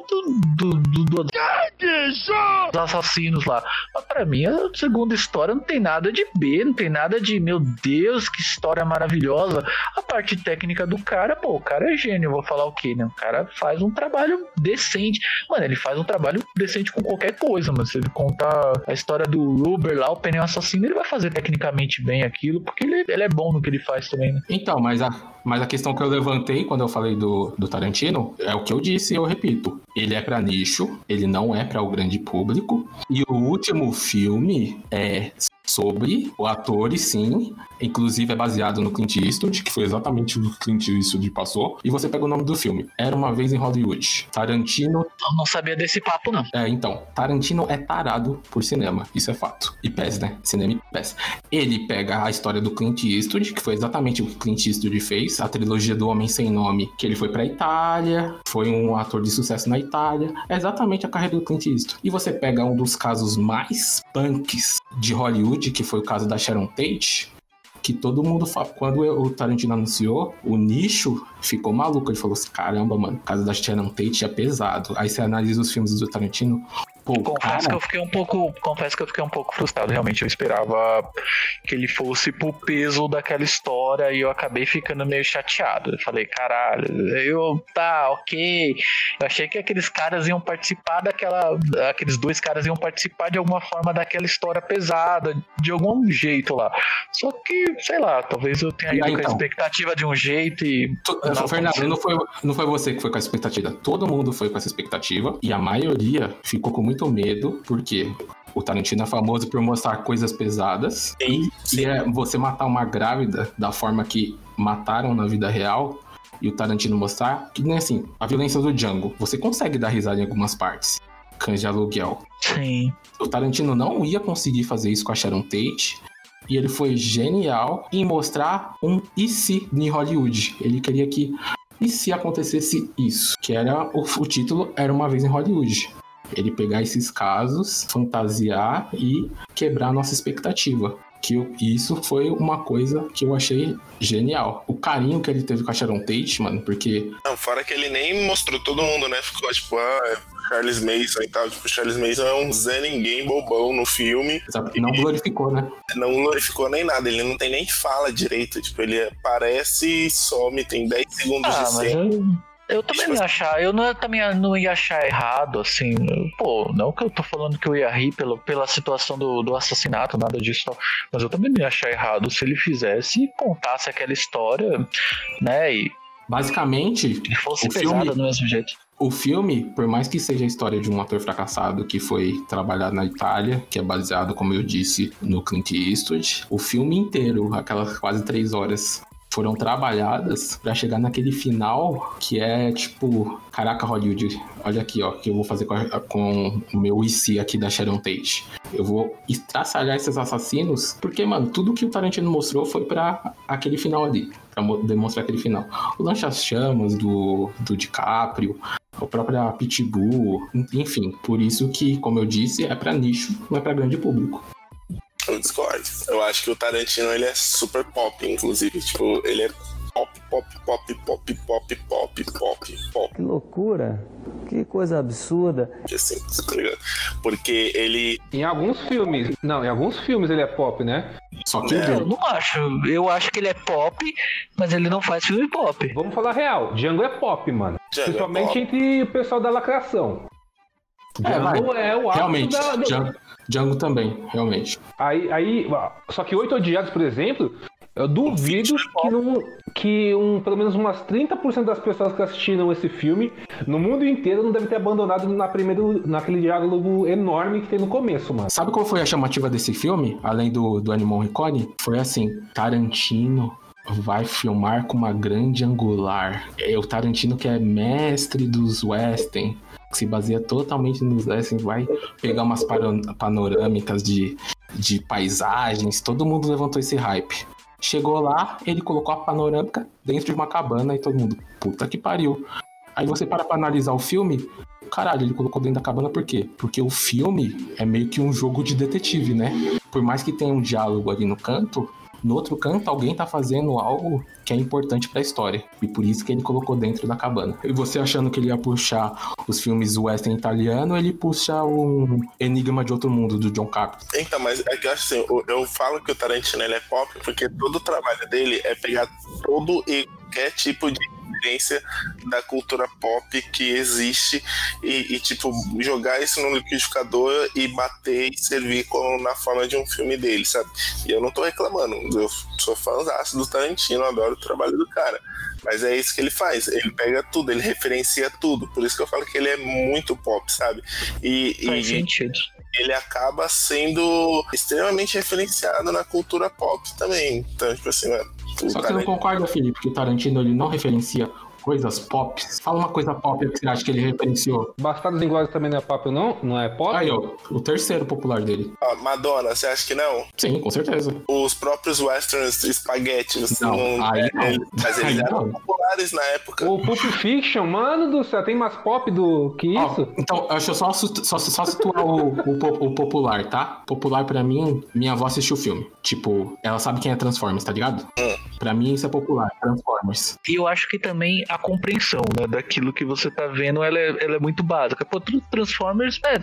Speaker 4: do, do, do- dos assassinos lá. Mas pra mim, a segunda história não tem nada de B, não tem nada de, meu Deus, que história maravilhosa. A parte técnica do cara, pô, o cara é gênio, vou falar o quê, né? O cara faz um trabalho decente. Mano, ele faz um trabalho decente com qualquer coisa, mano. Se ele contar a história do Ruber lá, o pneu assassino, ele vai fazer tecnicamente bem aquilo, porque ele, ele é bom no que ele faz também, né?
Speaker 3: Então, mas a, mas a questão que eu levantei quando eu falei do, do Tarantino é o que eu disse e eu repito. Ele é pra nicho, ele não é pra o grande público. E o último filme é sobre o ator e sim, inclusive é baseado no Clint Eastwood, que foi exatamente o que o Clint Eastwood passou. E você pega o nome do filme, Era Uma Vez em Hollywood. Tarantino...
Speaker 4: Eu não sabia desse papo, não.
Speaker 3: É, então, Tarantino é tarado por cinema, isso é fato. E PES, né? Cinema e PES. Ele pega a história do Clint Eastwood, que foi exatamente o que Clint Eastwood fez, a trilogia do Homem Sem Nome, que ele foi pra Itália, foi um ator de sucesso na Itália. É exatamente a carreira do Clint Eastwood. E você pega um dos casos mais punks de Hollywood, que foi o caso da Sharon Tate, que todo mundo. Quando o Tarantino anunciou, o nicho ficou maluco. Ele falou assim: caramba, mano, o caso da Sharon Tate é pesado. Aí você analisa os filmes do Tarantino. Pô,
Speaker 10: confesso
Speaker 3: cara,
Speaker 10: que eu fiquei um pouco, confesso que eu fiquei um pouco frustrado. Realmente, eu esperava que ele fosse pro peso daquela história e eu acabei ficando meio chateado. Eu falei, caralho, eu tá, ok. Eu achei que aqueles caras iam participar daquela, aqueles dois caras iam participar de alguma forma daquela história pesada, de algum jeito lá. Só que, sei lá, talvez eu tenha
Speaker 3: E
Speaker 10: ido
Speaker 3: aí,
Speaker 10: com a
Speaker 3: então?
Speaker 10: expectativa de um jeito e
Speaker 3: Não, Fernando, não foi, não foi você que foi com essa expectativa. Todo mundo foi com essa expectativa. E a maioria ficou com muito medo, porque o Tarantino é famoso por mostrar coisas pesadas. e, e é você matar uma grávida da forma que mataram na vida real. E o Tarantino mostrar que nem assim, a violência do Django. Você consegue dar risada em algumas partes. Cães de aluguel.
Speaker 4: Sim.
Speaker 3: O Tarantino não ia conseguir fazer isso com a Sharon Tate. E ele foi genial em mostrar um e se em Hollywood. Ele queria que e se acontecesse isso? Que era o, o título era uma vez em Hollywood. Ele pegar esses casos, fantasiar e quebrar a nossa expectativa. Que eu- isso foi uma coisa que eu achei genial. O carinho que ele teve com a Sharon Tate, mano, porque
Speaker 2: Não, fora que ele nem mostrou todo mundo, né? Ficou tipo, ah, é Charles Mason e tal. Tipo, Charles Mason é um Zé Ninguém bobão no filme.
Speaker 3: não glorificou, né?
Speaker 2: Não glorificou nem nada, ele não tem nem fala direito. Tipo, ele aparece e some, tem 10 segundos
Speaker 4: Ah,
Speaker 2: de
Speaker 4: mas
Speaker 2: cena.
Speaker 4: Eu, eu também não ia achar, eu não, também não ia achar errado, assim, pô, não que eu tô falando que eu ia rir pelo, pela situação do, do assassinato, nada disso, não, mas eu também não ia achar errado se ele fizesse e contasse aquela história, né, e
Speaker 3: basicamente
Speaker 4: e fosse
Speaker 3: o
Speaker 4: pesada
Speaker 3: filme-
Speaker 4: do mesmo jeito.
Speaker 3: O filme, por mais que seja a história de um ator fracassado que foi trabalhado na Itália, que é baseado, como eu disse, no Clint Eastwood, o filme inteiro, aquelas quase três horas, foram trabalhadas pra chegar naquele final que é tipo, caraca, Hollywood, olha aqui, ó, que eu vou fazer com, a- com o meu IC aqui da Sharon Tate. Eu vou estraçalhar esses assassinos, porque, mano, tudo que o Tarantino mostrou foi pra aquele final ali, mo- demonstrar aquele final. O lancha-chamas do, do DiCaprio, a própria Pitbull, enfim, por isso que, como eu disse, é pra nicho, não é pra grande público.
Speaker 2: Eu discordo. Eu acho que o Tarantino ele é super pop, inclusive. Tipo, ele é pop, pop, pop, pop, pop, pop, pop, pop.
Speaker 12: Que loucura. Que coisa absurda.
Speaker 2: Assim? Porque ele.
Speaker 1: Em alguns filmes. Não, em alguns filmes ele é pop, né?
Speaker 3: Só
Speaker 4: Eu não acho, eu acho que ele é pop, mas ele não faz filme pop.
Speaker 1: Vamos falar real, Django é pop, mano.
Speaker 2: Django é
Speaker 1: Principalmente
Speaker 2: pop.
Speaker 1: entre o pessoal da lacração.
Speaker 3: É.
Speaker 1: Django é, o ápice
Speaker 3: Realmente,
Speaker 1: da,
Speaker 3: Django, Django também, realmente.
Speaker 1: Aí, aí, só que Oito Odiados, por exemplo, eu duvido que, não, que um, pelo menos umas 30% das pessoas que assistiram esse filme no mundo inteiro não devem ter abandonado na primeiro, naquele diálogo enorme que tem no começo, mano.
Speaker 3: Sabe qual foi a chamativa desse filme, além do, do Animal Morricone? Foi assim, Tarantino vai filmar com uma grande angular. É o Tarantino que é mestre dos western, que se baseia totalmente nos western, vai pegar umas panorâmicas de, de paisagens, todo mundo levantou esse hype. Chegou lá, ele colocou a panorâmica dentro de uma cabana e todo mundo, puta que pariu. Aí você para pra analisar o filme, caralho, ele colocou dentro da cabana por quê? Porque o filme é meio que um jogo de detetive, né? Por mais que tenha um diálogo ali no canto, no outro canto alguém tá fazendo algo que é importante pra história. E por isso que ele colocou dentro da cabana. E você achando que ele ia puxar os filmes western italiano, ele puxa um Enigma de Outro Mundo, do John Carpenter.
Speaker 2: Então, mas é que assim, eu, eu falo que o Tarantino é pop porque todo o trabalho dele é pegar todo e qualquer tipo de da cultura pop que existe e, e, tipo, jogar isso no liquidificador e bater e servir como na forma de um filme dele, sabe? E eu não tô reclamando, eu sou fãzaço do Tarantino, adoro o trabalho do cara. Mas é isso que ele faz. Ele pega tudo, ele referencia tudo. Por isso que eu falo que ele é muito pop, sabe? E,
Speaker 4: Faz
Speaker 2: e,
Speaker 4: sentido.
Speaker 2: ele acaba sendo extremamente referenciado na cultura pop também. Então, tipo assim, mano.
Speaker 3: Só que você não concorda, Felipe, que o Tarantino ele não referencia coisas pop. Fala uma coisa pop que você acha que ele referenciou.
Speaker 1: Bastardos Inglórios também não é pop, não? Não é pop?
Speaker 3: Aí, ó, o terceiro popular dele.
Speaker 2: Ah, Madonna, você acha que não?
Speaker 3: Sim, com certeza.
Speaker 2: Os próprios westerns você
Speaker 3: Não,
Speaker 2: não,
Speaker 3: aí
Speaker 2: é,
Speaker 3: não.
Speaker 2: ele- mas eles
Speaker 3: Aí
Speaker 2: eram
Speaker 3: não.
Speaker 2: populares na época.
Speaker 1: O Pulp Fiction, mano do céu, tem mais pop do que isso?
Speaker 3: Então, deixa eu só, só, só situar o, o, o popular, tá? Popular pra mim, minha avó assistiu o filme. Tipo, ela sabe quem é Transformers, tá ligado? Pra mim isso é popular, Transformers.
Speaker 4: E eu acho que também a compreensão né, daquilo que você tá vendo ela é, ela é muito básica. Pô, Tr- Transformers, é,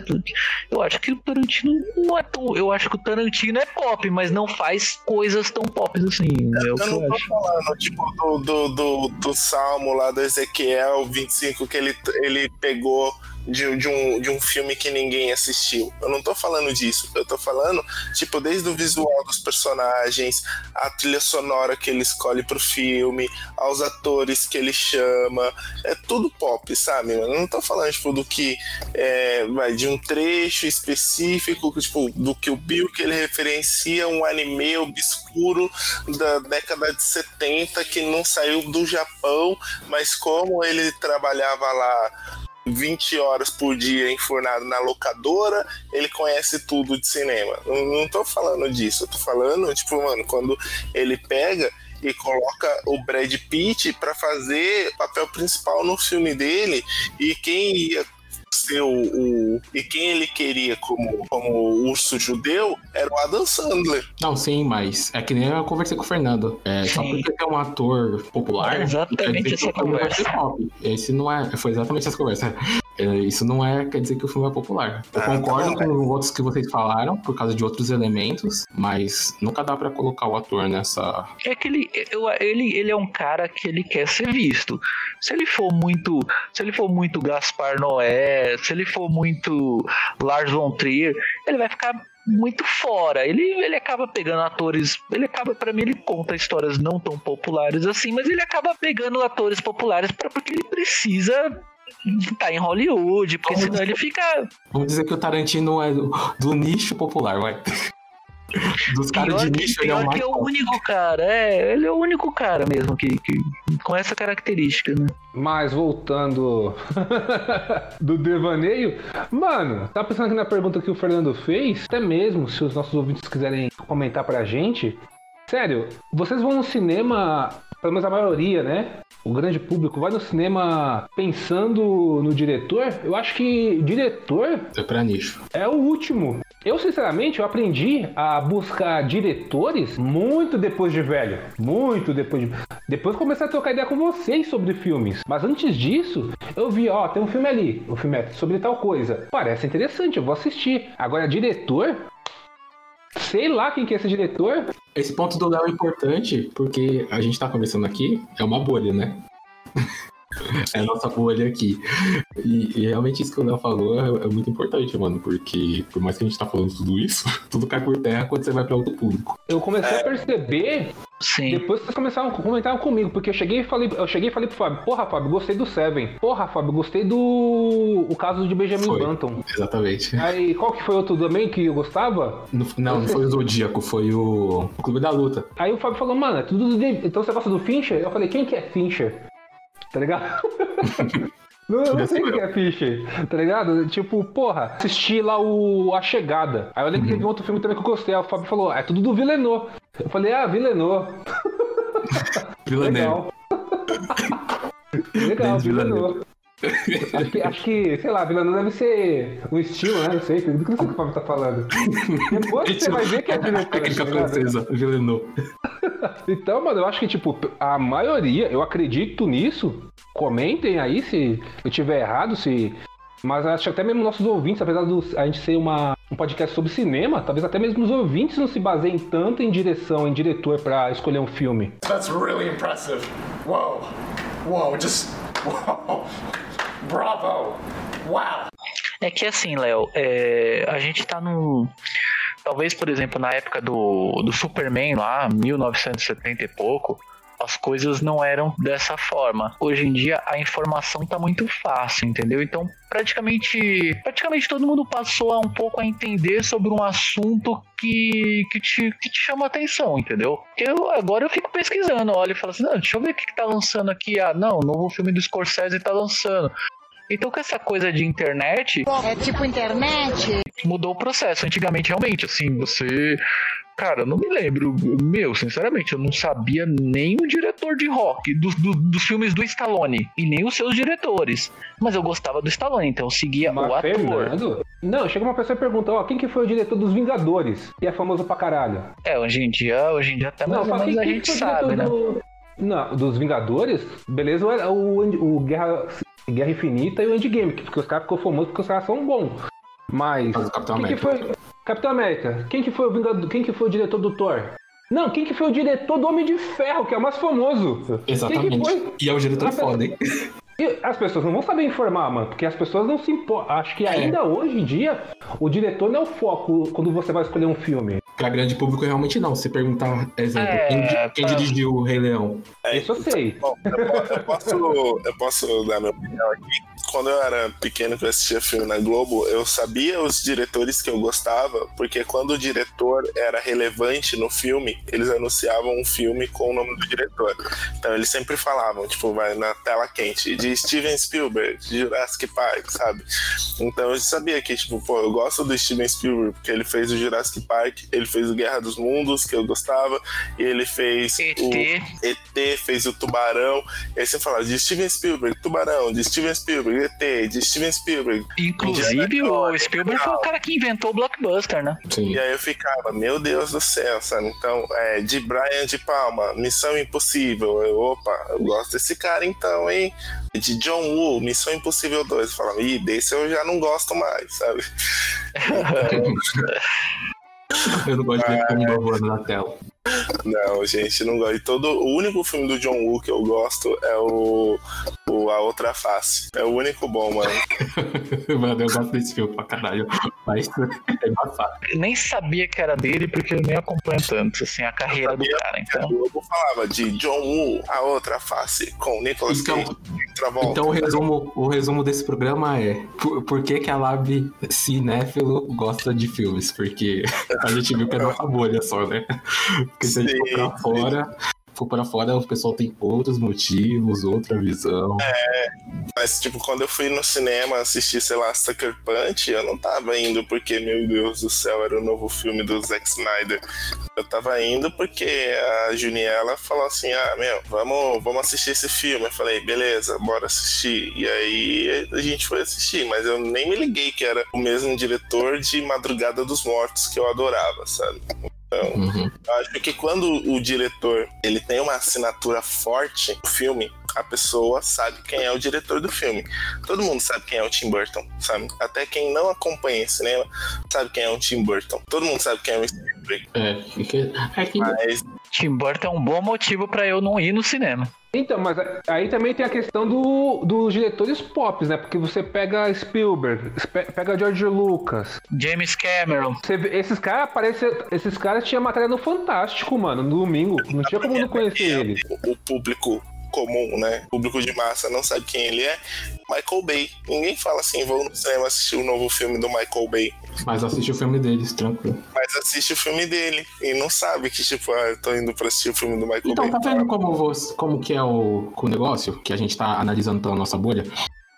Speaker 4: eu acho que o Tarantino não é tão. Eu acho que o Tarantino é pop, mas não faz coisas tão pop assim. É o
Speaker 2: Eu
Speaker 4: que
Speaker 2: não
Speaker 4: eu
Speaker 2: tô
Speaker 4: acho.
Speaker 2: falando, tipo, do, do, do, do Salmo lá do Ezequiel 25 que ele, ele pegou de, de, um, de um filme que ninguém assistiu. Eu não tô falando disso. Eu tô falando, tipo, desde o visual dos personagens, a trilha sonora que ele escolhe pro filme, aos atores que ele chama. É tudo pop, sabe? Eu não tô falando, tipo, do que é, vai de um trecho específico, tipo, do que o Bill que ele referencia um anime obscuro da década de 70 que não saiu do Japão, mas como ele trabalhava lá 20 horas por dia enfurnado na locadora, ele conhece tudo de cinema. Não, tô falando disso, eu tô falando, tipo, mano, quando ele pega e coloca o Brad Pitt pra fazer papel principal no filme dele e quem ia ser o, o- e quem ele queria como como o urso judeu era o Adam Sandler.
Speaker 3: Não, sim, mas é que nem eu conversei com o Fernando. É, só porque tem um ator popular.
Speaker 4: É exatamente
Speaker 3: quer dizer que
Speaker 4: essa conversa.
Speaker 3: Esse não é. Foi exatamente essa conversa. É, Isso não é, quer dizer que o filme é popular. Eu
Speaker 2: Ah,
Speaker 3: concordo
Speaker 2: tá
Speaker 3: com
Speaker 2: bom,
Speaker 3: os outros que vocês falaram, por causa de outros elementos, mas nunca dá pra colocar o ator nessa.
Speaker 4: É que ele, eu- ele, ele é um cara que ele quer ser visto. Se ele for muito, se ele for muito Gaspar Noé, se ele for muito Lars von Trier, ele vai ficar muito fora. Ele, ele acaba pegando atores, ele acaba para mim ele conta histórias não tão populares assim, mas ele acaba pegando atores populares pra, porque ele precisa estar em Hollywood, porque senão ele fica
Speaker 3: Vamos dizer que o Tarantino é do, do nicho popular, vai. Dos caras de
Speaker 4: Pior, que,
Speaker 3: nicho, ele é o
Speaker 4: pior
Speaker 3: mais.
Speaker 4: que é o único cara, é, ele é o único cara mesmo que, que com essa característica, né?
Speaker 1: Mas voltando do devaneio, mano, tá pensando aqui na pergunta que o Fernando fez? Até mesmo, se os nossos ouvintes quiserem comentar pra gente. Sério, vocês vão no cinema, pelo menos a maioria, né? O grande público vai no cinema pensando no diretor? Eu acho que diretor
Speaker 3: É pra nicho.
Speaker 1: é o último. Eu, sinceramente, eu aprendi a buscar diretores muito depois de velho. Muito depois de... Depois comecei a trocar ideia com vocês sobre filmes. Mas antes disso, eu vi, ó, tem um filme ali. O filme é sobre tal coisa. Parece interessante, eu vou assistir. Agora, diretor... Sei lá quem que é esse diretor.
Speaker 3: Esse ponto do Léo é importante, porque a gente tá conversando aqui, é uma bolha, né? É a nossa bolha aqui. E, e realmente isso que o Léo falou é, é muito importante, mano, porque por mais que a gente tá falando tudo isso, tudo cai por terra quando você vai pra outro público.
Speaker 1: Eu comecei a perceber
Speaker 4: Sim.
Speaker 1: depois que vocês começaram a comentar comigo, porque eu cheguei e falei, eu cheguei e falei pro Fábio, porra, Fábio, gostei do Seven. Porra, Fábio, gostei do o caso de Benjamin
Speaker 3: Foi.
Speaker 1: Button.
Speaker 3: Exatamente.
Speaker 1: Aí, qual que foi outro também que eu gostava?
Speaker 3: No- não, não foi o Zodíaco, foi o, o Clube da Luta.
Speaker 1: Aí o Fábio falou, mano, é tudo do David. Então você gosta do Fincher? Eu falei, quem que é Fincher? Tá ligado? Não, eu não sei quem que é Fincher, tá ligado? Tipo, porra, assisti lá o A Chegada. Aí eu lembro que teve um outro filme também que eu gostei. Aí o Fábio falou, é tudo do Villeneuve. Eu falei, ah, Villeneuve.
Speaker 3: Villeneuve.
Speaker 1: Legal. Legal, Villeneuve. Acho que, acho que, sei lá, Villeneuve deve ser um estilo, né? Não sei, tudo que não sei o que o Fábio tá falando. Depois você vai ver que é diretor.
Speaker 3: Técnica
Speaker 1: tá
Speaker 3: francesa, Villeneuve.
Speaker 1: Então, mano, eu acho que, tipo, a maioria, eu acredito nisso. Comentem aí se eu tiver errado, se. Mas acho que até mesmo nossos ouvintes, apesar de a gente ser uma, um podcast sobre cinema, talvez até mesmo os ouvintes não se baseiem tanto em direção, em diretor pra escolher um filme.
Speaker 11: That's really impressive. Whoa. Whoa, just. Whoa. Bravo. Wow.
Speaker 4: É que assim, Léo, é, a gente tá num. Talvez, por exemplo, na época do, do Superman lá, 1970 e pouco, as coisas não eram dessa forma. Hoje em dia a informação tá muito fácil, entendeu? Então praticamente, praticamente todo mundo passou a um pouco a entender sobre um assunto que, que, te, que te chama atenção, entendeu? Eu, agora eu fico pesquisando, olho e falo assim, não, deixa eu ver o que, que tá lançando aqui. Ah, não, novo filme do Scorsese tá lançando. Então, com essa coisa de internet.
Speaker 19: É tipo internet?
Speaker 4: Mudou o processo. Antigamente, realmente, assim, você. Cara, eu não me lembro. Meu, sinceramente, eu não sabia nem o diretor de rock dos, do, dos filmes do Stallone e nem os seus diretores. Mas eu gostava do Stallone, então eu seguia
Speaker 1: Mas,
Speaker 4: o ator.
Speaker 1: Fernando? Não, chega uma pessoa e pergunta, ó, quem que foi o diretor dos Vingadores? Que é famoso pra caralho.
Speaker 4: É, hoje em dia, hoje em dia até mais ou menos
Speaker 1: quem-
Speaker 4: a
Speaker 1: quem
Speaker 4: gente sabe, né?
Speaker 1: do- Não, dos Vingadores, beleza, o, o, o Guerra, Guerra Infinita e o Endgame, porque os caras ficou famosos porque os caras são bons. Mas.
Speaker 3: Capitão
Speaker 1: quem que
Speaker 3: América.
Speaker 1: foi. Capitão América, quem que foi o Vingador. Quem que foi o diretor do Thor? Não, quem que foi o diretor do Homem de Ferro, que é o mais famoso?
Speaker 3: Exatamente.
Speaker 1: Que?
Speaker 3: E é um diretor
Speaker 1: Mas-
Speaker 3: foda, hein?
Speaker 1: As pessoas não vão saber informar, mano, porque as pessoas não se importam. Acho que ainda hoje em dia, o diretor não é o foco quando você vai escolher um filme.
Speaker 3: Pra grande público, realmente não. Se perguntar, exemplo,
Speaker 1: É,
Speaker 3: quem, quem dirigiu o Rei Leão?
Speaker 1: Isso eu sei.
Speaker 2: Bom, eu posso, eu posso dar minha opinião aqui. Quando eu era pequeno que eu assistia filme na Globo, eu sabia os diretores que eu gostava, porque quando o diretor era relevante no filme, eles anunciavam um filme com o nome do diretor. Então eles sempre falavam, tipo, vai na tela quente, de Steven Spielberg, de Jurassic Park, sabe? Então eu sabia que, tipo, pô, eu gosto do Steven Spielberg, porque ele fez o Jurassic Park, ele fez o Guerra dos Mundos, que eu gostava, e ele fez o ET, fez o Tubarão. E aí você fala de Steven Spielberg, Tubarão, de Steven Spielberg, ET, de Steven Spielberg.
Speaker 4: Inclusive, o Spielberg foi o cara que inventou o blockbuster, né?
Speaker 2: E aí eu ficava, meu Deus do céu, sabe? Então, é, de Brian de Palma, Missão Impossível. Eu, opa, eu gosto desse cara então, hein? De John Woo, Missão Impossível 2. Eu falava, ih, desse eu já não gosto mais, sabe?
Speaker 3: Eu não gosto de ver comida voando na tela.
Speaker 2: Não, gente, não gosto. E todo, o único filme do John Woo que eu gosto é o, o A Outra Face. É o único bom, mano.
Speaker 3: Mano, eu gosto desse filme pra caralho. Mas é embaçado.
Speaker 4: Eu nem sabia que era dele porque eu nem acompanho tanto, assim, a carreira do cara, então.
Speaker 2: Eu falava de John Woo, A Outra Face, com Nicolas
Speaker 3: Então-
Speaker 2: Cage Travolta.
Speaker 3: Então o resumo, o resumo desse programa é por, por que, que a Lab cinéfilo gosta de filmes? Porque a gente viu que é nossa bolha só, né? Porque se a gente for pra fora, for pra fora, o pessoal tem outros motivos, outra visão.
Speaker 2: É, mas tipo, quando eu fui no cinema assistir, sei lá, Sucker Punch, eu não tava indo porque, meu Deus do céu, era o novo filme do Zack Snyder. Eu tava indo porque a Juniela falou assim, ah, meu, vamos, vamos assistir esse filme. Eu falei, beleza, bora assistir. E aí a gente foi assistir, mas eu nem me liguei que era o mesmo diretor de Madrugada dos Mortos que eu adorava, sabe? Então, eu acho que quando o diretor ele tem uma assinatura forte no filme, a pessoa sabe quem é o diretor do filme. Todo mundo sabe quem é o Tim Burton, sabe? Até quem não acompanha cinema sabe quem é o Tim Burton. Todo mundo sabe quem é o Spielberg.
Speaker 3: É, é que
Speaker 2: Mas
Speaker 4: Tim Burton é um bom motivo pra eu não ir no cinema.
Speaker 1: Então, mas aí também tem a questão do, dos diretores pop, né? Porque você pega Spielberg, pe- pega George Lucas.
Speaker 4: James Cameron.
Speaker 1: Você esses caras aparecem. Esses caras tinham matéria no Fantástico, mano, no domingo. Não tinha como não conhecer ele.
Speaker 2: o público comum, né? O público de massa não sabe quem ele é. Michael Bay. Ninguém fala assim, vou no cinema assistir o novo filme do Michael Bay.
Speaker 3: Mas assiste o filme deles, tranquilo.
Speaker 2: Mas assiste o filme dele e não sabe que, tipo, ah, eu tô indo pra assistir o filme do Michael
Speaker 3: Então,
Speaker 2: Bay.
Speaker 3: tá vendo como, você, como que é o, o negócio que a gente tá analisando pela nossa bolha?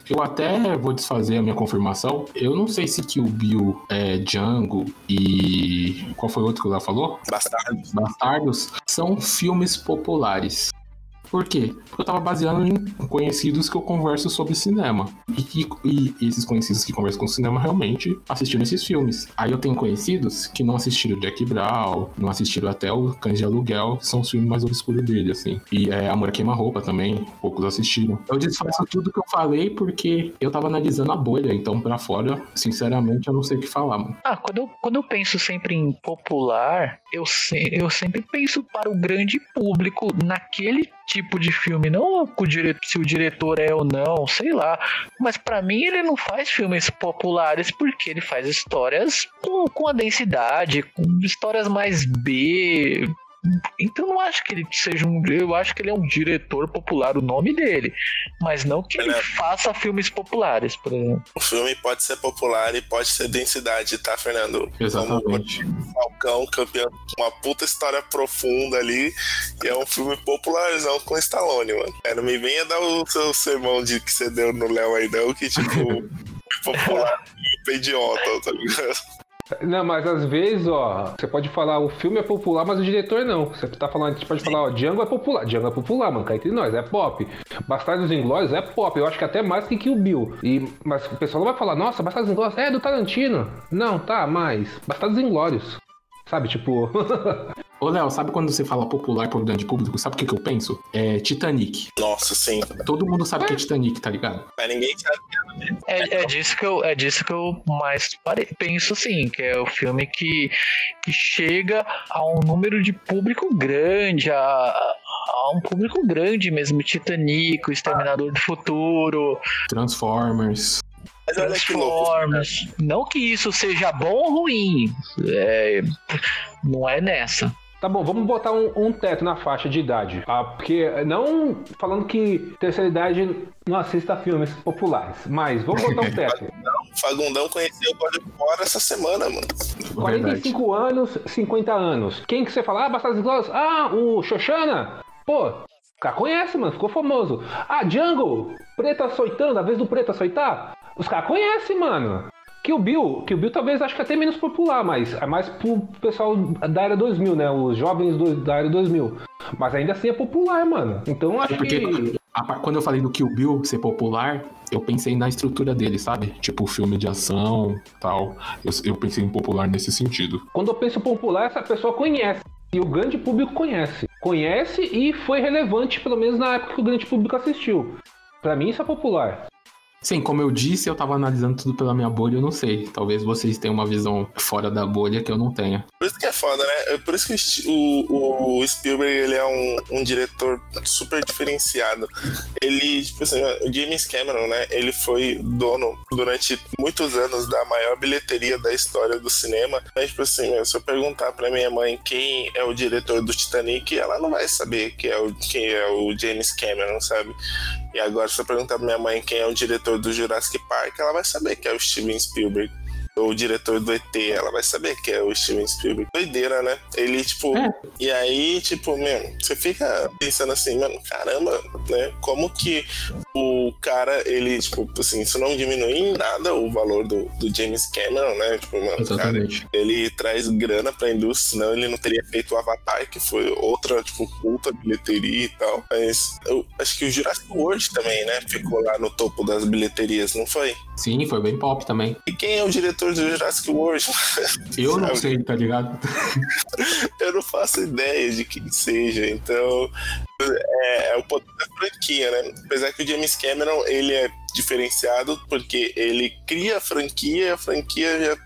Speaker 3: Eu até vou desfazer a minha confirmação. Eu não sei se Kill Bill é Django e. Qual foi o outro que Léo falou?
Speaker 2: Bastardos.
Speaker 3: Bastardos são filmes populares. Por quê? Porque eu tava baseando em conhecidos que eu converso sobre cinema. E, e esses conhecidos que conversam com cinema realmente assistiram esses filmes. Aí eu tenho conhecidos que não assistiram Jack Brown, não assistiram até o Cães de Aluguel, que são os filmes mais obscuros dele, assim. E é, Amor a Queima-Roupa também, poucos assistiram. Eu desfaço tudo que eu falei porque eu tava analisando a bolha, então pra fora, sinceramente, eu não sei o que falar, mano.
Speaker 4: Ah, quando eu, quando eu penso sempre em popular, eu, se- eu sempre penso para o grande público naquele tipo de filme. Não se o diretor é ou não, sei lá. Mas pra mim ele não faz filmes populares porque ele faz histórias com, com a densidade, com histórias mais B.
Speaker 10: Então não acho que ele seja um. Eu acho que ele é um diretor popular, o nome dele. Mas não que ele
Speaker 2: É.
Speaker 10: faça filmes populares, por exemplo.
Speaker 2: O filme pode ser popular e pode ser densidade, tá, Fernando?
Speaker 3: Exatamente.
Speaker 2: Como Falcão, campeão, uma puta história profunda ali. E é um filme popularzão com Stallone, mano. É, não me venha dar o seu sermão de que você deu no Léo aí, não, que tipo, popular e idiota, tá ligado?
Speaker 1: Não, mas às vezes, ó, você pode falar o filme é popular, mas o diretor não. Você tá falando, você pode falar, ó, Django é popular. Django é popular, mano, cá entre nós, é pop. Bastardos Inglórios é pop, eu acho que até mais que Kill Bill. E, mas o pessoal não vai falar, nossa, Bastardos Inglórios é do Tarantino. Não, tá, mas Bastardos Inglórios. Sabe, tipo...
Speaker 3: Ô, Léo, sabe quando você fala popular pro grande público? Sabe o que, que eu penso? É Titanic.
Speaker 2: Nossa, sim.
Speaker 3: Todo mundo sabe que é Titanic, tá ligado?
Speaker 2: Mas ninguém sabe.
Speaker 10: É, é disso que eu, é disso que eu mais pare- penso, sim, que é o filme que, que chega a um número de público grande, a, a um público grande mesmo, Titanic, o Exterminador do Futuro,
Speaker 3: Transformers.
Speaker 2: Mas olha que louco.
Speaker 10: Transformers. Não que isso seja bom ou ruim, é, não é nessa.
Speaker 1: Tá bom, vamos botar um, um teto na faixa de idade. Ah, porque não falando que terceira idade não assista filmes populares, mas vamos botar um teto.
Speaker 2: Fagundão conheceu o of War essa semana, mano.
Speaker 1: 45 anos, 50 anos. Quem que você fala? Ah, Bastardos Inglórios. Ah, o Xoxana. Pô, o cara conhece, mano. Ficou famoso. Ah, Django. Preto açoitando, a vez do preto açoitar. Os caras conhecem, mano. Kill Bill, Kill Bill talvez acho que até menos popular, mas é mais pro pessoal da era 2000, né? Os jovens do- da era 2000. Mas ainda assim é popular, mano. Então acho
Speaker 3: Porque
Speaker 1: que...
Speaker 3: a quando eu falei do Kill Bill ser popular, eu pensei na estrutura dele, sabe? Tipo filme de ação tal. Eu, eu pensei em popular nesse sentido.
Speaker 1: Quando eu penso popular, essa pessoa conhece. E o grande público conhece. Conhece e foi relevante, pelo menos na época que o grande público assistiu. Pra mim isso é popular.
Speaker 3: Sim, como eu disse, eu tava analisando tudo pela minha bolha, eu não sei. Talvez vocês tenham uma visão fora da bolha que eu não tenha.
Speaker 2: Por isso que é foda, né? É Por isso que o o, Spielberg ele é um, um diretor super diferenciado. Ele, tipo assim, o James Cameron, né? Ele foi dono durante muitos anos da maior bilheteria da história do cinema. Mas, tipo assim, se eu perguntar pra minha mãe quem é o diretor do Titanic, ela não vai saber quem é o, quem é o James Cameron, sabe? E agora, se eu perguntar pra minha mãe quem é o diretor do Jurassic Park, ela vai saber que é o Steven Spielberg. O diretor do ET, ela vai saber que é o Steven Spielberg. Doideira, né? Ele, tipo. E aí, tipo, meu, você fica pensando assim, mano, caramba, né? Como que o cara, ele, tipo, assim, isso não diminui em nada o valor do, do James Cameron, né? Tipo, mano,
Speaker 3: Exatamente.
Speaker 2: cara, ele traz grana pra indústria, senão ele não teria feito o Avatar, que foi outra, tipo, puta bilheteria e tal. Mas eu acho que o Jurassic World também, né? Ficou lá no topo das bilheterias, não foi?
Speaker 3: Sim, foi bem pop também.
Speaker 2: E quem é o diretor do Jurassic World?
Speaker 3: Eu não sei, tá ligado?
Speaker 2: Eu não faço ideia de quem seja, então é, é o poder da franquia, né? Apesar que o James Cameron ele é diferenciado porque ele cria a franquia e a franquia já é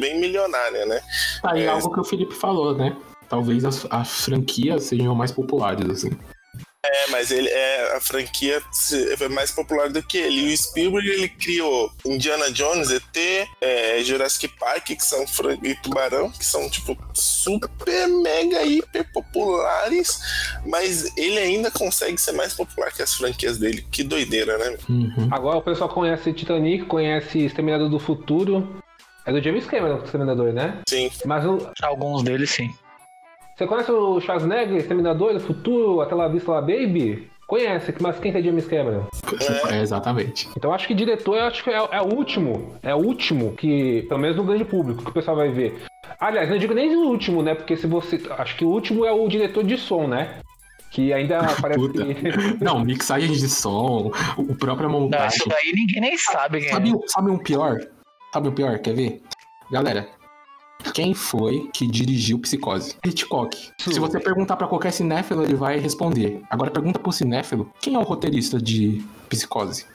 Speaker 2: bem milionária, né?
Speaker 3: Tá aí
Speaker 2: É,
Speaker 3: algo que o Felipe falou, né? Talvez as, as franquias sejam mais populares, assim.
Speaker 2: É, mas ele é a franquia é mais popular do que ele. E o Spielberg ele criou Indiana Jones, ET, é, Jurassic Park, que são e Tubarão, que são tipo super mega hiper populares, mas ele ainda consegue ser mais popular que as franquias dele. Que doideira, né?
Speaker 1: Agora o pessoal conhece Titanic, conhece Exterminador do Futuro. É do James Cameron, o Exterminador, né?
Speaker 2: Sim.
Speaker 1: Mas o...
Speaker 10: Alguns deles, sim.
Speaker 1: Você conhece o Schwarzenegger, Exterminador do Futuro, Até La Vista La Baby? Conhece, mas quem que é James Cameron?
Speaker 3: É, exatamente.
Speaker 1: Então acho que diretor eu acho que é, é o último. É o último que, pelo menos no grande público, que o pessoal vai ver. Aliás, não digo nem o último, né? Porque se você. Acho que o último é o diretor de som, né? Que ainda parece
Speaker 3: Puta.
Speaker 1: que.
Speaker 3: Não, mixagem de som, o próprio
Speaker 10: Não,
Speaker 3: montagem.
Speaker 10: isso daí ninguém nem sabe quem é.
Speaker 3: Sabe, sabe um pior? Sabe um pior? Quer ver? Galera, quem foi que dirigiu Psicose? Hitchcock. Se você perguntar pra qualquer cinéfilo, ele vai responder. Agora pergunta pro cinéfilo, quem é o roteirista de Psicose?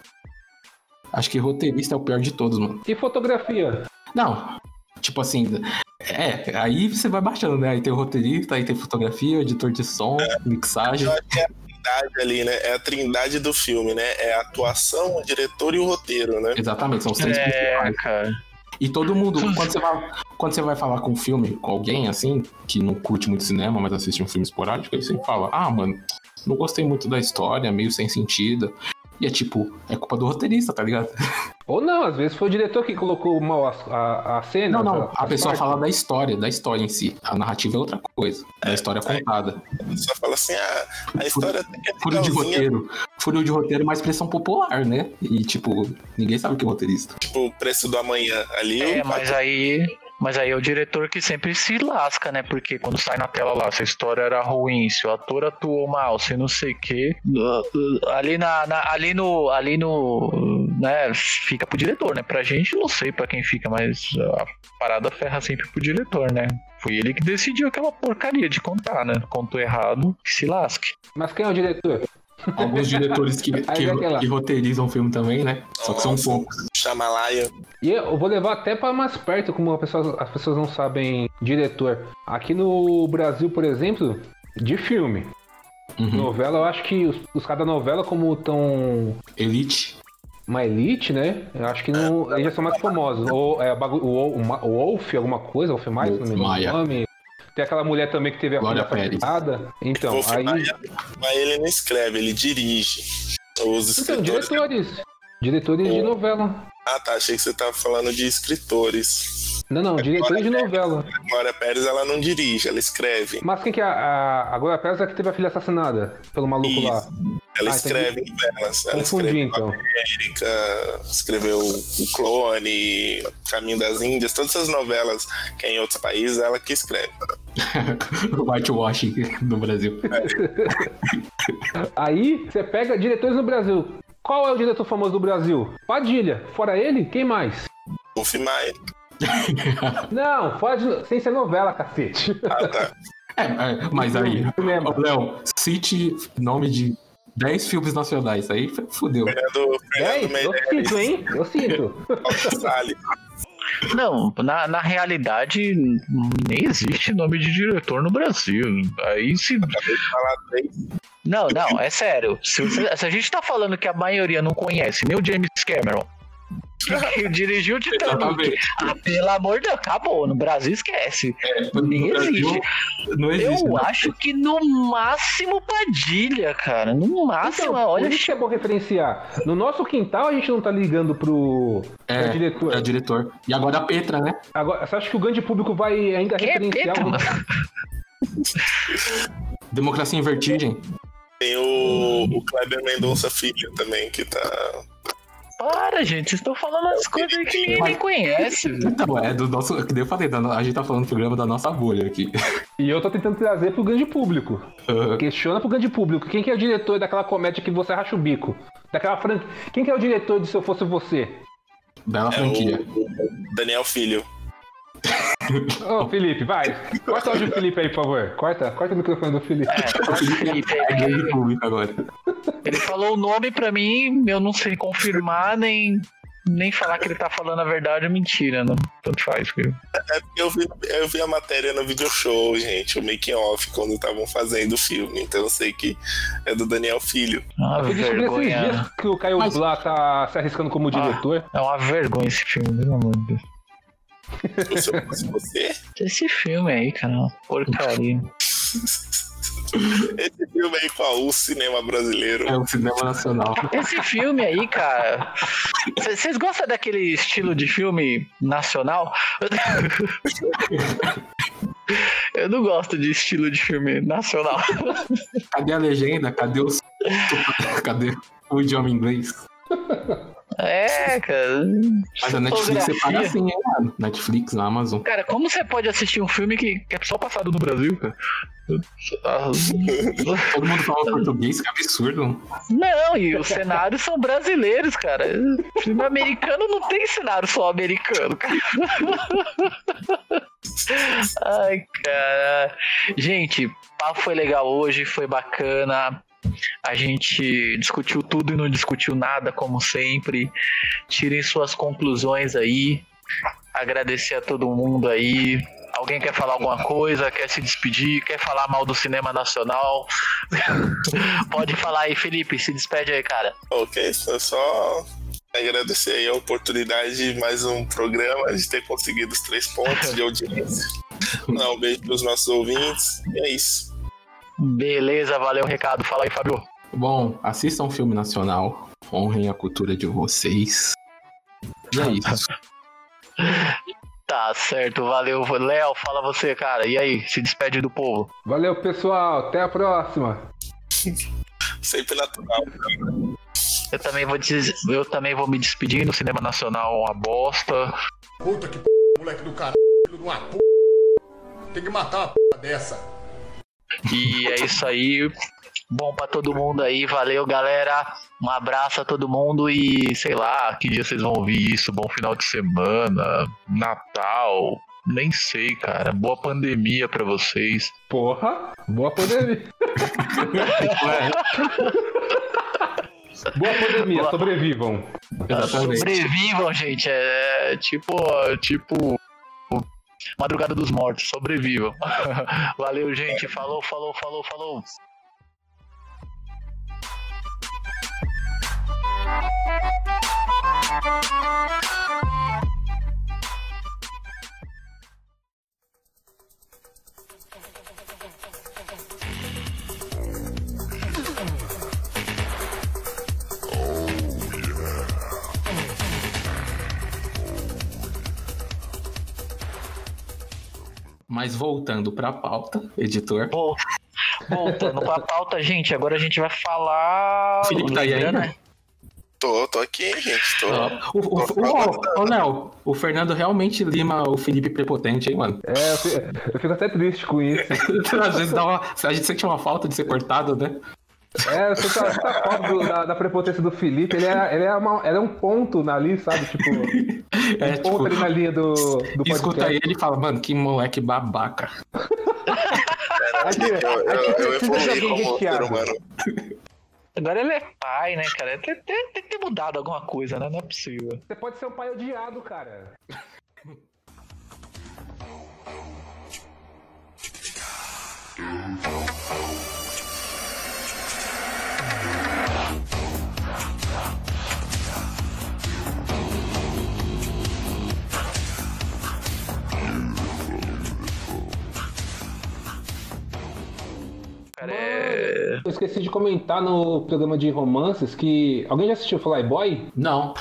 Speaker 3: Acho que roteirista é o pior de todos, mano.
Speaker 1: E fotografia?
Speaker 3: Não, tipo assim, é, aí você vai baixando, né? Aí tem o roteirista, aí tem fotografia, editor de som, mixagem.
Speaker 2: Eu acho que é a trindade ali, né? É a trindade do filme, né? É a atuação, o diretor e o roteiro, né?
Speaker 3: Exatamente, são os três
Speaker 10: É,
Speaker 3: principais.
Speaker 10: cara.
Speaker 3: E todo mundo, quando você, vai, quando você vai falar com um filme, com alguém assim, que não curte muito cinema, mas assiste um filme esporádico, ele sempre fala: Ah, mano, não gostei muito da história, meio sem sentido. E é tipo, é culpa do roteirista, tá ligado?
Speaker 1: Ou não, às vezes foi o diretor que colocou mal a, a, a cena.
Speaker 3: Não, não, a
Speaker 1: as
Speaker 3: pessoa
Speaker 1: partes.
Speaker 3: fala da história, da história em si. A narrativa é outra coisa. É a história contada.
Speaker 2: Só fala assim, ah, a história até que é
Speaker 3: Furo de roteiro. Furo de roteiro é uma expressão popular, né? E, tipo, ninguém sabe o que é roteirista.
Speaker 2: tipo, o preço do amanhã ali.
Speaker 4: É, mas aí. Mas aí é o diretor que sempre se lasca, né? Porque quando sai na tela lá, se a história era ruim, se o ator atuou mal, se não sei o quê. Ali, na, na- ali no. Ali no. Né, fica pro diretor, né? Pra gente, não sei pra quem fica, mas a parada ferra sempre pro diretor, né? Foi ele que decidiu aquela porcaria de contar, né? Contou errado, que se lasque.
Speaker 1: Mas quem é o diretor?
Speaker 3: Alguns diretores que, que,
Speaker 1: é aquela.
Speaker 3: que roteirizam o filme também, né? Só que são poucos.
Speaker 2: Chamalaia.
Speaker 1: E eu vou levar até para mais perto, como a pessoa- as pessoas não sabem diretor. Aqui no Brasil, por exemplo, de filme. Novela, eu acho que os, os cada novela, como estão.
Speaker 3: Elite.
Speaker 1: Uma elite, né? Eu acho que não, eles já são mais famosos. Ou é, o, o, o Wolf, alguma coisa, Wolf mais, não me lembro
Speaker 3: Maia.
Speaker 1: o nome. Tem aquela mulher também que teve a
Speaker 3: Glória Pérez.
Speaker 1: Então, aí.
Speaker 2: Mas ele não escreve, ele dirige. Os
Speaker 1: Então,
Speaker 2: escritores.
Speaker 1: diretores. Diretores de novela.
Speaker 2: Ah, tá. Achei que você tava falando de escritores.
Speaker 1: Não, não, diretores de novela.
Speaker 2: Glória Pérez, ela não dirige, ela escreve.
Speaker 1: Mas quem que é a, a, a Glória Pérez é que teve a filha assassinada pelo maluco lá?
Speaker 2: Ela
Speaker 1: Ah,
Speaker 2: escreve
Speaker 1: entendi.
Speaker 2: novelas. Ela
Speaker 1: Confundi,
Speaker 2: escreve
Speaker 1: então.
Speaker 2: América, escreveu O Clone, Caminho das Índias, todas essas novelas que é em outros países, ela que escreve.
Speaker 3: Whitewashing no Brasil.
Speaker 1: Aí você pega diretores no Brasil. Qual é o diretor famoso do Brasil? Padilha. Fora ele, quem mais?
Speaker 2: Wolf Maia.
Speaker 1: Não, fora de... sem ser novela, cacete.
Speaker 2: Ah, tá.
Speaker 3: É, é, mas aí, Léo, cite nome de 10 filmes nacionais. Aí fudeu.
Speaker 2: Fernando,
Speaker 1: É, eu sinto, hein? Eu sinto.
Speaker 4: Não, na, na realidade, nem existe nome de diretor no Brasil. Aí se. Não, não, é sério. Se, se a gente tá falando que a maioria não conhece nem o James Cameron, que, que dirigiu o Titanic, ah, pelo amor de Deus, acabou. No Brasil esquece. Nem
Speaker 3: no Brasil,
Speaker 4: existe.
Speaker 3: não existe,
Speaker 4: Eu
Speaker 3: né?
Speaker 4: acho que no máximo Padilha, cara. No máximo,
Speaker 1: Então,
Speaker 4: olha.
Speaker 1: isso que é bom referenciar. No nosso quintal a gente não tá ligando pro,
Speaker 3: É,
Speaker 1: pro diretor.
Speaker 3: é diretor. E agora a Petra, né?
Speaker 1: Agora, você acha que o grande público vai ainda
Speaker 4: Quem é
Speaker 1: referenciar
Speaker 4: Petra,
Speaker 1: o...
Speaker 4: mano?
Speaker 3: Democracia em Vertigem.
Speaker 2: Tem o, o Kleber Mendonça Filho também, que tá.
Speaker 4: Para, gente, vocês estão falando as coisas que ninguém nem conhece.
Speaker 3: Então, é do nosso. Que eu falei, a gente tá falando do programa da nossa bolha aqui.
Speaker 1: E eu tô tentando trazer pro grande público. Questiona pro grande público. Quem que é o diretor daquela comédia que você racha o bico? Daquela franquia. Quem que é o diretor de Se Eu Fosse Você?
Speaker 3: Bela
Speaker 2: É
Speaker 3: franquia.
Speaker 2: o Daniel Filho.
Speaker 1: Ô, Felipe, vai. Corta o áudio do Felipe aí, por favor. Corta, corta o microfone do Felipe.
Speaker 4: Felipe,
Speaker 3: É grande público agora.
Speaker 4: Ele falou o nome pra mim, eu não sei confirmar nem, nem falar que ele tá falando a verdade ou mentira, não. Tanto faz, viu?
Speaker 2: É porque eu vi, eu vi a matéria no video show, gente, o making off, quando estavam fazendo o filme. Então eu sei que é do Daniel Filho.
Speaker 4: Ah,
Speaker 1: Eu descobri esses dias
Speaker 4: vergonha.
Speaker 1: que o Caio Blá tá se arriscando como diretor.
Speaker 4: É uma vergonha esse filme, pelo amor de Deus.
Speaker 2: Se eu fosse você,
Speaker 4: Esse filme aí, cara, é uma porcaria.
Speaker 2: esse filme aí com o cinema brasileiro.
Speaker 3: É o cinema nacional.
Speaker 4: Esse filme aí, cara. Vocês gostam daquele estilo de filme nacional? Eu não gosto de estilo de filme nacional.
Speaker 3: Cadê a legenda? Cadê os. Cadê o idioma inglês?
Speaker 4: É, cara.
Speaker 3: Mas a Netflix separa assim, hein, mano? Netflix, na Amazon.
Speaker 4: Cara, como você pode assistir um filme que, é só passado no Brasil, cara? Ah,
Speaker 3: Todo mundo fala português, que absurdo.
Speaker 4: Não, e os cenários são brasileiros, cara. Filme americano não tem cenário só americano, cara. Ai, cara. Gente, papo foi legal hoje, foi bacana. A gente discutiu tudo e não discutiu nada, como sempre. Tirem suas conclusões aí. Agradecer a todo mundo aí. Alguém quer falar alguma coisa? Quer se despedir? Quer falar mal do cinema nacional? Pode falar aí, Felipe. Se despede aí, cara.
Speaker 2: Ok, só Agradecer aí a oportunidade de mais um programa, de ter conseguido os três pontos de audiência. Não, um beijo pros nossos ouvintes. E é isso.
Speaker 4: Beleza, valeu o recado. Fala aí, Fábio.
Speaker 3: Bom, assistam um filme nacional, honrem a cultura de vocês. E é isso.
Speaker 4: Tá certo, valeu. Léo, fala você, cara. E aí, se despede do povo.
Speaker 1: Valeu, pessoal. Até a próxima.
Speaker 2: Sempre natural.
Speaker 4: Eu também vou, des... eu também vou me despedir no cinema nacional, uma bosta.
Speaker 5: Puta que p... moleque do caralho, de uma p... Tem que matar uma p dessa.
Speaker 4: E é isso aí. Bom pra todo mundo aí, valeu galera. Um abraço a todo mundo e sei lá, que dia vocês vão ouvir isso? Bom final de semana, Natal, nem sei, cara. Boa pandemia pra vocês.
Speaker 1: Porra, boa pandemia. boa pandemia,
Speaker 4: Boa-
Speaker 1: sobrevivam.
Speaker 4: Sobrevivam, gente. É tipo, tipo Madrugada dos Mortos, sobrevivam. Valeu, gente. Falou, falou, falou, falou.
Speaker 3: Mas voltando pra pauta, editor.
Speaker 4: Vol- Voltando pra pauta, gente, agora a gente vai falar.
Speaker 3: O Felipe tá aí ainda?
Speaker 4: né?
Speaker 2: Tô, tô aqui, gente. Tô.
Speaker 3: O, o, o, ô, Léo, o Fernando realmente lima o Felipe prepotente, hein, mano?
Speaker 1: É, eu fico, eu fico até triste com isso.
Speaker 3: Às vezes dá uma, a gente sente uma falta de ser cortado, né?
Speaker 1: É, você tá, você tá foto da, da prepotência do Felipe, ele é, ele, é uma, ele é um ponto ali, sabe? Tipo,
Speaker 3: É,
Speaker 1: um ponto ali na linha do, do podcast.
Speaker 3: Escuta ele e fala, mano, que moleque babaca.
Speaker 1: Aqui,
Speaker 2: Eu,
Speaker 1: alguém recheado.
Speaker 2: humano.
Speaker 4: Agora ele é pai, né, cara? Tem, tem, tem que ter mudado alguma coisa, né? Não é possível.
Speaker 1: Você pode ser um pai odiado, cara.
Speaker 4: Cara, é...
Speaker 1: Eu esqueci de comentar no programa de romances que. Alguém já assistiu Flyboy?
Speaker 3: Não.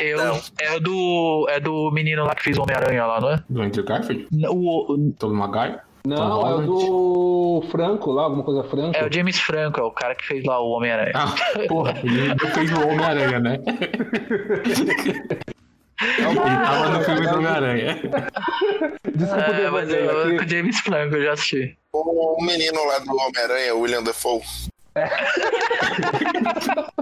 Speaker 4: Eu, é do. É do menino lá que fez Homem-Aranha lá, não é?
Speaker 3: Do Andrew Garfield?
Speaker 4: O, o-?
Speaker 1: Não,
Speaker 3: Tom
Speaker 1: é o
Speaker 3: Holland?
Speaker 1: do Franco lá, alguma coisa Franco.
Speaker 4: é o James Franco, é o cara que fez lá o Homem-Aranha.
Speaker 3: Ah, porra, ele fez o Homem-Aranha, né? Ele tava no filme do Homem-Aranha.
Speaker 1: Desculpa
Speaker 4: É, mas eu,
Speaker 1: aqui.
Speaker 4: com o James Franco eu já assisti.
Speaker 2: O menino lá do Homem-Aranha, o William Defoe.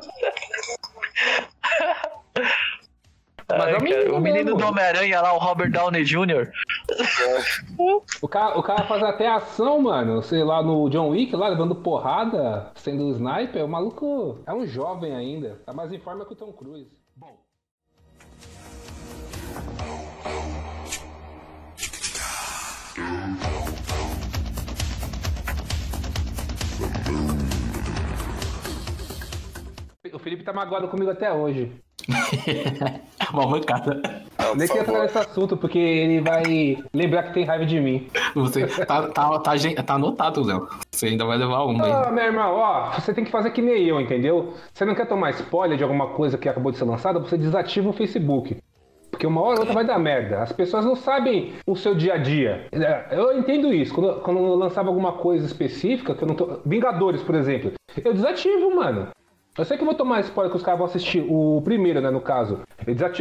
Speaker 1: Mas
Speaker 4: Ai,
Speaker 1: é menino
Speaker 4: o menino
Speaker 1: mesmo.
Speaker 4: do Homem-Aranha lá, o Robert Downey Jr.
Speaker 1: O cara, o cara faz até ação, mano. Sei lá, no John Wick, lá, levando porrada, sendo um sniper. O maluco é um jovem ainda. Tá mais em forma que o Tom Cruise. Bom. O Felipe tá magoado comigo até hoje.
Speaker 3: Uma mancada.
Speaker 2: Não,
Speaker 1: Nem
Speaker 2: por
Speaker 1: quer entrar nesse assunto, porque ele vai lembrar que tem raiva de mim.
Speaker 3: Você tá, tá, tá, tá anotado, Léo. Você ainda vai levar uma
Speaker 1: Ah, meu irmão, ó, você tem que fazer que nem eu, entendeu? Você não quer tomar spoiler de alguma coisa que acabou de ser lançada, você desativa o Facebook. Porque uma hora ou outra vai dar merda. As pessoas não sabem o seu dia a dia. É, Eu entendo isso. Quando, quando eu lançava alguma coisa específica, que eu não tô. Vingadores, por exemplo. Eu desativo, mano. Eu sei que eu vou tomar spoiler que os caras vão assistir o primeiro, né, no caso.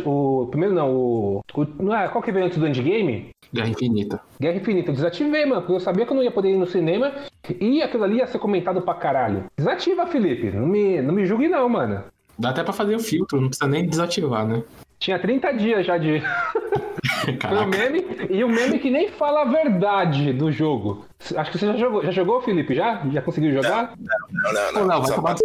Speaker 1: O primeiro não, o. o não é, qual que veio antes do Endgame?
Speaker 3: Guerra Infinita.
Speaker 1: Guerra Infinita, eu desativei, mano, porque eu sabia que eu não ia poder ir no cinema e aquilo ali ia ser comentado pra caralho. Desativa, Felipe. Não me, não me julgue, não, mano.
Speaker 3: Dá até pra fazer o filtro, não precisa nem desativar, né?
Speaker 1: Tinha 30 dias já de. O meme. E o meme que nem fala a verdade do jogo. Acho que você já jogou. Já jogou, Felipe? Já? Já conseguiu jogar?
Speaker 2: Não, não,
Speaker 3: Ô,
Speaker 2: não.
Speaker 3: Léo, vai
Speaker 2: só,
Speaker 3: tomar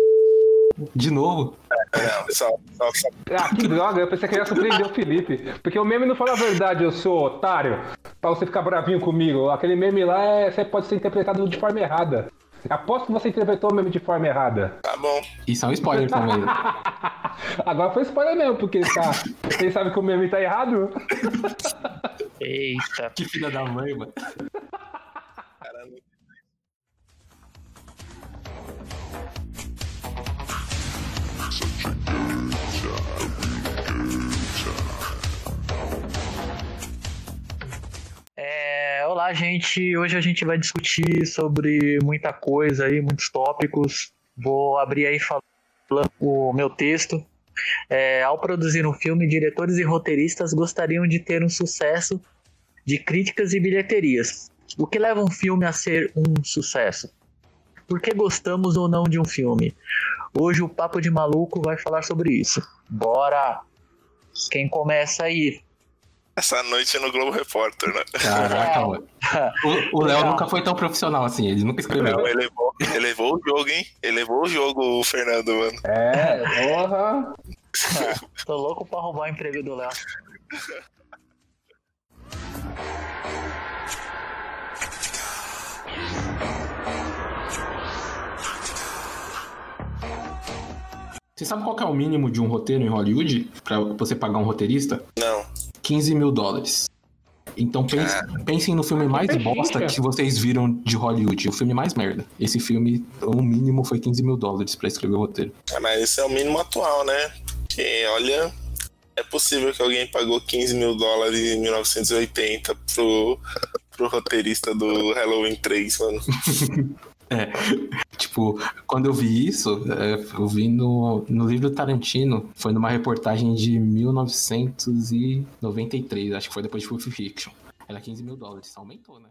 Speaker 3: de novo.
Speaker 2: não, só, só, só
Speaker 1: Ah, que droga, eu pensei que eu ia surpreender o Felipe. Porque o meme não fala a verdade, eu sou otário. Pra você ficar bravinho comigo. Aquele meme lá é, você pode ser interpretado de forma errada. Aposto que você interpretou o meme de forma errada.
Speaker 2: Tá bom.
Speaker 3: Isso é um spoiler também.
Speaker 1: Agora foi spoiler mesmo, porque tá. Vocês sabem que o meme tá errado?
Speaker 4: Eita.
Speaker 3: Que filha da mãe, mano.
Speaker 4: É, olá, gente. Hoje a gente vai discutir sobre muita coisa aí, muitos tópicos. Vou abrir aí falando o meu texto. É, ao produzir um filme, diretores e roteiristas gostariam de ter um sucesso de críticas e bilheterias. O que leva um filme a ser um sucesso? Por que gostamos ou não de um filme? Hoje o Papo de Maluco vai falar sobre isso. Bora! Quem começa aí?
Speaker 2: Essa noite no Globo Repórter, né?
Speaker 3: Caraca, mano. O- Léo nunca foi tão profissional assim, ele nunca escreveu.
Speaker 2: Não, ele levou, ele levou o jogo, hein? Ele levou o jogo, o Fernando, mano.
Speaker 1: É, porra.
Speaker 4: Tô louco pra roubar o emprego do Léo.
Speaker 3: Você sabe qual que é o mínimo de um roteiro em Hollywood pra você pagar um roteirista?
Speaker 2: Não.
Speaker 3: 15 mil dólares. Então pense- pensem no filme mais bosta que vocês viram de Hollywood, o filme mais merda. Esse filme, o mínimo foi 15 mil dólares pra escrever o roteiro.
Speaker 2: Ah, Mas esse é o mínimo atual, né? Porque, olha, é possível que alguém pagou 15 mil dólares em 1980 pro, pro roteirista do Halloween 3, mano.
Speaker 3: É, tipo, quando eu vi isso, é, eu vi no, no livro Tarantino, foi numa reportagem de 1993, acho que foi depois de Pulp Fiction. Era 15 mil dólares, aumentou, né?